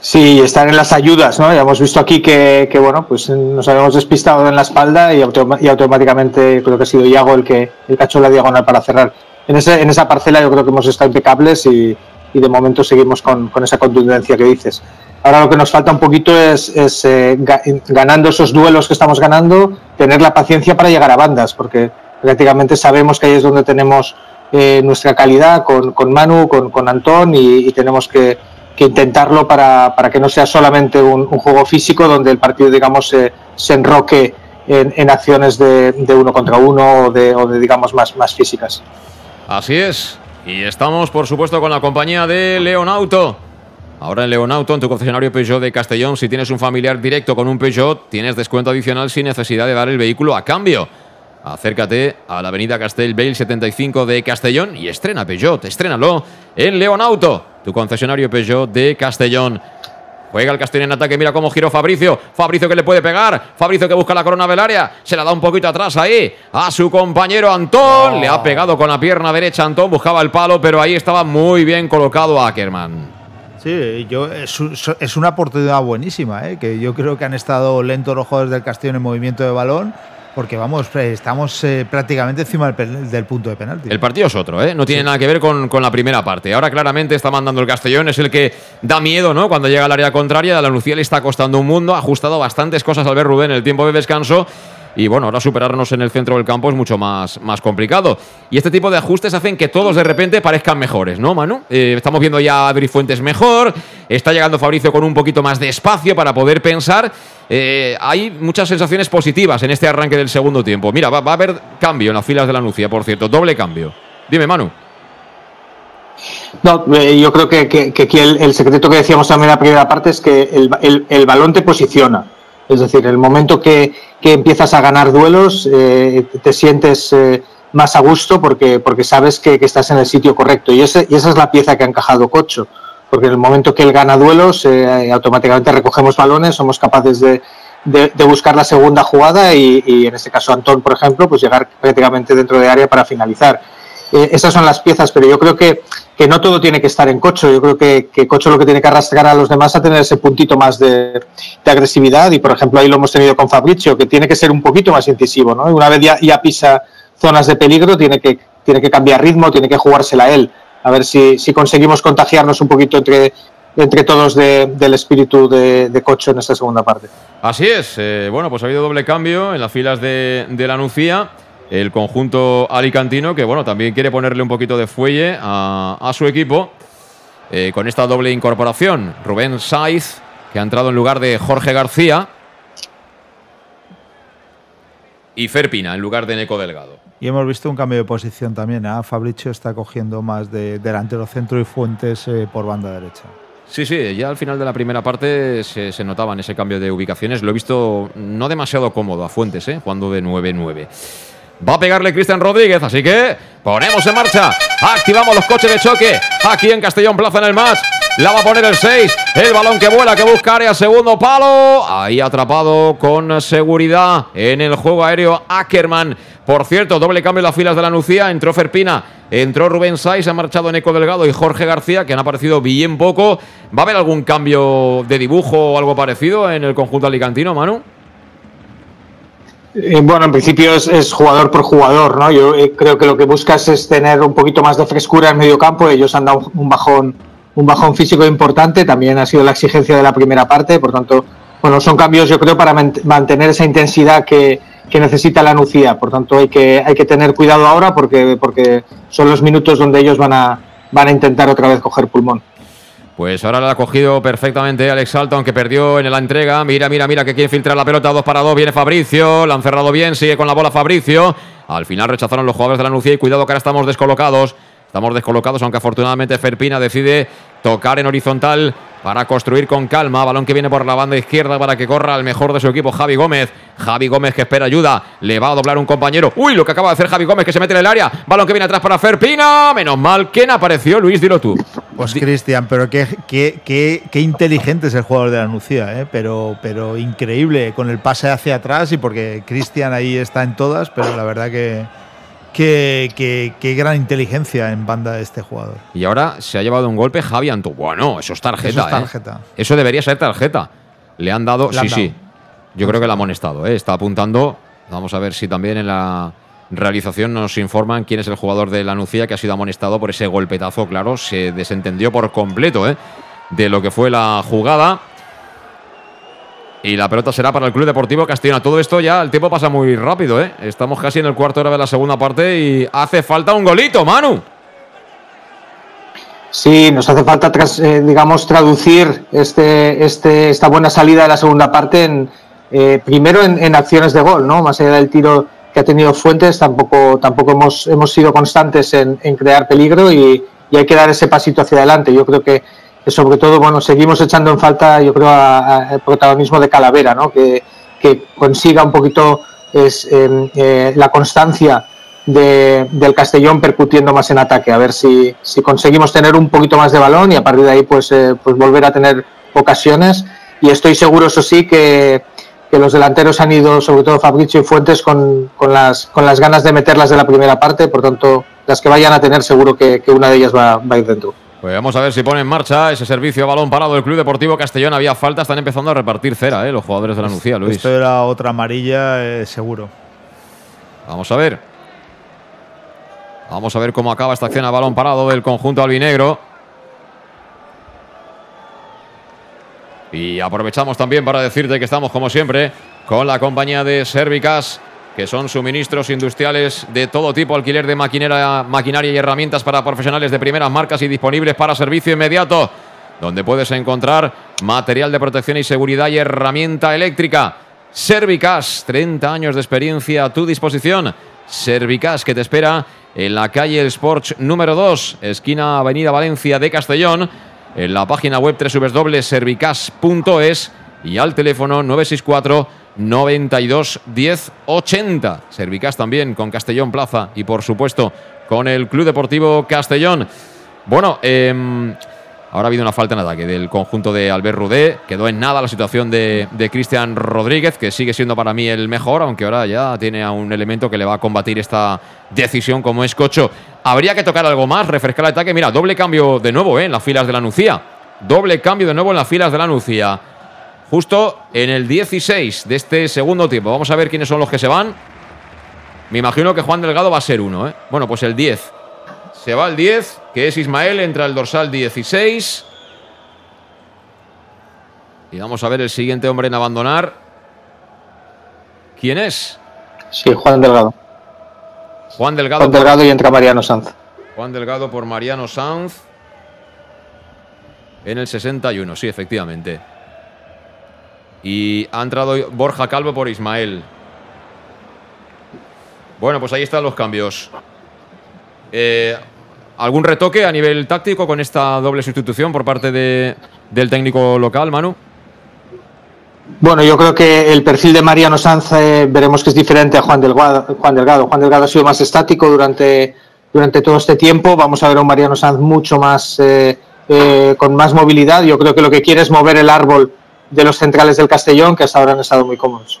Sí, están en las ayudas, ¿no? Ya hemos visto aquí que, que, bueno, pues nos habíamos despistado en la espalda y, automáticamente creo que ha sido Iago el que el que ha hecho la diagonal para cerrar. En, ese, en esa parcela yo creo que hemos estado impecables y, y de momento seguimos con, con esa contundencia que dices. Ahora lo que nos falta un poquito es, es, eh, ga- ganando esos duelos que estamos ganando, tener la paciencia para llegar a bandas, porque prácticamente sabemos que ahí es donde tenemos eh, nuestra calidad con, con Manu, con, con Antón y, y tenemos que, que intentarlo para, para que no sea solamente un, un juego físico donde el partido, digamos, se, se enroque en, en acciones de, de uno contra uno o de, o de, digamos, más, más físicas. Así es. Y estamos, por supuesto, con la compañía de Leonauto. Ahora en Leonauto, en tu concesionario Peugeot de Castellón, si tienes un familiar directo con un Peugeot, tienes descuento adicional sin necesidad de dar el vehículo a cambio. Acércate a la avenida Castellbell 75 de Castellón y estrena Peugeot, estrénalo en Leonauto, tu concesionario Peugeot de Castellón. Juega el Castellón en ataque, mira cómo giró Fabricio. Fabricio que le puede pegar. Fabricio que busca la corona del área. Se la da un poquito atrás ahí a su compañero Antón. Le ha pegado con la pierna derecha Antón. Buscaba el palo, pero ahí estaba muy bien colocado Ackerman. Sí, yo, es, es una oportunidad buenísima, ¿eh? que yo creo que han estado lentos los jugadores del Castillo en movimiento de balón, porque vamos, eh, estamos eh, prácticamente encima del, punto de penalti. El partido es otro, ¿eh? No tiene nada que ver con, con la primera parte. Ahora claramente está mandando el Castellón, es el que da miedo, ¿no? Cuando llega al área contraria, a la Lucía le está costando un mundo, ha ajustado bastantes cosas al ver Rubén en el tiempo de descanso. Y bueno, ahora superarnos en el centro del campo es mucho más, más complicado. Y este tipo de ajustes hacen que todos de repente parezcan mejores, ¿no, Manu? Eh, estamos viendo ya a Adri Fuentes mejor, está llegando Fabricio con un poquito más de espacio para poder pensar. Eh, hay muchas sensaciones positivas en este arranque del segundo tiempo. Mira, va, a haber cambio en las filas de la Nucia, por cierto, doble cambio. Dime, Manu. No, eh, yo creo que, que, aquí el, secreto que decíamos también en la primera parte es que el, el balón te posiciona. Es decir, el momento que, que empiezas a ganar duelos, eh, te sientes eh, más a gusto porque, porque sabes que, estás en el sitio correcto. Y, ese, y esa es la pieza que ha encajado Cocho. Porque en el momento que él gana duelos, eh, automáticamente recogemos balones, somos capaces de, de, de buscar la segunda jugada y, y, en este caso Antón, por ejemplo, pues llegar prácticamente dentro de área para finalizar. Eh, esas son las piezas, pero yo creo que, que, no todo tiene que estar en Cocho. Yo creo que, que, Cocho lo que tiene que arrastrar a los demás a tener ese puntito más de, de, agresividad. Y por ejemplo, ahí lo hemos tenido con Fabricio, que tiene que ser un poquito más incisivo. ¿no? Una vez ya, ya pisa zonas de peligro, tiene que, tiene que cambiar ritmo, tiene que jugársela él. A ver si, si conseguimos contagiarnos un poquito entre, entre todos de, del espíritu de, Cocho en esta segunda parte. Así es. Eh, bueno, pues ha habido doble cambio en las filas de, de la Nucía el conjunto alicantino, que bueno, también quiere ponerle un poquito de fuelle a, a su equipo eh, con esta doble incorporación. Rubén Saiz, que ha entrado en lugar de Jorge García. Y Ferpina en lugar de Neco Delgado. Y hemos visto un cambio de posición también. ¿eh? Fabricio está cogiendo más de delantero centro y Fuentes eh, por banda derecha. Sí, sí, ya al final de la primera parte se, se notaba en ese cambio de ubicaciones. Lo he visto no demasiado cómodo a Fuentes, ¿eh? jugando de 9-9. Va a pegarle Cristian Rodríguez, así que ponemos en marcha. Activamos los coches de choque aquí en Castellón Plaza en el match. La va a poner el 6. El balón que vuela, que busca área, segundo palo. Ahí atrapado con seguridad en el juego aéreo Ackerman. Por cierto, doble cambio en las filas de la Nucía. Entró Ferpina, entró Rubén Saiz, ha marchado Neco Delgado y Jorge García, que han aparecido bien poco. ¿Va a haber algún cambio de dibujo o algo parecido en el conjunto alicantino, Manu? Eh, bueno, en principio es, es, jugador por jugador, ¿no? Yo eh, creo que lo que buscas es tener un poquito más de frescura en medio campo. Ellos han dado un bajón, un bajón físico importante. También ha sido la exigencia de la primera parte. Por tanto, bueno, son cambios, yo creo, para mantener esa intensidad que, que necesita la Nucía. Por tanto, hay que, hay que tener cuidado ahora porque, porque son los minutos donde ellos van a, van a intentar otra vez coger pulmón. Pues ahora la ha cogido perfectamente Alex Salto, aunque perdió en la entrega. Mira, mira, mira que quiere filtrar la pelota. Dos para dos. Viene Fabricio. La han cerrado bien. Sigue con la bola Fabricio. Al final rechazaron los jugadores de la Nucía. Y cuidado que ahora estamos descolocados. Estamos descolocados, aunque afortunadamente Ferpina decide tocar en horizontal para construir con calma. Balón que viene por la banda izquierda para que corra el mejor de su equipo, Javi Gómez. Javi Gómez que espera ayuda. Le va a doblar un compañero. Uy, lo que acaba de hacer Javi Gómez que se mete en el área. Balón que viene atrás para Ferpina. Menos mal. ¿Quién apareció? Luis, dilo tú. Pues Cristian, pero qué, qué, qué, qué, inteligente es el jugador de la Nucía, ¿eh? pero, pero increíble con el pase hacia atrás y porque Cristian ahí está en todas, pero la verdad que Qué, qué, qué, gran inteligencia en banda de este jugador. Y ahora se ha llevado un golpe Javi Antú. Bueno, eso es tarjeta. Eso, es tarjeta. ¿eh? eso debería ser tarjeta. Le han dado. Le han sí, dado. sí. Yo creo que la ha amonestado. ¿eh? Está apuntando. Vamos a ver si también en la realización nos informan quién es el jugador de la Nucía que ha sido amonestado por ese golpetazo. Claro, se desentendió por completo ¿eh? de lo que fue la jugada. Y la pelota será para el Club Deportivo Castellón. Todo esto ya, el tiempo pasa muy rápido, ¿eh? Estamos casi en el cuarto hora de la segunda parte y hace falta un golito, Manu. Sí, nos hace falta, eh, digamos, traducir este, este, esta buena salida de la segunda parte en, eh, primero en, acciones de gol, ¿no? Más allá del tiro que ha tenido Fuentes, tampoco, tampoco hemos, hemos sido constantes en, crear peligro y, y, hay que dar ese pasito hacia adelante. Yo creo que, sobre todo, bueno, seguimos echando en falta, yo creo, al protagonismo de Calavera, ¿no? Que, que consiga un poquito es, eh, la constancia de, del Castellón percutiendo más en ataque, a ver si, si, conseguimos tener un poquito más de balón y a partir de ahí pues, eh, pues volver a tener ocasiones. Y estoy seguro, eso sí, que, que los delanteros han ido, sobre todo Fabricio y Fuentes, con, con, las, con las ganas de meterlas de la primera parte, por tanto, las que vayan a tener seguro que, que una de ellas va, va a ir dentro. Pues vamos a ver si pone en marcha ese servicio a balón parado del Club Deportivo Castellón. Había falta, están empezando a repartir cera, ¿eh? los jugadores de la Nucía, Luis. Esto era otra amarilla, eh, seguro. Vamos a ver. Vamos a ver cómo acaba esta acción a balón parado del conjunto albinegro. Y aprovechamos también para decirte que estamos, como siempre, con la compañía de Servicas, que son suministros industriales de todo tipo, alquiler de maquinera, maquinaria y herramientas para profesionales de primeras marcas y disponibles para servicio inmediato, donde puedes encontrar material de protección y seguridad y herramienta eléctrica. Servicas, 30 años de experiencia a tu disposición. Servicas, que te espera en la calle El Sports número 2, esquina Avenida Valencia de Castellón, en la página web www.servicas.es y al teléfono 964 92 10 80. Servicas también con Castellón Plaza y por supuesto con el Club Deportivo Castellón. Bueno, eh, Ahora ha habido una falta en ataque del conjunto de Albert Rudé. Quedó en nada la situación de, Cristian Rodríguez, que sigue siendo para mí el mejor, aunque ahora ya tiene a un elemento que le va a combatir esta decisión como es Cocho. Habría que tocar algo más, refrescar el ataque. Mira, doble cambio de nuevo ¿eh? en las filas de la Nucía. Doble cambio de nuevo en las filas de la Nucía. Justo en el 16 de este segundo tiempo. Vamos a ver quiénes son los que se van. Me imagino que Juan Delgado va a ser uno. ¿eh? Bueno, pues el 10. Se va el 10, que es Ismael, entra el dorsal 16. Y vamos a ver el siguiente hombre en abandonar. ¿Quién es? Sí, Juan Delgado. Juan Delgado. Juan Delgado y entra Mariano Sanz. Juan Delgado por Mariano Sanz. En el 61, sí, efectivamente. Y ha entrado Borja Calvo por Ismael. Bueno, pues ahí están los cambios. Eh, ¿Algún retoque a nivel táctico con esta doble sustitución por parte de, del técnico local, Manu? Bueno, yo creo que el perfil de Mariano Sanz eh, veremos que es diferente a Juan Delgado. Juan Delgado. Juan Delgado ha sido más estático durante, durante todo este tiempo. Vamos a ver a un Mariano Sanz mucho más eh, con más movilidad. Yo creo que lo que quiere es mover el árbol de los centrales del Castellón, que hasta ahora han estado muy cómodos.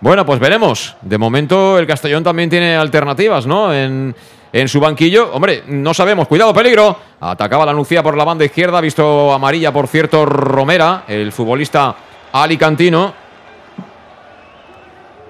Bueno, pues veremos. De momento el Castellón también tiene alternativas, ¿no? En, en su banquillo. Hombre, no sabemos, cuidado, peligro. Atacaba la Nucía por la banda izquierda, visto amarilla, por cierto, Romera, el futbolista alicantino.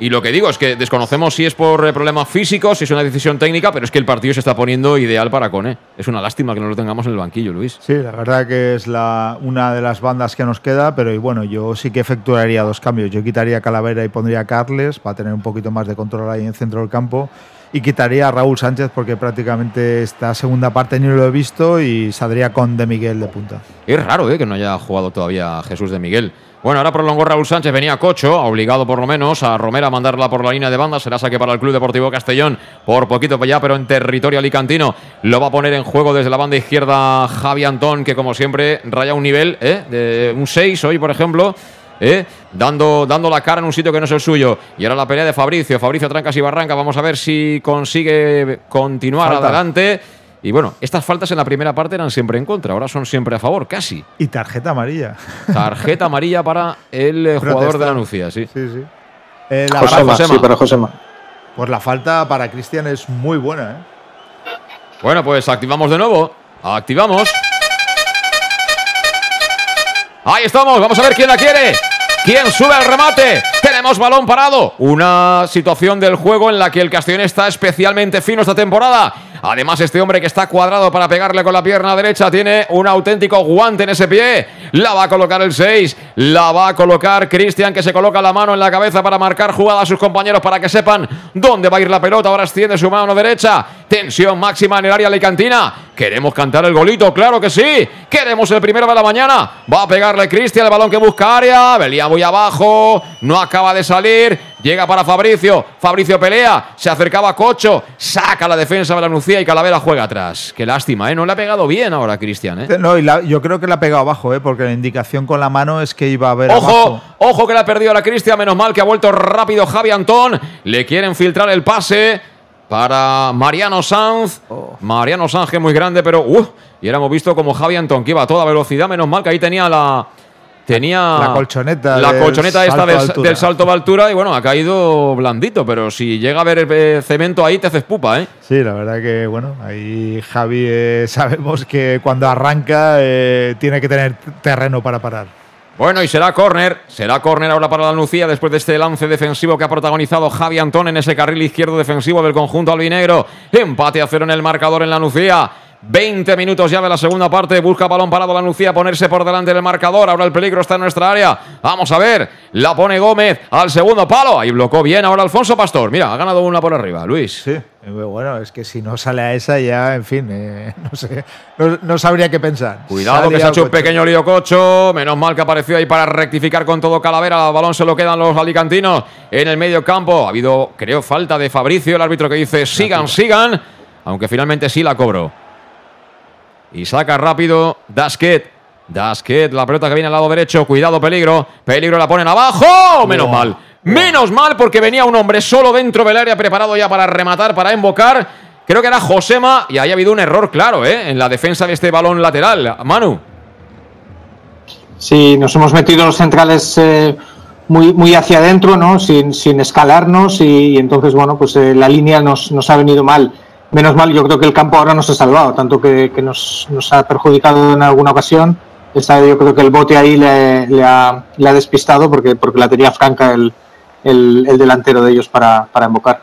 Y lo que digo es que desconocemos si es por eh, problemas físicos, si es una decisión técnica, pero es que el partido se está poniendo ideal para Cone. Es una lástima que no lo tengamos en el banquillo, Luis. Sí, la verdad que es la, una de las bandas que nos queda, pero y bueno, yo sí que efectuaría dos cambios. Yo quitaría Calavera y pondría a Carles para tener un poquito más de control ahí en el centro del campo y quitaría a Raúl Sánchez porque prácticamente esta segunda parte ni lo he visto y saldría con De Miguel de punta. Es raro ¿eh? que no haya jugado todavía Jesús de Miguel. Bueno, ahora prolongó Raúl Sánchez, venía Cocho, obligado por lo menos a Romera a mandarla por la línea de banda. Será saque para el Club Deportivo Castellón por poquito ya, pero en territorio alicantino. Lo va a poner en juego desde la banda izquierda Javi Antón, que como siempre raya un nivel ¿eh? de un 6 hoy, por ejemplo. ¿eh? dando, dando la cara en un sitio que no es el suyo. Y ahora la pelea de Fabricio. Fabricio Trancas y Barranca. Vamos a ver si consigue continuar adelante. Y bueno, estas faltas en la primera parte eran siempre en contra, ahora son siempre a favor, casi. Y tarjeta amarilla. Tarjeta amarilla para el eh, jugador de la Nucía, sí. Sí, sí. Eh, la Josema, sí, para Josema. Pues la falta para Cristian es muy buena, ¿eh? Bueno, pues activamos de nuevo. Activamos. Ahí estamos, vamos a ver quién la quiere. ¿Quién sube el remate? Tenemos balón parado. Una situación del juego en la que el Castellón está especialmente fino esta temporada. Además, este hombre que está cuadrado para pegarle con la pierna derecha tiene un auténtico guante en ese pie. La va a colocar el 6. La va a colocar Cristian, que se coloca la mano en la cabeza para marcar jugada a sus compañeros para que sepan dónde va a ir la pelota. Ahora extiende su mano derecha. Tensión máxima en el área alicantina. Queremos cantar el golito, claro que sí. Queremos el primero de la mañana. Va a pegarle Cristian el balón que busca área. Velía muy abajo. No acaba de salir. Llega para Fabricio. Fabricio pelea. Se acercaba a Cocho. Saca la defensa de la Nucía y Calavera juega atrás. Qué lástima, ¿eh? No le ha pegado bien ahora Cristian, ¿eh? No, yo creo que le ha pegado abajo, ¿eh? Porque la indicación con la mano es que iba a ver ¡Ojo! ¡Ojo que le ha perdido a la Cristian! Menos mal que ha vuelto rápido Javi Antón. Le quieren filtrar el pase para Mariano Sanz. Oh. Mariano Sanz que es muy grande, pero... Uh, y ahora hemos visto como Javi Antón que iba a toda velocidad. Menos mal que ahí tenía la tenía la colchoneta, la colchoneta esta del, salto de altura y bueno, ha caído blandito, pero si llega a ver el cemento ahí te haces pupa, ¿eh? Sí, la verdad que bueno, ahí Javi eh, sabemos que cuando arranca eh, tiene que tener terreno para parar. Bueno, y será córner, será córner ahora para la Lucía después de este lance defensivo que ha protagonizado Javi Antón en ese carril izquierdo defensivo del conjunto albinegro. Empate a cero en el marcador en la Lucía. 20 minutos ya de la segunda parte. Busca balón parado la Nucía, ponerse por delante del marcador. Ahora el peligro está en nuestra área. Vamos a ver. La pone Gómez al segundo palo. Ahí blocó bien ahora Alfonso Pastor. Mira, ha ganado una por arriba, Luis. Sí. Bueno, es que si no sale a esa ya, en fin, eh, no sé, no, sabría qué pensar. Cuidado que se ha hecho un pequeño lío cocho. Menos mal que apareció ahí para rectificar con todo Calavera. El balón se lo quedan los alicantinos en el medio campo. Ha habido, creo, falta de Fabricio, el árbitro que dice sigan, sigan. Aunque finalmente sí la cobró. Y saca rápido Dasket. Dasket, la pelota que viene al lado derecho. Cuidado, peligro. Peligro la ponen abajo. Menos mal. Menos mal porque venía un hombre solo dentro del área preparado ya para rematar, para invocar. Creo que era Josema y ahí ha habido un error claro ¿eh? en la defensa de este balón lateral. Manu. Sí, nos hemos metido los centrales eh, muy, muy hacia adentro, ¿no? Sin, sin escalarnos y, entonces, bueno, pues eh, la línea nos, nos ha venido mal menos mal, yo creo que el campo ahora nos ha salvado, tanto que, nos, ha perjudicado en alguna ocasión. Esta, yo creo que el bote ahí le, ha, despistado porque, porque la tenía franca el, delantero de ellos para, para invocar.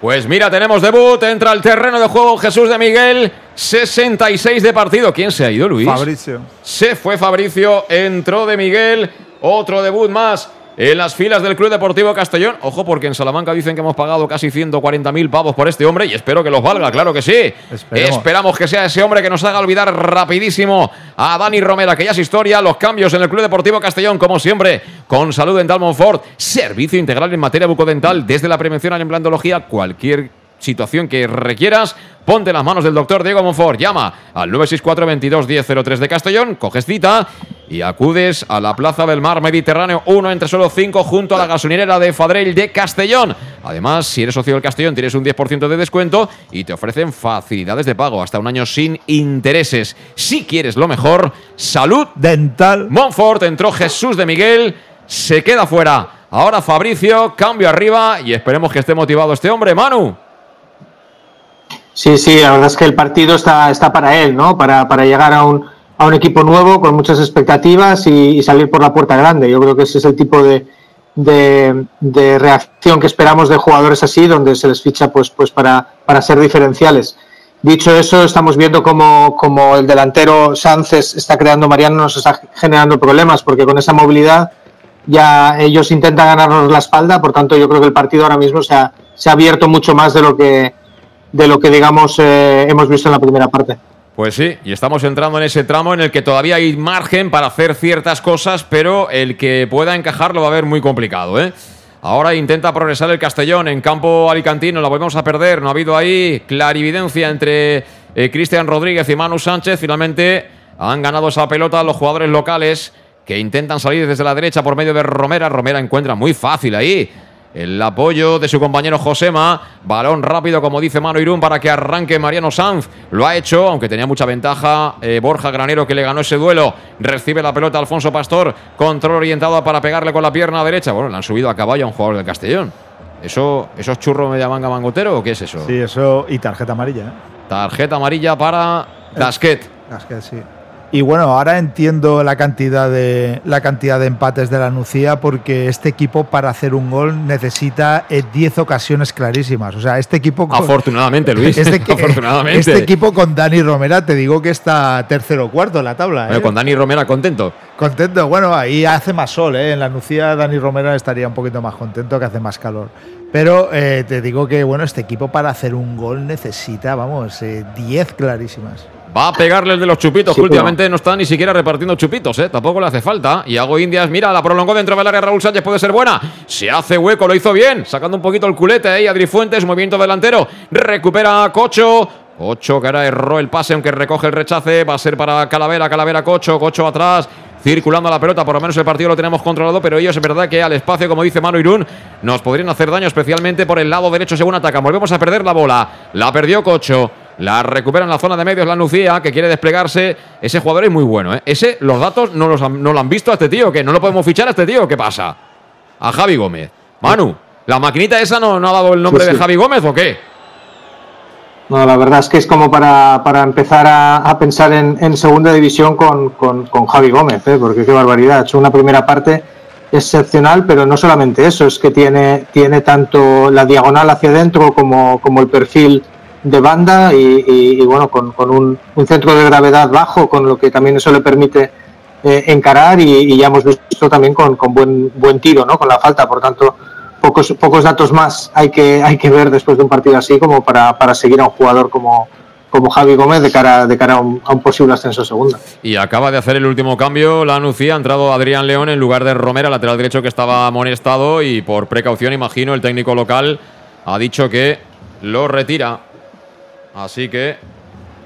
Pues mira, tenemos debut, entra al terreno de juego Jesús de Miguel, 66 de partido. ¿Quién se ha ido, Luis? Fabricio. Se fue Fabricio, entró de Miguel, otro debut más en las filas del Club Deportivo Castellón. Ojo, porque en Salamanca dicen que hemos pagado casi 140.000 pavos por este hombre y espero que los valga, claro que sí. Esperamos que sea ese hombre que nos haga olvidar rapidísimo a Dani Romera, que ya es historia. Los cambios en el Club Deportivo Castellón, como siempre, con Salud Dental Monfort, servicio integral en materia bucodental, desde la prevención a la implantología, cualquier situación que requieras, ponte las manos del doctor Diego Monfort. Llama al 964 22 1003 de Castellón, coges cita y acudes a la Plaza del Mar Mediterráneo 1 entre solo 5 junto a la gasolinera de Fadrell de Castellón. Además, si eres socio del Castellón, tienes un 10% de descuento y te ofrecen facilidades de pago hasta un año sin intereses. Si quieres lo mejor, salud dental. Monfort entró Jesús de Miguel, se queda fuera. Ahora Fabricio, cambio arriba y esperemos que esté motivado este hombre, Manu. Sí, sí, la verdad es que el partido está, está para él, ¿no? Para, para llegar a un, a un equipo nuevo con muchas expectativas y, salir por la puerta grande. Yo creo que ese es el tipo de, de, reacción que esperamos de jugadores así, donde se les ficha pues, pues para, para ser diferenciales. Dicho eso, estamos viendo como, como el delantero Sánchez está creando, Mariano nos está generando problemas, porque con esa movilidad ya ellos intentan ganarnos la espalda, por tanto yo creo que el partido ahora mismo se ha, se ha abierto mucho más de lo que, de lo que digamos eh, hemos visto en la primera parte. Pues sí, y estamos entrando en ese tramo en el que todavía hay margen para hacer ciertas cosas, pero el que pueda encajar lo va a ver muy complicado, ¿eh? Ahora intenta progresar el Castellón en campo alicantino, la volvemos a perder, no ha habido ahí clarividencia entre eh, Cristian Rodríguez y Manu Sánchez, finalmente han ganado esa pelota los jugadores locales que intentan salir desde la derecha por medio de Romera, Romera encuentra muy fácil ahí el apoyo de su compañero Josema. Balón rápido, como dice Mano Irún, para que arranque Mariano Sanz. Lo ha hecho, aunque tenía mucha ventaja. Eh, Borja Granero, que le ganó ese duelo. Recibe la pelota Alfonso Pastor. Control orientado para pegarle con la pierna derecha. Bueno, le han subido a caballo a un jugador del Castellón. ¿Eso, ¿Eso es churro media manga mangotero o qué es eso? Sí, eso. Y tarjeta amarilla. ¿eh? Tarjeta amarilla para Gasquet. Gasquet, sí. Y bueno, ahora entiendo la cantidad de la cantidad de empates de la Nucía porque este equipo para hacer un gol necesita 10 eh, ocasiones clarísimas. O sea, este equipo afortunadamente Luis, este, afortunadamente. este equipo con Dani Romera te digo que está tercero o cuarto en la tabla. ¿eh? con Dani Romera contento. Contento, bueno, ahí hace más sol, ¿eh? en la Nucía Dani Romera estaría un poquito más contento que hace más calor. Pero eh, te digo que bueno, este equipo para hacer un gol necesita, vamos, 10 clarísimas. Va a pegarle el de los chupitos, que últimamente no está ni siquiera repartiendo chupitos, ¿eh? Tampoco le hace falta. Y hago Indias, mira, la prolongó dentro del área Raúl Sánchez, puede ser buena. Se hace hueco, lo hizo bien, sacando un poquito el culete ahí. Adri Fuentes, movimiento delantero. Recupera a Cocho. Cocho que ahora erró el pase, aunque recoge el rechace. Va a ser para Calavera, Calavera, Cocho, Cocho atrás circulando la pelota. Por lo menos el partido lo tenemos controlado, pero ellos es verdad que al espacio, como dice Manu Irún, nos podrían hacer daño, especialmente por el lado derecho según atacan. Volvemos a perder la bola. La perdió Cocho. La recupera en la zona de medios la Nucía, que quiere desplegarse. Ese jugador es muy bueno, ¿eh? Ese, los datos no, los no lo han visto a este tío, que no lo podemos fichar a este tío. ¿Qué pasa? A Javi Gómez. Manu, ¿la maquinita esa no, no ha dado el nombre de Javi Gómez o qué? No, la verdad es que es como para, empezar a, pensar en, segunda división con, Javi Gómez, ¿eh? porque qué barbaridad. Ha hecho una primera parte excepcional, pero no solamente eso, es que tiene, tiene tanto la diagonal hacia adentro como, como el perfil de banda y, bueno, con, un, centro de gravedad bajo, con lo que también eso le permite eh, encarar y, ya hemos visto también con, buen, buen tiro, ¿no? Con la falta, por tanto, pocos, pocos datos más hay que, hay que ver después de un partido así como para, para seguir a un jugador como, como Javi Gómez de cara, de cara a, un, posible ascenso segunda. Y acaba de hacer el último cambio la Nucía, ha entrado Adrián León en lugar de Romera, lateral derecho que estaba amonestado y por precaución, imagino, el técnico local ha dicho que lo retira. Así que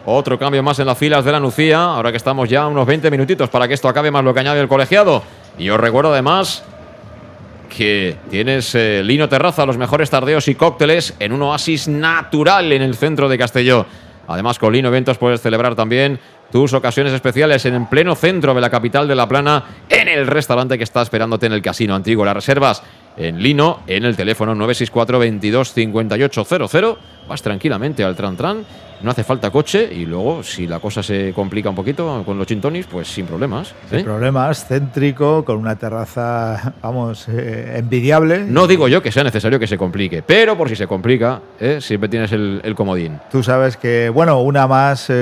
otro cambio más en las filas de la Nucía. Ahora que estamos ya unos 20 minutitos para que esto acabe más lo que añade el colegiado. Y os recuerdo además que tienes eh, Lino Terraza, los mejores tardeos y cócteles en un oasis natural en el centro de Castelló. Además, con Lino Eventos puedes celebrar también tus ocasiones especiales en pleno centro de la capital de La Plana, en el restaurante que está esperándote en el Casino Antiguo. Las reservas en Lino, en el teléfono 964 22 5800. Vas tranquilamente al Tran Tran, no hace falta coche y luego, si la cosa se complica un poquito con los chintonis, pues sin problemas. Sin ¿eh? problemas, céntrico, con una terraza, vamos, eh, envidiable. No digo yo que sea necesario que se complique, pero por si se complica, ¿eh? siempre tienes el, el, comodín. Tú sabes que, bueno, una más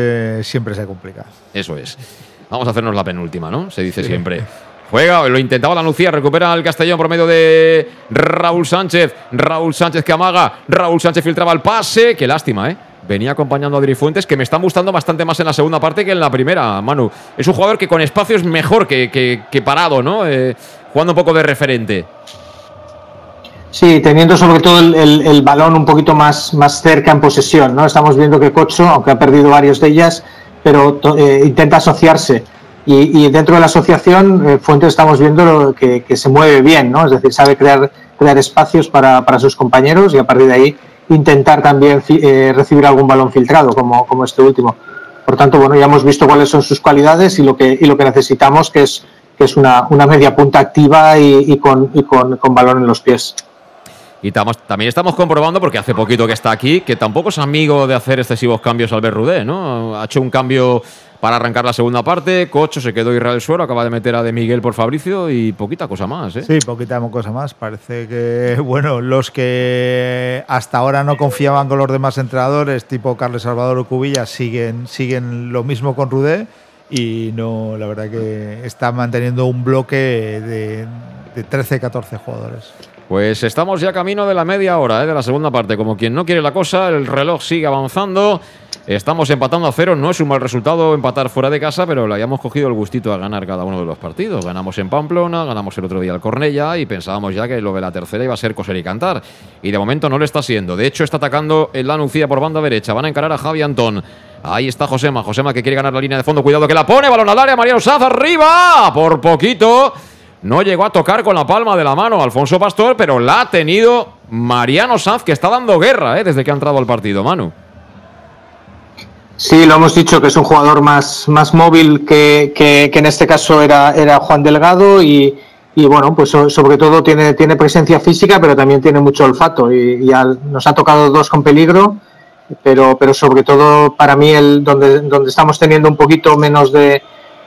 siempre se complica. Eso es. Vamos a hacernos la penúltima, ¿no? Se dice siempre. Juega, lo intentaba la Lucía, recupera el Castellón por medio de Raúl Sánchez. Raúl Sánchez que amaga. Raúl Sánchez filtraba el pase. Qué lástima, ¿eh? Venía acompañando a Adri Fuentes, que me están gustando bastante más en la segunda parte que en la primera, Manu. Es un jugador que con espacio es mejor que, parado, ¿no? Eh, jugando un poco de referente. Sí, teniendo sobre todo el, balón un poquito más, más cerca en posesión, ¿no? Estamos viendo que Cocho, aunque ha perdido varios de ellas, pero eh, intenta asociarse y, dentro de la asociación, eh, Fuentes estamos viendo que, se mueve bien, ¿no? Es decir, sabe crear, crear espacios para, para sus compañeros y a partir de ahí intentar también eh, recibir algún balón filtrado, como, como este último. Por tanto, bueno, ya hemos visto cuáles son sus cualidades y lo que, y lo que necesitamos, que es, que es una, una media punta activa y, con, y con, con balón en los pies. Y también estamos comprobando, porque hace poquito que está aquí, que tampoco es amigo de hacer excesivos cambios al Rudé, ¿no? Ha hecho un cambio para arrancar la segunda parte. Cocho se quedó Israel Suero, acaba de meter a De Miguel por Fabricio y poquita cosa más. ¿eh? Sí, poquita cosa más. Parece que, bueno, los que hasta ahora no confiaban con los demás entrenadores, tipo Carles Salvador o Cubilla, siguen, siguen lo mismo con Rudé y no, la verdad que está manteniendo un bloque de, de 13-14 jugadores. Pues estamos ya camino de la media hora ¿eh? de la segunda parte. Como quien no quiere la cosa, el reloj sigue avanzando. Estamos empatando a cero, no es un mal resultado empatar fuera de casa, pero le hayamos cogido el gustito a ganar cada uno de los partidos. Ganamos en Pamplona, ganamos el otro día al Cornella y pensábamos ya que lo de la tercera iba a ser coser y cantar. Y de momento no lo está siendo. De hecho, está atacando el Lanucía por banda derecha. Van a encarar a Javi Antón. Ahí está Josema. Josema que quiere ganar la línea de fondo. Cuidado que la pone. Balón al área. María Osaz arriba. Por poquito. No llegó a tocar con la palma de la mano Alfonso Pastor, pero la ha tenido Mariano Sanz, que está dando guerra ¿eh? desde que ha entrado al partido, Manu. Sí, lo hemos dicho que es un jugador más, más móvil que, que, en este caso era, era Juan Delgado y, y, bueno, pues sobre todo tiene, tiene presencia física, pero también tiene mucho olfato y, nos ha tocado dos con peligro, pero, pero sobre todo para mí el, donde, donde estamos teniendo un poquito menos de,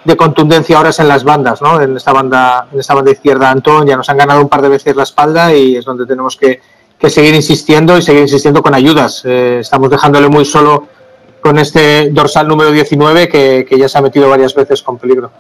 de contundencia ahora es en las bandas, ¿no? En esta banda, en esta banda izquierda Antón ya nos han ganado un par de veces la espalda y es donde tenemos que, seguir insistiendo y seguir insistiendo con ayudas. Eh, estamos dejándole muy solo con este dorsal número 19 que, que ya se ha metido varias veces con peligro.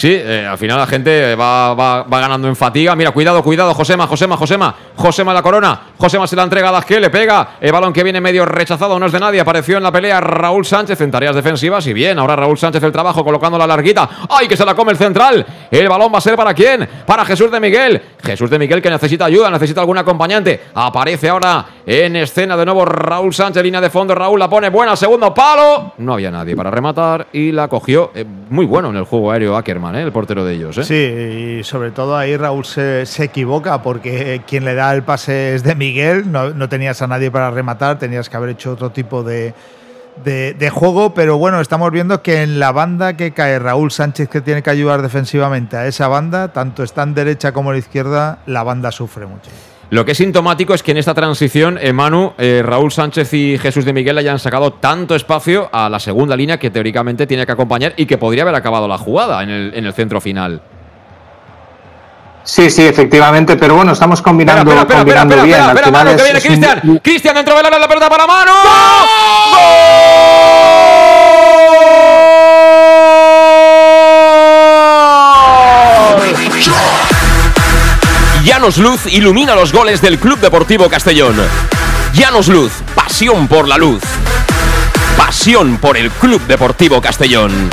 Sí, eh, al final la gente va, va, ganando en fatiga. Mira, cuidado, cuidado, Josema, Josema, Josema. Josema la corona. Josema se la entrega a Dasque, le pega. El balón que viene medio rechazado, no es de nadie. Apareció en la pelea Raúl Sánchez en tareas defensivas. Y bien, ahora Raúl Sánchez el trabajo colocando la larguita. ¡Ay, que se la come el central! El balón va a ser para quién? Para Jesús de Miguel. Jesús de Miguel que necesita ayuda, necesita algún acompañante. Aparece ahora en escena de nuevo Raúl Sánchez, línea de fondo. Raúl la pone buena, segundo palo. No había nadie para rematar y la cogió. Eh, muy bueno en el juego aéreo Ackerman. ¿eh? el portero de ellos. ¿eh? Sí, y sobre todo ahí Raúl se, equivoca porque quien le da el pase es de Miguel, no, tenías a nadie para rematar, tenías que haber hecho otro tipo de, de, juego, pero bueno, estamos viendo que en la banda que cae Raúl Sánchez, que tiene que ayudar defensivamente a esa banda, tanto está en derecha como en izquierda, la banda sufre mucho. Lo que es sintomático es que en esta transición, Emanu, eh, Raúl Sánchez y Jesús de Miguel hayan sacado tanto espacio a la segunda línea que teóricamente tiene que acompañar y que podría haber acabado la jugada en el, en el centro final. Sí, sí, efectivamente, pero bueno, estamos combinando, espera, espera, combinando espera, bien. Que viene Cristian. Cristian dentro de la, la pelota para mano. Llanos Luz ilumina los goles del Club Deportivo Castellón. Llanos Luz, pasión por la luz. Pasión por el Club Deportivo Castellón.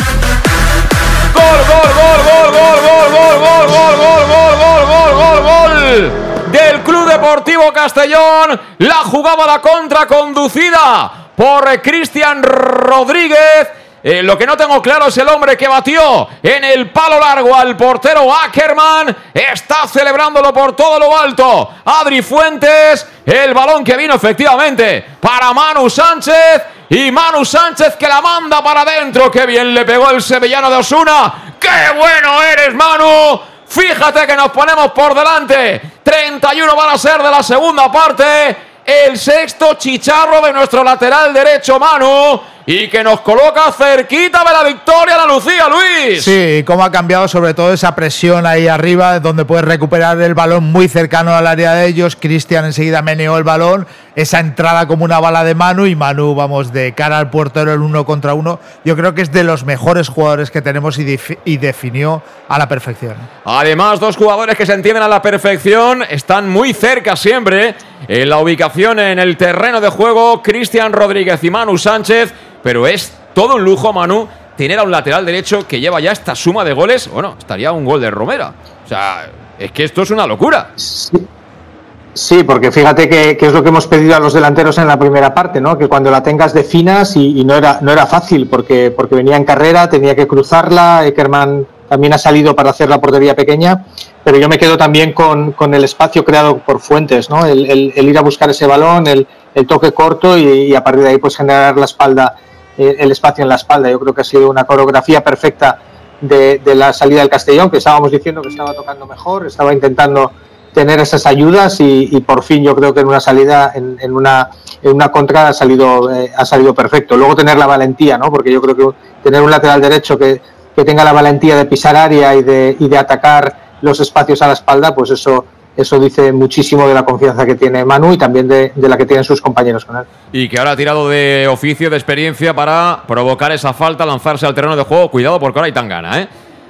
Gol, gol, gol, gol, gol, gol, gol, gol, gol, gol, gol, gol, gol, gol, gol del Club Deportivo Castellón. La jugaba la contra conducida por Cristian Rodríguez. Eh, lo que no tengo claro es el hombre que batió en el palo largo al portero Ackerman. Está celebrándolo por todo lo alto. Adri Fuentes. El balón que vino efectivamente para Manu Sánchez. Y Manu Sánchez que la manda para adentro. Qué bien le pegó el sevillano de Osuna. ¡Qué bueno eres, Manu! Fíjate que nos ponemos por delante. 31 van a ser de la segunda parte. El sexto chicharro de nuestro lateral derecho, Manu. Y que nos coloca cerquita de la victoria la Lucía, Luis. Sí, cómo ha cambiado sobre todo esa presión ahí arriba, donde puedes recuperar el balón muy cercano al área de ellos. Cristian enseguida meneó el balón, esa entrada como una bala de Manu y Manu, vamos, de cara al portero el uno contra uno. Yo creo que es de los mejores jugadores que tenemos y, y definió a la perfección. Además, dos jugadores que se entienden a la perfección, están muy cerca siempre en la ubicación en el terreno de juego, Cristian Rodríguez y Manu Sánchez pero es todo un lujo, Manu, tener a un lateral derecho que lleva ya esta suma de goles. Bueno, estaría un gol de Romera. O sea, es que esto es una locura. Sí. porque fíjate que, es lo que hemos pedido a los delanteros en la primera parte, ¿no? Que cuando la tengas definas y, y no era no era fácil porque porque venía en carrera, tenía que cruzarla, Eckerman también ha salido para hacer la portería pequeña, pero yo me quedo también con, el espacio creado por Fuentes, ¿no? El, ir a buscar ese balón, el, toque corto y, a partir de ahí pues generar la espalda eh, el espacio en la espalda. Yo creo que ha sido una coreografía perfecta de, la salida del Castellón, que estábamos diciendo que estaba tocando mejor, estaba intentando tener esas ayudas y, por fin yo creo que en una salida, en, una, en una contra ha salido, eh, ha salido perfecto. Luego tener la valentía, ¿no? porque yo creo que tener un lateral derecho que, que tenga la valentía de pisar área y de, y de atacar los espacios a la espalda, pues eso eso dice muchísimo de la confianza que tiene Manu y también de, la que tienen sus compañeros con él. Y que ahora ha tirado de oficio, de experiencia para provocar esa falta, lanzarse al terreno de juego. Cuidado porque ahora hay tangana, ¿eh?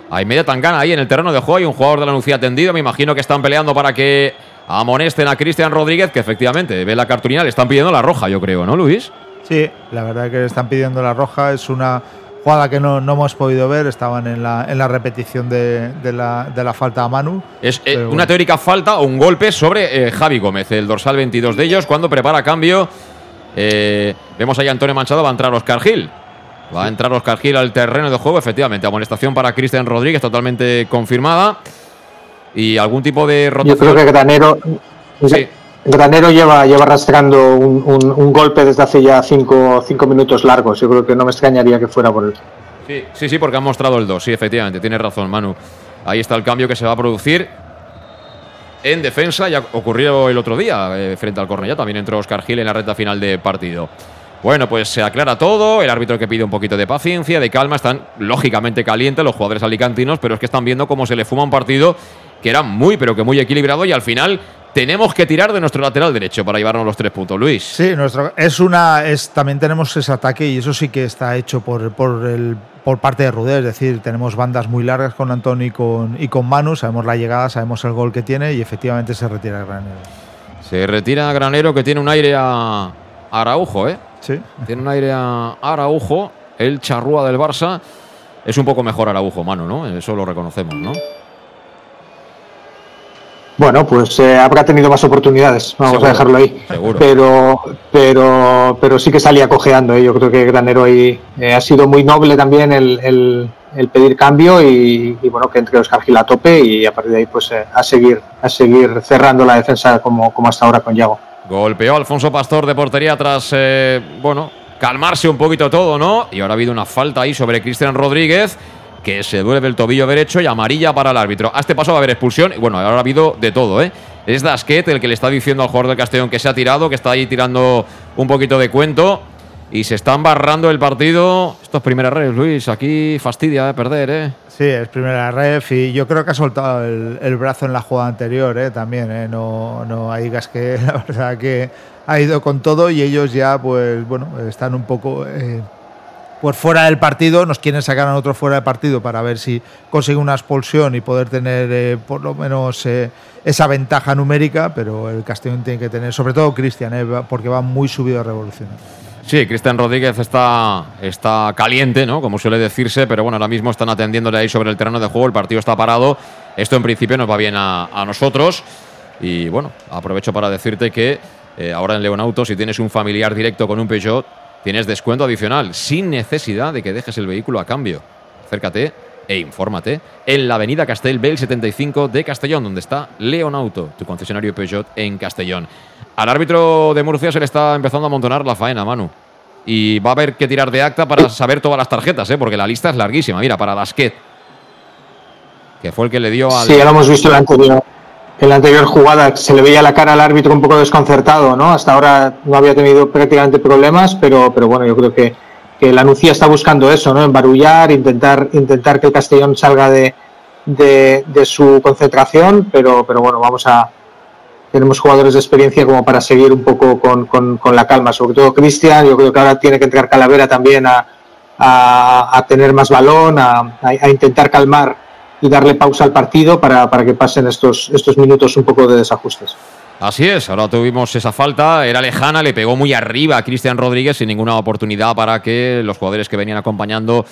Hay media tangana ahí en el terreno de juego. Hay un jugador de la Nucía tendido. Me imagino que están peleando para que amonesten a Cristian Rodríguez, que efectivamente ve la cartulina, le están pidiendo la roja, yo creo, ¿no, Luis? Sí, la verdad que le están pidiendo la roja. Es una jugada que no, no, hemos podido ver, estaban en la, en la repetición de, de, la, de, la, falta a Manu. Es eh, una teórica falta o un golpe sobre eh, Javi Gómez, el dorsal 22 de ellos, cuando prepara cambio. Eh, vemos ahí a Antonio Manchado, va a entrar Oscar Gil. Va a entrar Oscar Gil al terreno de juego, efectivamente. Amonestación para Cristian Rodríguez, totalmente confirmada. Y algún tipo de rotación. Yo creo que Granero. Sí. Granero lleva, lleva arrastrando un, golpe desde hace ya cinco, cinco, minutos largos. Yo creo que no me extrañaría que fuera por él. Sí, sí, sí, porque han mostrado el 2. Sí, efectivamente, tienes razón, Manu. Ahí está el cambio que se va a producir en defensa. Ya ocurrió el otro día eh, frente al Cornellá. También entró Oscar Gil en la recta final de partido. Bueno, pues se aclara todo. El árbitro que pide un poquito de paciencia, de calma. Están lógicamente calientes los jugadores alicantinos, pero es que están viendo cómo se le fuma un partido que era muy, pero que muy equilibrado y al final tenemos que tirar de nuestro lateral derecho para llevarnos los tres puntos, Luis. Sí, nuestro, es una, es, también tenemos ese ataque y eso sí que está hecho por, por, el, por parte de Rudé, es decir, tenemos bandas muy largas con Antonio y con, y con Manu, sabemos la llegada, sabemos el gol que tiene y efectivamente se retira Granero. Se retira Granero que tiene un aire a Araujo, ¿eh? Sí. Tiene un aire a Araujo, el charrúa del Barça. Es un poco mejor Araujo, Manu, ¿no? Eso lo reconocemos, ¿no? Bueno, pues eh, habrá tenido más oportunidades, vamos a dejarlo ahí. Pero, pero, pero sí que salía cojeando. ¿eh? Yo creo que Granero ahí eh, ha sido muy noble también el, pedir cambio y, bueno que entre Oscar Gil a tope y a partir de ahí pues a seguir a seguir cerrando la defensa como, como hasta ahora con Yago. Golpeó Alfonso Pastor de portería tras bueno calmarse un poquito todo, ¿no? Y ahora ha habido una falta ahí sobre Cristian Rodríguez que se duele el tobillo derecho y amarilla para el árbitro. A este paso va a haber expulsión. Y bueno, ahora ha habido de todo, ¿eh? Es Dasquet el que le está diciendo al jugador Castellón que se ha tirado, que está ahí tirando un poquito de cuento. Y se están barrando el partido. Esto es primera red, Luis. Aquí fastidia ¿eh? perder, ¿eh? Sí, es primera red y yo creo que ha soltado el, brazo en la jugada anterior ¿eh? también. ¿eh? No, no hay que la verdad que ha ido con todo y ellos ya, pues bueno, están un poco. Eh, pues fuera del partido, nos quieren sacar a nosotros fuera del partido para ver si consigue una expulsión y poder tener eh, por lo menos eh, esa ventaja numérica, pero el Castellón tiene que tener, sobre todo Cristian, eh, porque va muy subido a revolucionar. Sí, Cristian Rodríguez está, está caliente, ¿no? Como suele decirse, pero bueno, ahora mismo están atendiéndole ahí sobre el terreno de juego, el partido está parado. Esto en principio nos va bien a, a nosotros. Y bueno, aprovecho para decirte que eh, ahora en León Auto, si tienes un familiar directo con un Peugeot, tienes descuento adicional sin necesidad de que dejes el vehículo a cambio. Acércate e infórmate en la avenida Castelbel 75 de Castellón, donde está León Auto, tu concesionario Peugeot en Castellón. Al árbitro de Murcia se le está empezando a amontonar la faena, Manu. Y va a haber que tirar de acta para saber todas las tarjetas, ¿eh? porque la lista es larguísima. Mira, para Dasquet, que fue el que le dio al. Sí, ya lo hemos visto en la anterior, en la anterior jugada. Se le veía la cara al árbitro un poco desconcertado, ¿no? Hasta ahora no había tenido prácticamente problemas, pero, pero bueno, yo creo que, que la Nucía está buscando eso, ¿no? Embarullar, intentar, intentar que el Castellón salga de, de, su concentración, pero, pero bueno, vamos a. Tenemos jugadores de experiencia como para seguir un poco con, con, la calma, sobre todo Cristian. Yo creo que ahora tiene que entrar Calavera también a, a, a tener más balón, a, a intentar calmar y darle pausa al partido para, para que pasen estos, estos minutos un poco de desajustes. Así es, ahora tuvimos esa falta, era lejana, le pegó muy arriba a Cristian Rodríguez sin ninguna oportunidad para que los jugadores que venían acompañando,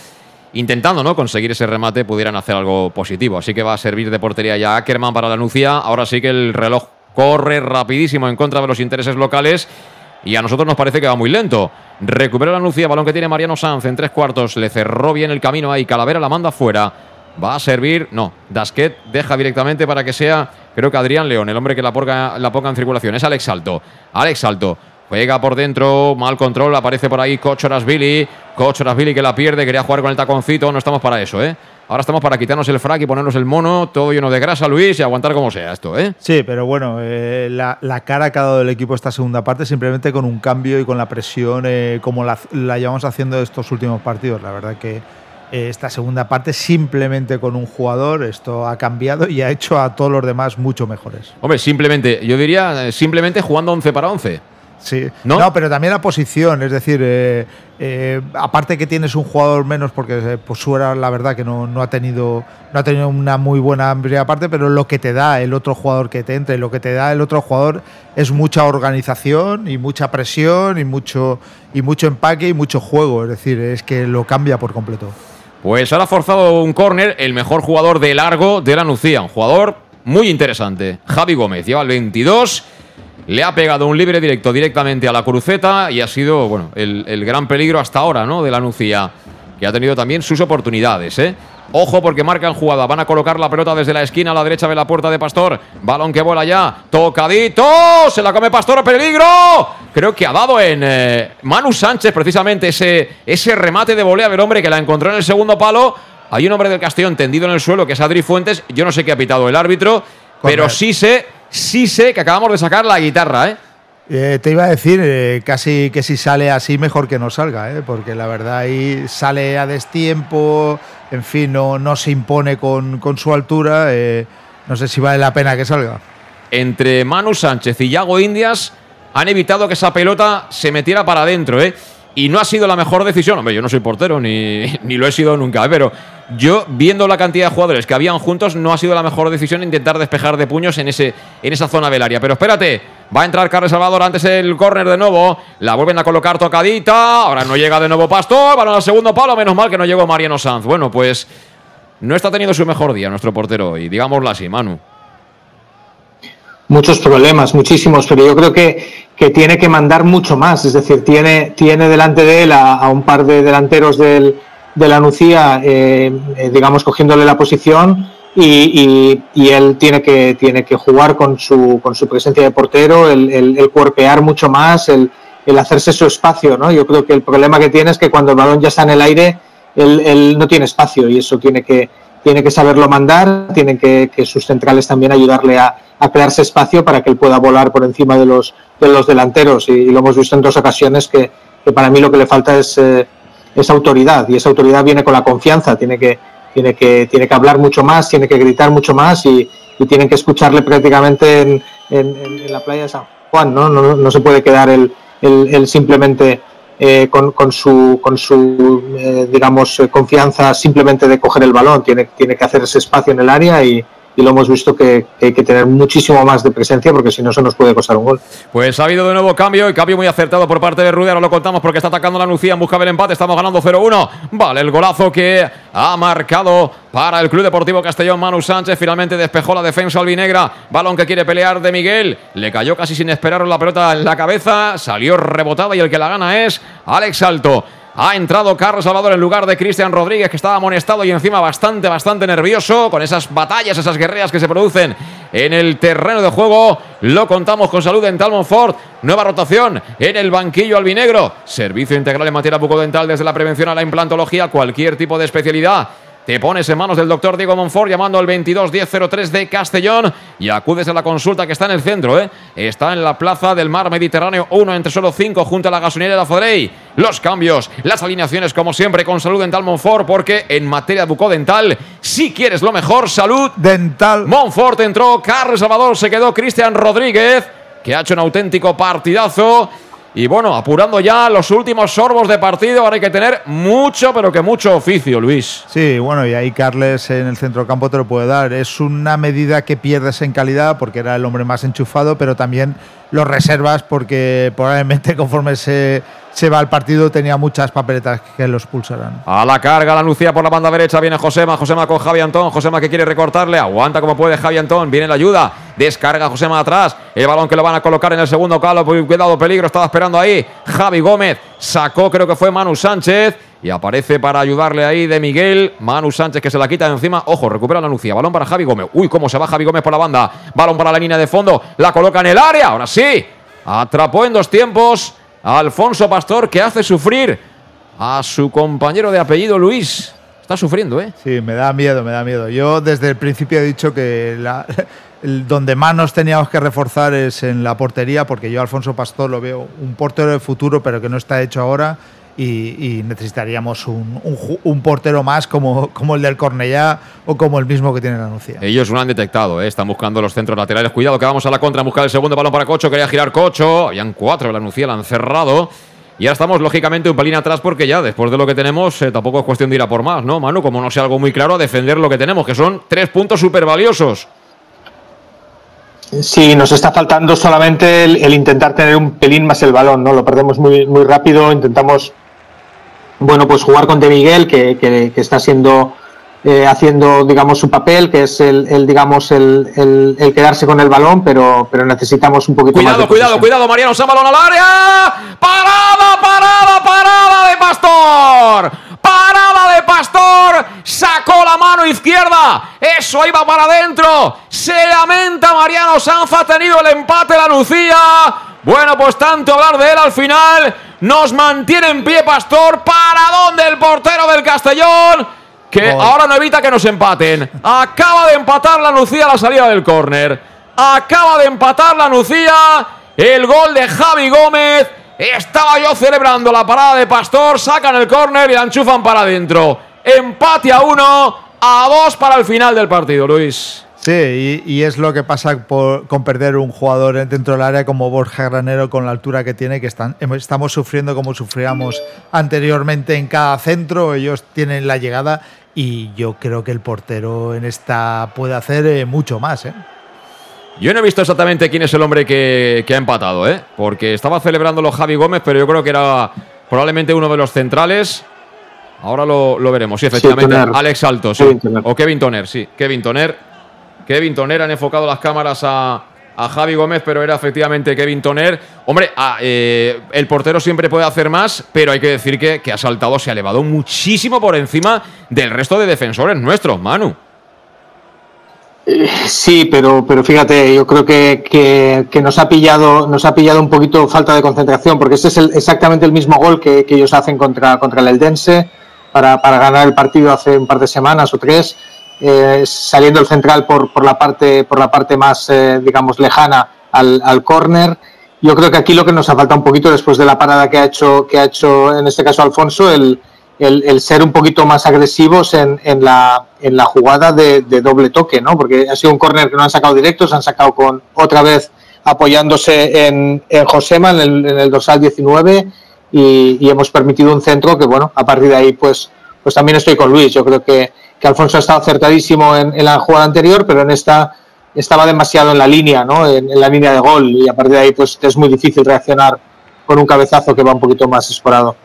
intentando ¿no? conseguir ese remate, pudieran hacer algo positivo. Así que va a servir de portería ya Ackerman para la Nucia. Ahora sí que el reloj corre rapidísimo en contra de los intereses locales y a nosotros nos parece que va muy lento. Recupera la Nucia, balón que tiene Mariano Sanz en tres cuartos, le cerró bien el camino ahí, Calavera la manda fuera. Va a servir, no, Dasquet deja directamente para que sea, creo que Adrián León, el hombre que la ponga, la ponga en circulación. Es Alex Alto. Alex Alto juega por dentro, mal control, aparece por ahí Cochorasvili. Cochorasvili que la pierde, quería jugar con el taconcito, no estamos para eso, ¿eh? Ahora estamos para quitarnos el frac y ponernos el mono, todo lleno de grasa, Luis, y aguantar como sea esto, ¿eh? Sí, pero bueno, eh, la, la, cara que ha dado el equipo esta segunda parte, simplemente con un cambio y con la presión, eh, como la, la llevamos haciendo estos últimos partidos. La verdad que esta segunda parte simplemente con un jugador, esto ha cambiado y ha hecho a todos los demás mucho mejores. Hombre, simplemente, yo diría, simplemente jugando 11 para 11. Sí, ¿No? ¿No? pero también la posición, es decir, eh, eh, aparte que tienes un jugador menos, porque eh, pues Suera la verdad que no, no, ha tenido, no ha tenido una muy buena primera parte, pero lo que te da el otro jugador que te entre, lo que te da el otro jugador es mucha organización y mucha presión y mucho, y mucho empaque y mucho juego, es decir, es que lo cambia por completo. Pues ahora ha forzado un córner el mejor jugador de largo de la Nucía, un jugador muy interesante, Javi Gómez, lleva el 22 le ha pegado un libre directo directamente a la cruceta y ha sido bueno, el, el gran peligro hasta ahora ¿no? de la Nucía, que ha tenido también sus oportunidades. ¿eh? Ojo porque marcan jugada, van a colocar la pelota desde la esquina a la derecha de la puerta de Pastor. Balón que vuela ya, tocadito, se la come Pastor, peligro. Creo que ha dado en eh, Manu Sánchez precisamente ese, ese remate de volea del hombre que la encontró en el segundo palo. Hay un hombre del Castellón tendido en el suelo que es Adri Fuentes. Yo no sé qué ha pitado el árbitro, pero sí sé sí sé que acabamos de sacar la guitarra, ¿eh? Eh, te iba a decir eh, casi que si sale así mejor que no salga, ¿eh? porque la verdad ahí sale a destiempo, en fin, no, no se impone con, con su altura, no sé si vale la pena que salga. Entre Manu Sánchez y Yago Indias han evitado que esa pelota se metiera para adentro, ¿eh? Y no ha sido la mejor decisión. Hombre, yo no soy portero ni, ni lo he sido nunca, ¿eh? pero yo, viendo la cantidad de jugadores que habían juntos, no ha sido la mejor decisión intentar despejar de puños en, ese, en esa zona del área. Pero espérate, va a entrar Carles Salvador antes el córner de nuevo. La vuelven a colocar tocadita. Ahora no llega de nuevo Pastor. Van al segundo palo. Menos mal que no llegó Mariano Sanz. Bueno, pues no está teniendo su mejor día nuestro portero hoy. Digámoslo así, Manu. Muchos problemas, muchísimos, pero yo creo que, que tiene que mandar mucho más. Es decir, tiene, tiene delante de él a, un par de delanteros del de la Nucía, eh, eh, digamos, cogiéndole la posición y, y, y, él tiene que, tiene que jugar con su, con su presencia de portero, el, el, el cuerpear mucho más, el, el, hacerse su espacio, ¿no? Yo creo que el problema que tiene es que cuando el balón ya está en el aire, él, él no tiene espacio y eso tiene que, tiene que saberlo mandar, tienen que, sus centrales también ayudarle a, a, crearse espacio para que él pueda volar por encima de los, de los delanteros. Y, lo hemos visto en dos ocasiones que, que para mí lo que le falta es... Eh, esa autoridad. Y esa autoridad viene con la confianza, tiene que, tiene que, tiene que hablar mucho más, tiene que gritar mucho más y, y tienen que escucharle prácticamente en, en, la playa de San Juan, ¿no? No, no se puede quedar el, el, el simplemente eh, con, con, su, con su eh, digamos, eh, confianza simplemente de coger el balón, tiene, tiene que hacer ese espacio en el área y, y lo hemos visto que, hay que tener muchísimo más de presencia porque si no eso nos puede costar un gol. Pues ha habido de nuevo cambio y cambio muy acertado por parte de Rudy, ahora lo contamos porque está atacando la Nucía en busca del empate, estamos ganando 0-1. Vale, el golazo que ha marcado para el Club Deportivo Castellón Manu Sánchez, finalmente despejó la defensa albinegra, balón que quiere pelear de Miguel, le cayó casi sin esperar la pelota en la cabeza, salió rebotada y el que la gana es Alex Alto. Ha entrado Carlos Salvador en lugar de Cristian Rodríguez, que estaba amonestado y encima bastante, bastante nervioso con esas batallas, esas guerreras que se producen en el terreno de juego. Lo contamos con salud en Talmonfort. Nueva rotación en el banquillo albinegro. Servicio integral en materia bucodental desde la prevención a la implantología, cualquier tipo de especialidad. Te pones en manos del doctor Diego Monfort llamando al 221003 de Castellón y acudes a la consulta que está en el centro. ¿eh? Está en la plaza del mar Mediterráneo 1 entre solo 5 junto a la gasolinera de la Fodrey. Los cambios, las alineaciones como siempre con Salud Dental Monfort porque en materia bucodental, si quieres lo mejor, Salud Dental. Monfort entró, Carlos Salvador se quedó, Cristian Rodríguez que ha hecho un auténtico partidazo. Y bueno, apurando ya los últimos sorbos de partido, ahora hay que tener mucho, pero que mucho oficio, Luis. Sí, bueno, y ahí Carles en el centro campo te lo puede dar. Es una medida que pierdes en calidad porque era el hombre más enchufado, pero también lo reservas porque probablemente conforme se, se va al partido tenía muchas papeletas que los pulsarán. A la carga la Lucía por la banda derecha, viene Josema, Josema con Javi Antón, Josema que quiere recortarle, aguanta como puede Javi Antón, viene la ayuda, descarga Josema atrás, el balón que lo van a colocar en el segundo calo, cuidado, peligro, estaba esperando ahí. Javi Gómez, sacó creo que fue Manu Sánchez. Y aparece para ayudarle ahí de Miguel, Manu Sánchez que se la quita de encima, ojo, recupera la Lucía, balón para Javi Gómez, uy, cómo se va Javi Gómez por la banda, balón para la línea de fondo, la coloca en el área, ahora sí, atrapó en dos tiempos. Alfonso Pastor que hace sufrir a su compañero de apellido Luis. Está sufriendo, ¿eh? Sí, me da miedo, me da miedo. Yo desde el principio he dicho que la, el, donde más nos teníamos que reforzar es en la portería, porque yo Alfonso Pastor lo veo un portero de futuro, pero que no está hecho ahora. Y, y necesitaríamos un, un, un, portero más como, como el del Cornellá o como el mismo que tiene la Nucía. Ellos lo han detectado, ¿eh? están buscando los centros laterales. Cuidado que vamos a la contra, buscar el segundo balón para Cocho. Quería girar Cocho. Habían cuatro, la Nucía la han cerrado. Y ahora estamos lógicamente un pelín atrás porque ya después de lo que tenemos eh, tampoco es cuestión de ir a por más, ¿no, Manu? Como no sea algo muy claro, a defender lo que tenemos, que son tres puntos súper valiosos. Sí, nos está faltando solamente el, el, intentar tener un pelín más el balón, ¿no? Lo perdemos muy, muy rápido, intentamos bueno, pues jugar con De Miguel, que, que, que está siendo eh, haciendo, digamos, su papel, que es el, el digamos, el, el, el, quedarse con el balón, pero, pero necesitamos un poquito cuidado, más. De cuidado, cuidado, Mariano, se balón al área. Parada, parada, parada de Pastor. Parada de Pastor. Sacó la mano izquierda. Eso iba para adentro. Se lamenta Mariano Sanz. Ha tenido el empate la Lucía. Bueno, pues tanto hablar de él al final. Nos mantiene en pie Pastor. ¿Para dónde el portero del Castellón? Que ahora no evita que nos empaten. Acaba de empatar la Lucía a la salida del córner. Acaba de empatar la Lucía. El gol de Javi Gómez. Estaba yo celebrando la parada de Pastor. Sacan el córner y la enchufan para adentro. Empate a uno. A dos para el final del partido, Luis. Sí, y, es lo que pasa con perder un jugador dentro del área como Borja Granero con la altura que tiene, que estamos sufriendo como sufríamos anteriormente en cada centro, ellos tienen la llegada y yo creo que el portero en esta puede hacer eh, mucho más. ¿eh? Yo no he visto exactamente quién es el hombre que, que ha empatado, ¿eh? porque estaba celebrándolo Javi Gómez, pero yo creo que era probablemente uno de los centrales. Ahora lo, lo veremos, sí, efectivamente. Sí, Alex Alto, sí. Kevin o Kevin Toner, sí. Kevin Toner Kevin Toner han enfocado las cámaras a, a Javi Gómez, pero era efectivamente Kevin Toner. Hombre, a, eh, el portero siempre puede hacer más, pero hay que decir que, que ha saltado, se ha elevado muchísimo por encima del resto de defensores nuestros, Manu. Sí, pero, pero fíjate, yo creo que, que, nos ha pillado, nos ha pillado un poquito falta de concentración, porque ese es el, exactamente el mismo gol que, que, ellos hacen contra, contra el Eldense para, para ganar el partido hace un par de semanas o tres eh, saliendo el central por, por, la parte, por la parte más, eh, digamos, lejana al, al córner. Yo creo que aquí lo que nos ha faltado un poquito después de la parada que ha hecho, que ha hecho en este caso Alfonso, el, el, el ser un poquito más agresivos en, en, la, en la jugada de, doble toque, ¿no? Porque ha sido un córner que no han sacado directo, se han sacado con otra vez apoyándose en, en Josema, en el, en el dorsal 19, y, hemos permitido un centro que, bueno, a partir de ahí, pues, pues también estoy con Luis. Yo creo que, que Alfonso ha estado acertadísimo en, la jugada anterior, pero en esta estaba demasiado en la línea, ¿no? En, la línea de gol y a partir de ahí, pues es muy difícil reaccionar con un cabezazo que va un poquito más esporado.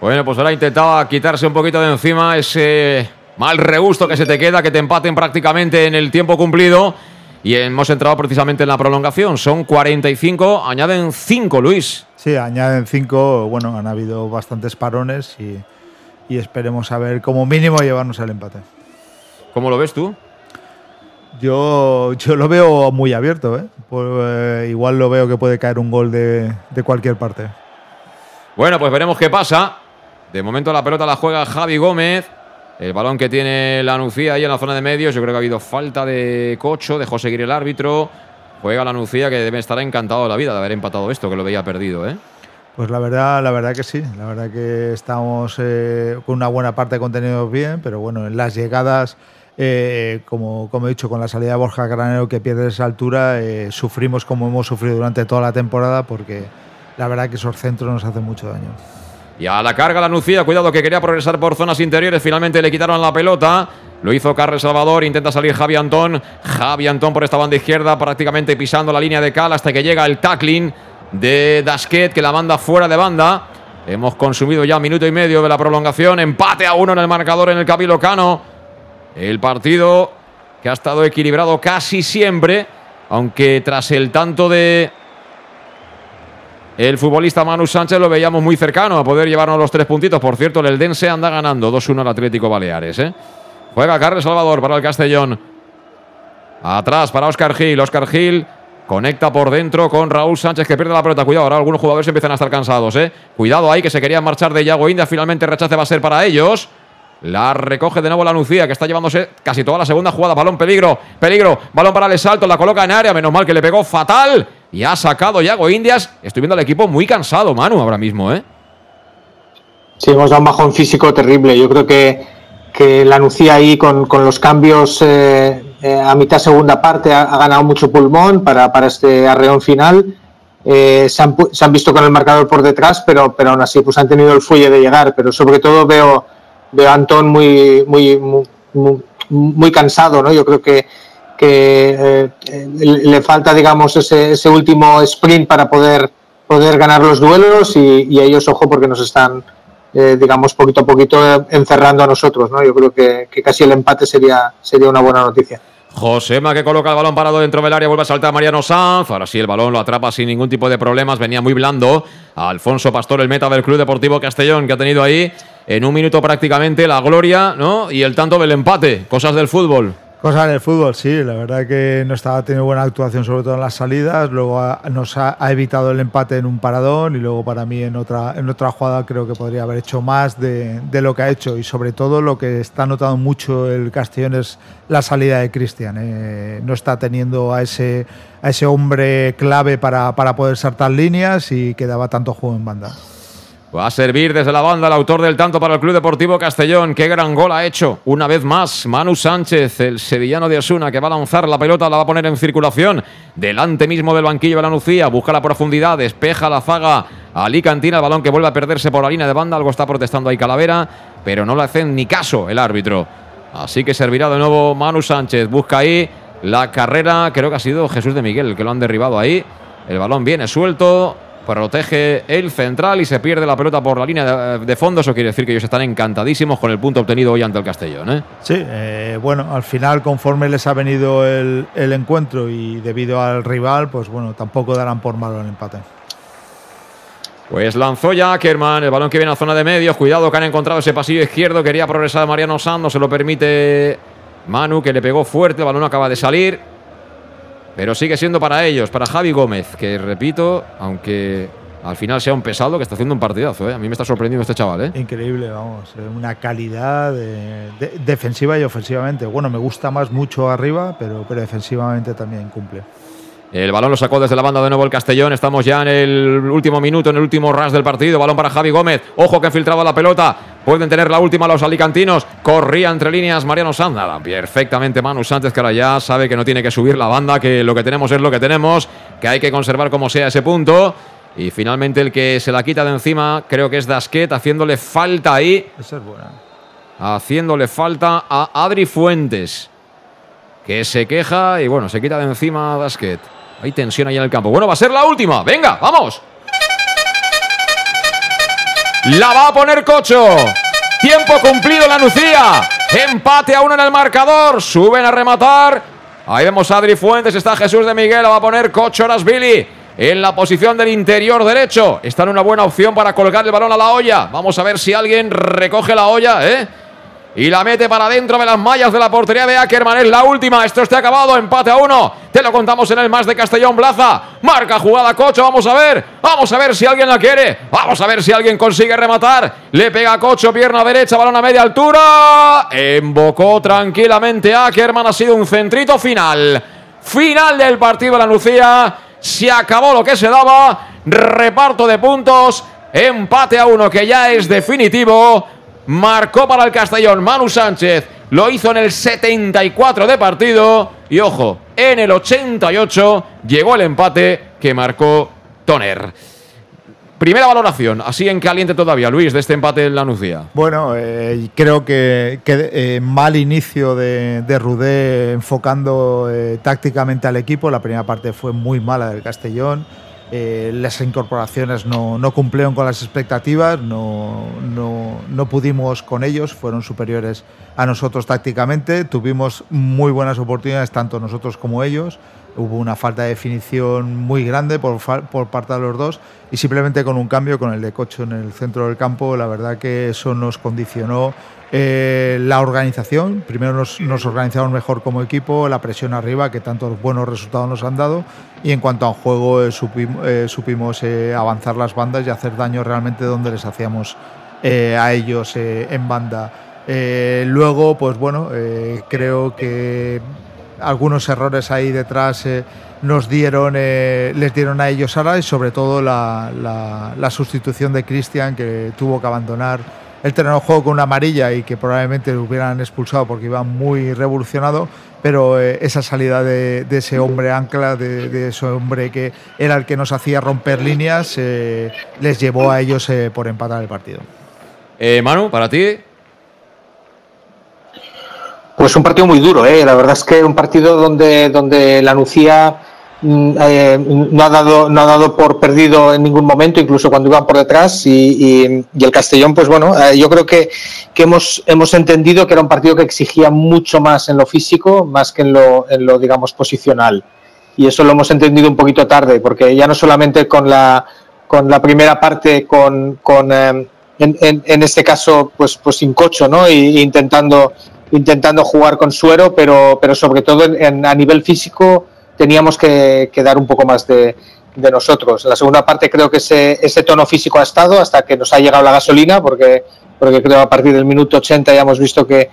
Bueno, pues ahora intentaba quitarse un poquito de encima ese mal regusto que se te queda, que te empaten prácticamente en el tiempo cumplido. Y hemos entrado precisamente en la prolongación. Son 45, añaden 5, Luis. Sí, añaden 5. Bueno, han habido bastantes parones y, esperemos a ver como mínimo llevarnos al empate. ¿Cómo lo ves tú? Yo, yo lo veo muy abierto. ¿eh? Pues, eh, igual lo veo que puede caer un gol de, de cualquier parte. Bueno, pues veremos qué pasa. De momento la pelota la juega Javi Gómez. El balón que tiene la Nucía ahí en la zona de medios. Yo creo que ha habido falta de Cocho, dejó seguir el árbitro. Juega la Nucía que debe estar encantado de la vida de haber empatado esto, que lo veía perdido, ¿eh? Pues la verdad, la verdad que sí. La verdad que estamos eh, con una buena parte de contenidos bien, pero bueno, en las llegadas, eh, como, como he dicho, con la salida de Borja Granero que pierde esa altura, eh, sufrimos como hemos sufrido durante toda la temporada porque la verdad que esos centros nos hacen mucho daño. Y a la carga la Nucía, cuidado que quería progresar por zonas interiores, finalmente le quitaron la pelota. Lo hizo Carles Salvador, intenta salir Javi Antón. Javi Antón por esta banda izquierda, prácticamente pisando la línea de cal hasta que llega el tackling de Dasquet, que la manda fuera de banda. Hemos consumido ya minuto y medio de la prolongación. Empate a uno en el marcador en el Cabilo Cano. El partido que ha estado equilibrado casi siempre, aunque tras el tanto de el futbolista Manu Sánchez lo veíamos muy cercano a poder llevarnos los tres puntitos. Por cierto, el Eldense anda ganando 2-1 al Atlético Baleares. ¿eh? Juega Carles Salvador para el Castellón. Atrás para Oscar Gil. Oscar Gil conecta por dentro con Raúl Sánchez que pierde la pelota. Cuidado, ahora algunos jugadores empiezan a estar cansados. ¿eh? Cuidado ahí que se querían marchar de Yago India. Finalmente rechace va a ser para ellos. La recoge de nuevo la Lucía, que está llevándose casi toda la segunda jugada. Balón, peligro, peligro. Balón para el salto, la coloca en área. Menos mal que le pegó fatal. Y ha sacado Yago Indias. Estoy viendo al equipo muy cansado, Manu, ahora mismo, ¿eh? Sí, hemos dado un bajón físico terrible. Yo creo que, que la Nucía ahí con, los cambios eh, eh, a mitad segunda parte ha, ganado mucho pulmón para, para este arreón final. Eh, se, han, se, han, visto con el marcador por detrás, pero, pero aún así pues han tenido el fuelle de llegar. Pero sobre todo veo, veo a Antón muy, muy, muy, muy cansado, ¿no? Yo creo que, eh, le falta, digamos, ese, ese, último sprint para poder, poder ganar los duelos y, ellos, ojo, porque nos están, eh, digamos, poquito a poquito encerrando a nosotros, ¿no? Yo creo que, que, casi el empate sería, sería una buena noticia. Josema que coloca el balón parado dentro del área, vuelve a saltar Mariano Sanz. Ahora sí, el balón lo atrapa sin ningún tipo de problemas. Venía muy blando. Alfonso Pastor, el meta del Club Deportivo Castellón, que ha tenido ahí en un minuto prácticamente la gloria ¿no? y el tanto del empate. Cosas del fútbol. Cosas del fútbol, sí, la verdad que no estaba teniendo buena actuación, sobre todo en las salidas. Luego nos ha, evitado el empate en un paradón y luego para mí en otra, en otra jugada creo que podría haber hecho más de, lo que ha hecho. Y sobre todo lo que está notando mucho el Castellón es la salida de Cristian. Eh, no está teniendo a ese, a ese hombre clave para, para poder saltar líneas y que daba tanto juego en banda. Va a servir desde la banda el autor del tanto para el Club Deportivo Castellón. Qué gran gol ha hecho. Una vez más, Manu Sánchez, el sevillano de Osuna, que va a lanzar la pelota, la va a poner en circulación. Delante mismo del banquillo de la Nucía. Busca la profundidad, despeja la zaga. Ali Cantina, el balón que vuelve a perderse por la línea de banda. Algo está protestando ahí Calavera, pero no le hacen ni caso el árbitro. Así que servirá de nuevo Manu Sánchez. Busca ahí la carrera. Creo que ha sido Jesús de Miguel el que lo han derribado ahí. El balón viene suelto protege el central y se pierde la pelota por la línea de, fondo. Eso quiere decir que ellos están encantadísimos con el punto obtenido hoy ante el Castellón. ¿eh? Sí, eh, bueno, al final, conforme les ha venido el, encuentro y debido al rival, pues bueno, tampoco darán por malo el empate. Pues lanzó ya Ackerman, el balón que viene a zona de medios. Cuidado que han encontrado ese pasillo izquierdo. Quería progresar Mariano Sando, se lo permite Manu, que le pegó fuerte. El balón acaba de salir. Pero sigue siendo para ellos, para Javi Gómez, que repito, aunque al final sea un pesado, que está haciendo un partidazo. ¿eh? A mí me está sorprendiendo este chaval. ¿eh? Increíble, vamos. Una calidad defensiva y ofensivamente. Bueno, me gusta más mucho arriba, pero, pero defensivamente también cumple. El balón lo sacó desde la banda de nuevo el Castellón. Estamos ya en el último minuto, en el último ras del partido. Balón para Javi Gómez. Ojo que ha filtrado la pelota. Pueden tener la última los alicantinos. Corría entre líneas Mariano Sanda. Perfectamente Manu Sánchez, que ahora ya sabe que no tiene que subir la banda, que lo que tenemos es lo que tenemos, que hay que conservar como sea ese punto. Y finalmente el que se la quita de encima creo que es Dasquet haciéndole falta ahí. Esa es buena. Haciéndole falta a Adri Fuentes. Que se queja y bueno, se quita de encima a Dasquet. Hay tensión ahí en el campo. Bueno, va a ser la última. Venga, vamos. La va a poner Cocho. Tiempo cumplido la Nucía. Empate a uno en el marcador. Suben a rematar. Ahí vemos a Adri Fuentes. Está Jesús de Miguel. La va a poner Cocho Billy en la posición del interior derecho. Está en una buena opción para colgar el balón a la olla. Vamos a ver si alguien recoge la olla, ¿eh? Y la mete para dentro de las mallas de la portería de Ackerman. Es la última. Esto está acabado. Empate a uno. Te lo contamos en el más de Castellón Plaza. Marca jugada Cocho. Vamos a ver. Vamos a ver si alguien la quiere. Vamos a ver si alguien consigue rematar. Le pega Cocho. Pierna derecha. Balón a media altura. Embocó tranquilamente Ackerman. Ha sido un centrito final. Final del partido de la Lucía. Se acabó lo que se daba. Reparto de puntos. Empate a uno que ya es definitivo. Marcó para el Castellón Manu Sánchez. Lo hizo en el 74 de partido. Y ojo, en el 88 llegó el empate que marcó Toner. Primera valoración, así en caliente todavía, Luis, de este empate en la Nucía. Bueno, eh, creo que, eh, mal inicio de, de Rudé enfocando eh, tácticamente al equipo. La primera parte fue muy mala del Castellón. Eh, las incorporaciones no, no, cumplieron con las expectativas, no, no, no, pudimos con ellos, fueron superiores a nosotros tácticamente, tuvimos muy buenas oportunidades tanto nosotros como ellos, hubo una falta de definición muy grande por, por parte de los dos y simplemente con un cambio, con el de Cocho en el centro del campo, la verdad que eso nos condicionó eh, la organización, primero nos, nos, organizamos mejor como equipo, la presión arriba, que tantos buenos resultados nos han dado, y en cuanto a juego eh, supimos, eh, supimos avanzar las bandas y hacer daño realmente donde les hacíamos a ellos en banda. luego, pues bueno, creo que algunos errores ahí detrás nos dieron, les dieron a ellos ahora y sobre todo la, la sustitución de Cristian que tuvo que abandonar el terreno de juego con una amarilla y que probablemente lo hubieran expulsado porque iba muy revolucionado, pero eh, esa salida de, de, ese hombre ancla, de, de, ese hombre que era el que nos hacía romper líneas, eh, les llevó a ellos eh, por empatar el partido. Eh, Manu, para ti. Pues un partido muy duro, ¿eh? la verdad es que un partido donde, donde la Nucía eh, no, ha dado, no ha dado por perdido en ningún momento, incluso cuando iban por detrás. Y, y, el Castellón, pues bueno, eh, yo creo que, que, hemos, hemos entendido que era un partido que exigía mucho más en lo físico, más que en lo, en lo, digamos, posicional. Y eso lo hemos entendido un poquito tarde, porque ya no solamente con la, con la primera parte, con, con eh, en, en, en, este caso, pues, pues sin cocho, ¿no? Y, intentando, intentando jugar con suero, pero, pero sobre todo en, a nivel físico teníamos que, dar un poco más de, nosotros. En la segunda parte creo que ese, ese, tono físico ha estado hasta que nos ha llegado la gasolina, porque, porque creo a partir del minuto 80 ya hemos visto que,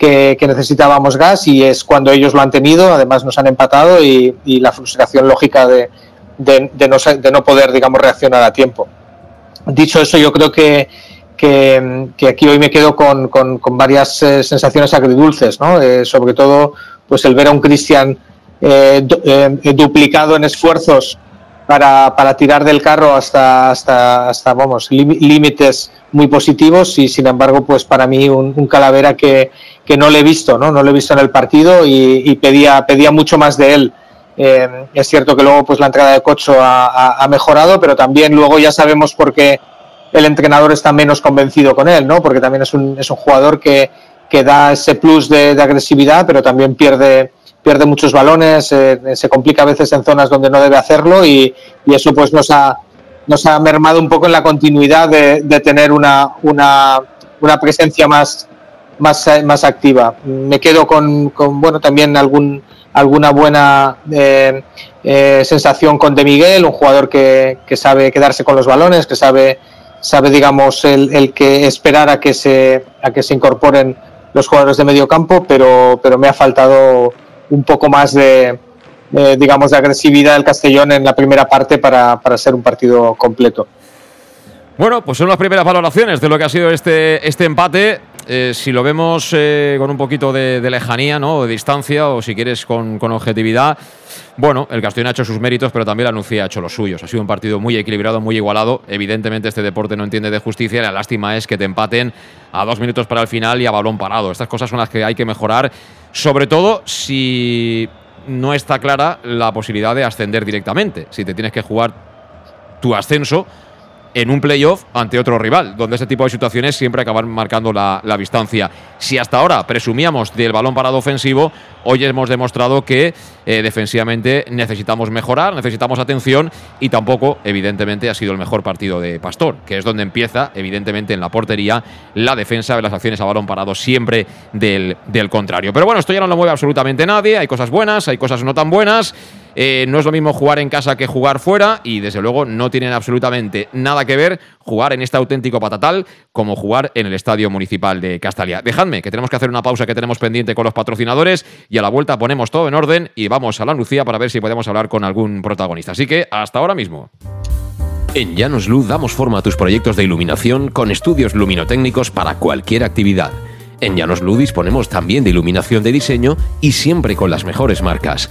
necesitábamos gas y es cuando ellos lo han tenido, además nos han empatado y, la frustración lógica de, de, de, no, de no poder, digamos, reaccionar a tiempo. Dicho eso, yo creo que, aquí hoy me quedo con, con, con varias eh, sensaciones agridulces, ¿no? Eh, sobre todo, pues el ver a un Cristian eh, eh, duplicado en esfuerzos para, para, tirar del carro hasta, hasta, hasta vamos, límites muy positivos y sin embargo, pues para mí un, un, calavera que, que no le he visto, ¿no? No lo he visto en el partido y, y pedía, pedía mucho más de él. Eh, es cierto que luego pues la entrada de Cocho ha, ha, ha, mejorado, pero también luego ya sabemos por qué el entrenador está menos convencido con él, ¿no? Porque también es un, es un jugador que, que da ese plus de, de agresividad, pero también pierde, pierde muchos balones, eh, se complica a veces en zonas donde no debe hacerlo y, y, eso pues nos ha, nos ha mermado un poco en la continuidad de, tener una, una, una, presencia más, más, más activa. Me quedo con, con bueno, también algún, alguna buena eh, eh, sensación con De Miguel, un jugador que, que, sabe quedarse con los balones, que sabe, sabe digamos, el, el que esperar a que, se, a que se incorporen los jugadores de medio campo, pero, pero me ha faltado un poco más de, digamos, de agresividad del Castellón en la primera parte para, para, ser un partido completo. Bueno, pues son las primeras valoraciones de lo que ha sido este, este empate. eh, si lo vemos eh, con un poquito de, lejanía, ¿no? De distancia, o si quieres con, objetividad, bueno, el Castellón ha hecho sus méritos, pero también la Nucía ha hecho los suyos. Ha sido un partido muy equilibrado, muy igualado. Evidentemente, este deporte no entiende de justicia. La lástima es que te empaten a dos minutos para el final y a balón parado. Estas cosas son las que hay que mejorar, sobre todo si no está clara la posibilidad de ascender directamente. Si te tienes que jugar tu ascenso en un playoff ante otro rival, donde ese tipo de situaciones siempre acaban marcando la, distancia. Si hasta ahora presumíamos del balón parado ofensivo, hoy hemos demostrado que eh, defensivamente necesitamos mejorar, necesitamos atención y tampoco, evidentemente, ha sido el mejor partido de Pastor, que es donde empieza, evidentemente, en la portería, la defensa de las acciones a balón parado siempre del, del contrario. Pero bueno, esto ya no lo mueve absolutamente nadie, hay cosas buenas, hay cosas no tan buenas. Eh, no es lo mismo jugar en casa que jugar fuera y desde luego no tienen absolutamente nada que ver jugar en este auténtico patatal como jugar en el Estadio Municipal de Castalia. Dejadme que tenemos que hacer una pausa que tenemos pendiente con los patrocinadores y a la vuelta ponemos todo en orden y vamos a la Lucía para ver si podemos hablar con algún protagonista. Así que hasta ahora mismo. En Llanos Luz damos forma a tus proyectos de iluminación con estudios luminotécnicos para cualquier actividad. En Llanos Luz disponemos también de iluminación de diseño y siempre con las mejores marcas.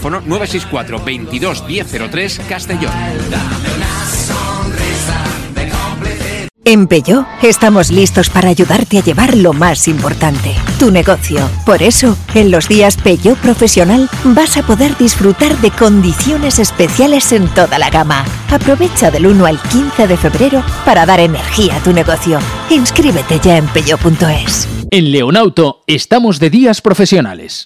teléfono 964 22 1003 Castellón. En Peugeot estamos listos para ayudarte a llevar lo más importante, tu negocio. Por eso, en los días Peugeot Profesional vas a poder disfrutar de condiciones especiales en toda la gama. Aprovecha del 1 al 15 de febrero para dar energía a tu negocio. Inscríbete ya en peugeot.es. En Leonauto estamos de días profesionales.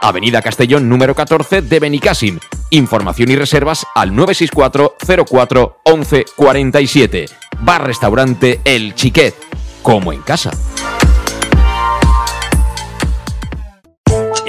Avenida Castellón número 14 de Benicassim. Información y reservas al 964 04 11 47. Bar Restaurante El Chiquet. Como en casa.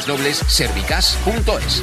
www.servicas.es.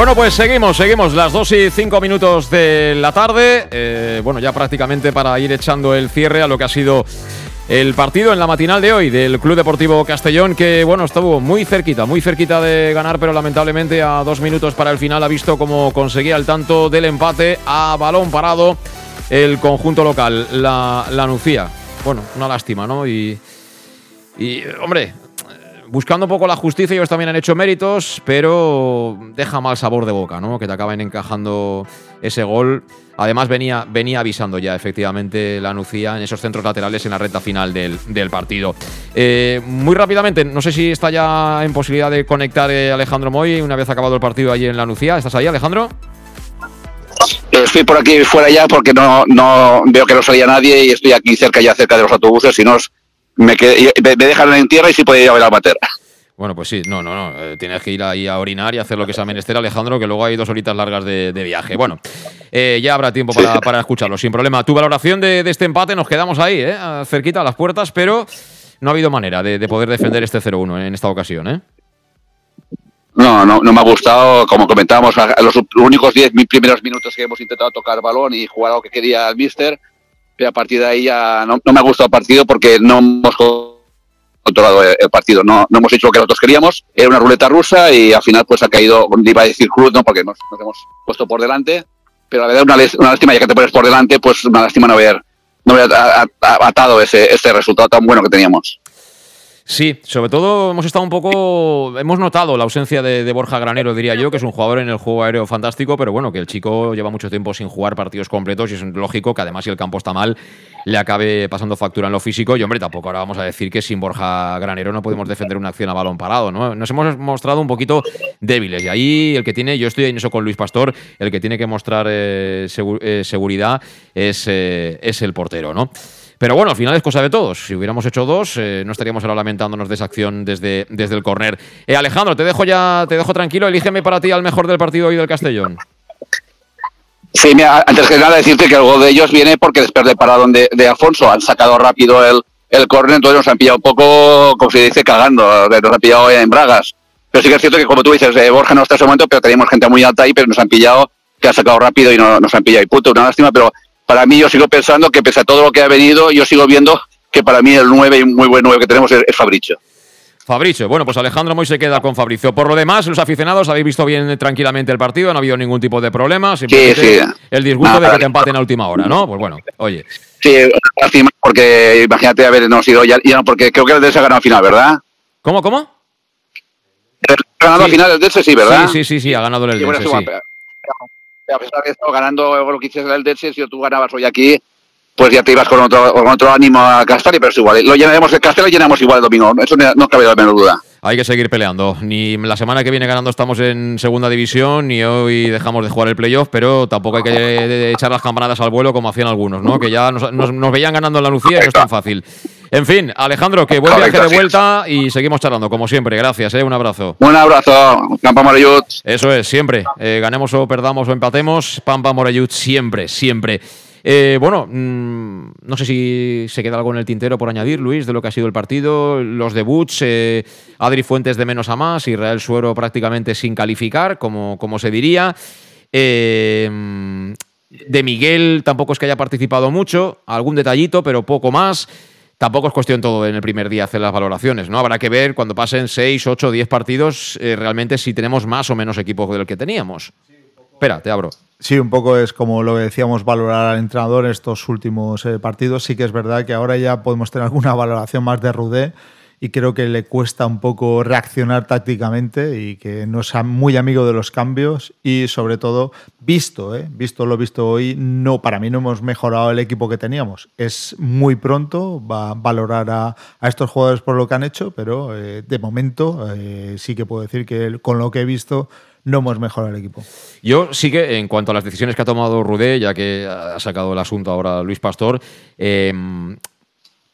Bueno, pues seguimos, seguimos las 2 y 5 minutos de la tarde. Eh, bueno, ya prácticamente para ir echando el cierre a lo que ha sido el partido en la matinal de hoy del Club Deportivo Castellón, que bueno, estuvo muy cerquita, muy cerquita de ganar, pero lamentablemente a dos minutos para el final ha visto cómo conseguía el tanto del empate a balón parado el conjunto local, la, la. Bueno, una lástima, ¿no? Y, y hombre, buscando un poco la justicia, ellos también han hecho méritos, pero deja mal sabor de boca, ¿no? Que te acaben encajando ese gol. Además, venía, venía avisando ya efectivamente la Nucía en esos centros laterales en la recta final del, del partido. Eh, muy rápidamente, no sé si está ya en posibilidad de conectar eh, Alejandro Moy una vez acabado el partido allí en la Nucía. ¿Estás ahí, Alejandro? Estoy por aquí fuera ya porque no, no veo que no salía nadie y estoy aquí cerca ya cerca de los autobuses, si no me, qued- me dejan en tierra y sí podía ir a ver al bater. Bueno, pues sí, no, no, no. eh, tienes que ir ahí a orinar y hacer lo que sea menester, Alejandro, que luego hay dos horitas largas de, de viaje. Bueno, eh, ya habrá tiempo para, para escucharlo, sin problema. Tu valoración de, de este empate, nos quedamos ahí, ¿eh? cerquita a las puertas, pero no ha habido manera de, de poder defender este 0-1 en esta ocasión. ¿eh? No, no, no me ha gustado, como comentábamos, los únicos 10 mi- primeros minutos que hemos intentado tocar balón y jugar lo que quería el míster, a partir de ahí ya no, no me ha gustado el partido porque no hemos controlado el, partido, no, no hemos hecho lo que nosotros queríamos, era una ruleta rusa y al final pues ha caído, iba a decir cruz, ¿no? porque nos, hemos puesto por delante, pero la verdad una, una lástima ya que te pones por delante, pues una lástima no haber, no haber atado ese, ese resultado tan bueno que teníamos. Sí, sobre todo hemos estado un poco. Hemos notado la ausencia de, Borja Granero, diría yo, que es un jugador en el juego aéreo fantástico, pero bueno, que el chico lleva mucho tiempo sin jugar partidos completos y es lógico que además, si el campo está mal, le acabe pasando factura en lo físico. Y hombre, tampoco ahora vamos a decir que sin Borja Granero no podemos defender una acción a balón parado, ¿no? Nos hemos mostrado un poquito débiles y ahí el que tiene, yo estoy en eso con Luis Pastor, el que tiene que mostrar eh, eh, seguridad es, eh, es el portero, ¿no? Pero bueno, al final es cosa de todos. Si hubiéramos hecho dos, eh, no estaríamos ahora lamentándonos de esa acción desde, desde el córner. Eh, Alejandro, te dejo ya, te dejo tranquilo. Elígeme para ti al mejor del partido hoy del Castellón. Sí, mira, antes que nada decirte que el gol de ellos viene porque después del paradón de, de Alfonso han sacado rápido el, el córner, entonces nos han pillado un poco, como se dice, cagando, nos han pillado en bragas. Pero sí que es cierto que, como tú dices, eh, Borja no está en ese momento, pero teníamos gente muy alta ahí, pero nos han pillado, que ha sacado rápido y no, nos han pillado. Y punto, una lástima, pero para mí yo sigo pensando que pese a todo lo que ha venido, yo sigo viendo que para mí el 9 y muy buen 9 que tenemos es, es Fabricio. Fabricio. Bueno, pues Alejandro Moy se queda con Fabricio. Por lo demás, los aficionados habéis visto bien tranquilamente el partido, no ha habido ningún tipo de problema. Sí, sí. El disgusto de que te empaten a última hora, ¿no? Pues bueno, oye. Sí, porque imagínate habernos ido ya, ya, porque creo que el Delce ha ganado al final, ¿verdad? ¿Cómo, cómo? Ha ganado al final el Delce, sí, ¿verdad? Sí, sí, sí, sí, ha ganado el Delce, sí. A pesar de esto, ganando lo que hiciste el Delce, si tú ganabas hoy aquí, pues ya te ibas con otro, con otro ánimo a Castelli, pero es igual. Lo llenaremos el Castelli y llenamos igual el domingo. Eso no cabe la menor duda. Hay que seguir peleando. Ni la semana que viene ganando estamos en segunda división, ni hoy dejamos de jugar el playoff, pero tampoco hay que echar las campanadas al vuelo como hacían algunos, ¿no? Que ya nos, nos, nos veían ganando en la Lucía y no es tan fácil. En fin, Alejandro, que buen viaje de vuelta y seguimos charlando, como siempre. Gracias, ¿eh? un abrazo. Un abrazo, Pampa Morellut. Eso es, siempre. Eh, ganemos o perdamos o empatemos, Pampa Morellut siempre, siempre. Eh, bueno, mmm, no sé si se queda algo en el tintero por añadir, Luis, de lo que ha sido el partido, los debuts, eh, Adri Fuentes de menos a más, Israel Suero prácticamente sin calificar, como, como se diría. Eh, de Miguel tampoco es que haya participado mucho, algún detallito, pero poco más. Tampoco es cuestión todo en el primer día hacer las valoraciones, ¿no? Habrá que ver cuando pasen 6, 8, 10 partidos eh, realmente si tenemos más o menos equipo del que teníamos. Espera, te abro. Sí, un poco es como lo que decíamos, valorar al entrenador en estos últimos eh, partidos. Sí que es verdad que ahora ya podemos tener alguna valoración más de Rudé y creo que le cuesta un poco reaccionar tácticamente y que no es muy amigo de los cambios y sobre todo visto, ¿eh? visto lo visto hoy, no para mí no hemos mejorado el equipo que teníamos. Es muy pronto, va a valorar a, estos jugadores por lo que han hecho, pero eh, de momento sí que puedo decir que con lo que he visto no hemos mejorado el equipo. Yo sí que, en cuanto a las decisiones que ha tomado Rudé, ya que ha sacado el asunto ahora Luis Pastor, eh,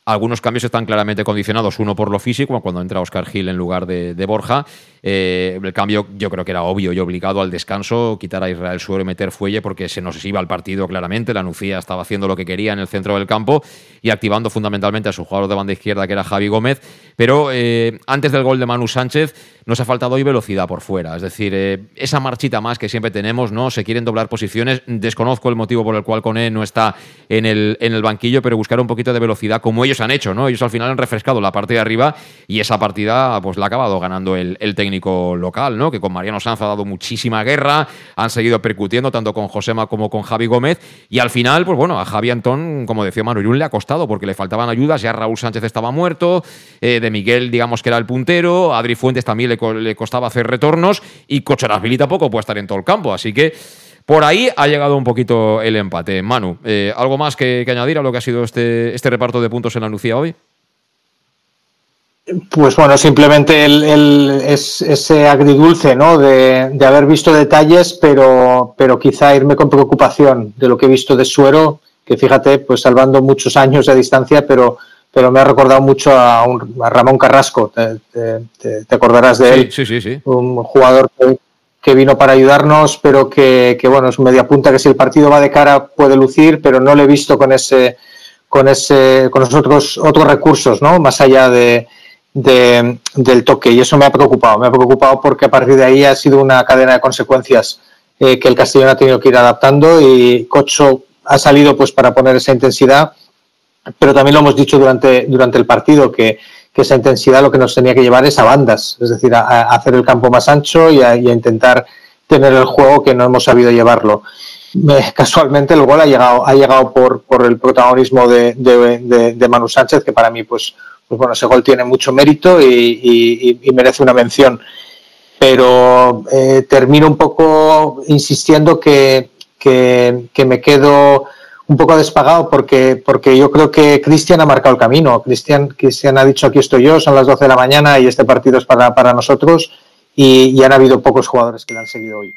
algunos cambios están claramente condicionados, uno por lo físico, cuando entra Oscar Gil en lugar de, de Borja. Eh, el cambio yo creo que era obvio y obligado al descanso, quitar a Israel Suero y meter Fuelle porque se nos iba al partido claramente. La Nucía estaba haciendo lo que quería en el centro del campo y activando fundamentalmente a su jugador de banda izquierda que era Javi Gómez. Pero eh, antes del gol de Manu Sánchez nos ha faltado hoy velocidad por fuera. Es decir, eh, esa marchita más que siempre tenemos, ¿no? Se quieren doblar posiciones. Desconozco el motivo por el cual Cone no está en el, en el banquillo, pero buscar un poquito de velocidad como ellos han hecho, ¿no? Ellos al final han refrescado la parte de arriba y esa partida pues la ha acabado ganando el, el técnico local, ¿no? Que con Mariano Sanz ha dado muchísima guerra, han seguido percutiendo tanto con Josema como con Javi Gómez y al final, pues bueno, a Javi Antón, como decía Manu Irún, le ha costado porque le faltaban ayudas, ya Raúl Sánchez estaba muerto, eh, Miguel digamos que era el puntero, Adri Fuentes también le, costaba hacer retornos y Cocharasvili tampoco puede estar en todo el campo, así que por ahí ha llegado un poquito el empate. Manu, eh, ¿algo más que, añadir a lo que ha sido este, este reparto de puntos en la Lucía hoy? Pues bueno, simplemente es, ese agridulce ¿no? de, de, haber visto detalles, pero, pero quizá irme con preocupación de lo que he visto de Suero, que fíjate, pues salvando muchos años de distancia, pero, pero me ha recordado mucho a, un, a Ramón Carrasco, te, te, te, acordarás de él, sí, sí, sí, un jugador que, que, vino para ayudarnos, pero que, que, bueno, es media punta que si el partido va de cara puede lucir, pero no le he visto con ese con ese con los otros otros recursos, ¿no? Más allá de de, del toque y eso me ha preocupado. Me ha preocupado porque a partir de ahí ha sido una cadena de consecuencias eh, que el Castellón ha tenido que ir adaptando y Cocho ha salido pues para poner esa intensidad, pero también lo hemos dicho durante, durante el partido que, esa intensidad lo que nos tenía que llevar es a bandas, es decir, a, hacer el campo más ancho y a, intentar tener el juego que no hemos sabido llevarlo. Casualmente el gol ha llegado, ha llegado por, por el protagonismo de, de, de, Manu Sánchez, que para mí pues pues bueno, ese gol tiene mucho mérito y, y, merece una mención. Pero eh, termino un poco insistiendo que, que, me quedo un poco despagado porque, porque yo creo que Cristian ha marcado el camino. Cristian, Cristian ha dicho aquí estoy yo, son las 12 de la mañana y este partido es para, para nosotros y, y han habido pocos jugadores que le han seguido hoy.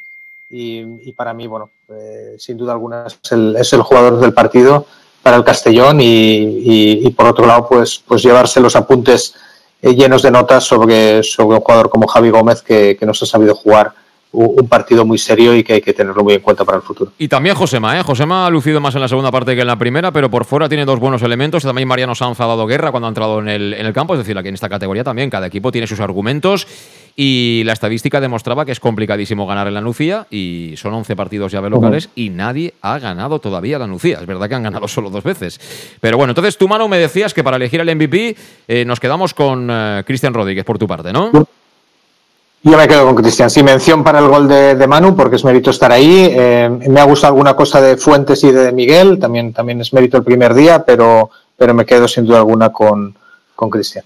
Y, y para mí, bueno, eh, sin duda alguna es el, es el jugador del partido para el Castellón y, y, por otro lado pues, pues llevarse los apuntes eh, llenos de notas sobre, sobre un jugador como Javi Gómez que, que nos ha sabido jugar un partido muy serio y que hay que tenerlo muy en cuenta para el futuro. Y también Josema, ¿eh? Josema ha lucido más en la segunda parte que en la primera, pero por fuera tiene dos buenos elementos. También Mariano Sanz ha dado guerra cuando ha entrado en el, en el campo, es decir, aquí en esta categoría también cada equipo tiene sus argumentos y la estadística demostraba que es complicadísimo ganar en la Nucía y son 11 partidos llave locales y nadie ha ganado todavía la Nucía. Es verdad que han ganado solo dos veces. Pero bueno, entonces tú, Manu, me decías que para elegir el MVP eh, nos quedamos con eh, Cristian Rodríguez por tu parte, ¿no? Yo me quedo con Cristian. Sí, mención para el gol de, Manu, porque es mérito estar ahí. Eh, me ha gustado alguna cosa de Fuentes y de Miguel, también, también es mérito el primer día, pero, pero me quedo sin duda alguna con, con Cristian.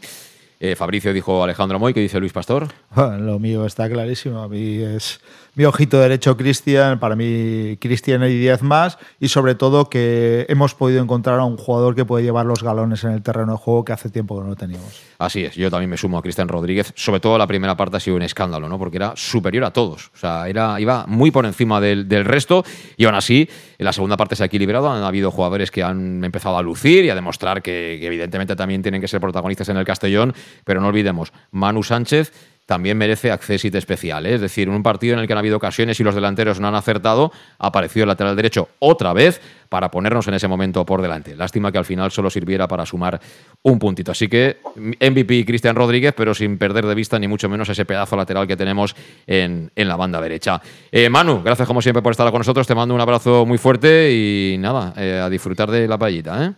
Eh, Fabricio dijo Alejandro Moy, ¿qué dice Luis Pastor? lo mío está clarísimo. A mí es mi ojito derecho Cristian, para mí Cristian y 10 más, y sobre todo que hemos podido encontrar a un jugador que puede llevar los galones en el terreno de juego que hace tiempo que no teníamos. Así es, yo también me sumo a Cristian Rodríguez, sobre todo la primera parte ha sido un escándalo, ¿no? porque era superior a todos, o sea, iba muy por encima del, resto, y aún así, en la segunda parte se ha equilibrado, han habido jugadores que han empezado a lucir y a demostrar que evidentemente también tienen que ser protagonistas en el Castellón, pero no olvidemos, Manu Sánchez también merece accesit especial. ¿eh? Es decir, en un partido en el que han habido ocasiones y los delanteros no han acertado, ha aparecido el lateral derecho otra vez para ponernos en ese momento por delante. Lástima que al final solo sirviera para sumar un puntito. Así que MVP Cristian Rodríguez, pero sin perder de vista ni mucho menos ese pedazo lateral que tenemos en, la banda derecha. Eh, Manu, gracias como siempre por estar con nosotros. Te mando un abrazo muy fuerte y nada, eh, a disfrutar de la payita.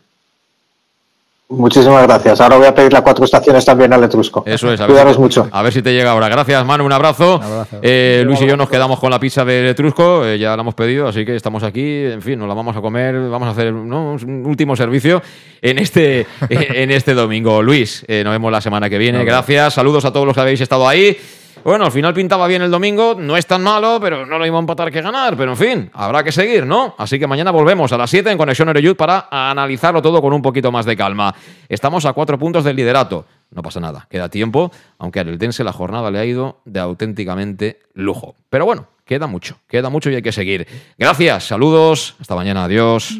Muchísimas gracias. Ahora voy a pedir las cuatro estaciones también al Etrusco. Eso es. A ver mucho. A ver si te llega ahora. Gracias, Manu. Un abrazo. Eh, Luis y yo nos quedamos con la pizza de Etrusco. Eh, ya la hemos pedido, así que estamos aquí. En fin, nos la vamos a comer. Vamos a hacer un último servicio en este, en este domingo. Luis, eh, nos vemos la semana que viene. Gracias. Saludos a todos los que habéis estado ahí. Bueno, al final pintaba bien el domingo, no es tan malo, pero no lo iba a empatar que ganar. Pero en fin, habrá que seguir, ¿no? Así que mañana volvemos a las 7 en Conexión Ereyud para analizarlo todo con un poquito más de calma. Estamos a cuatro puntos del liderato. No pasa nada, queda tiempo, aunque al Eldense la jornada le ha ido de auténticamente lujo. Pero bueno, queda mucho, queda mucho y hay que seguir. Gracias, saludos, hasta mañana, adiós.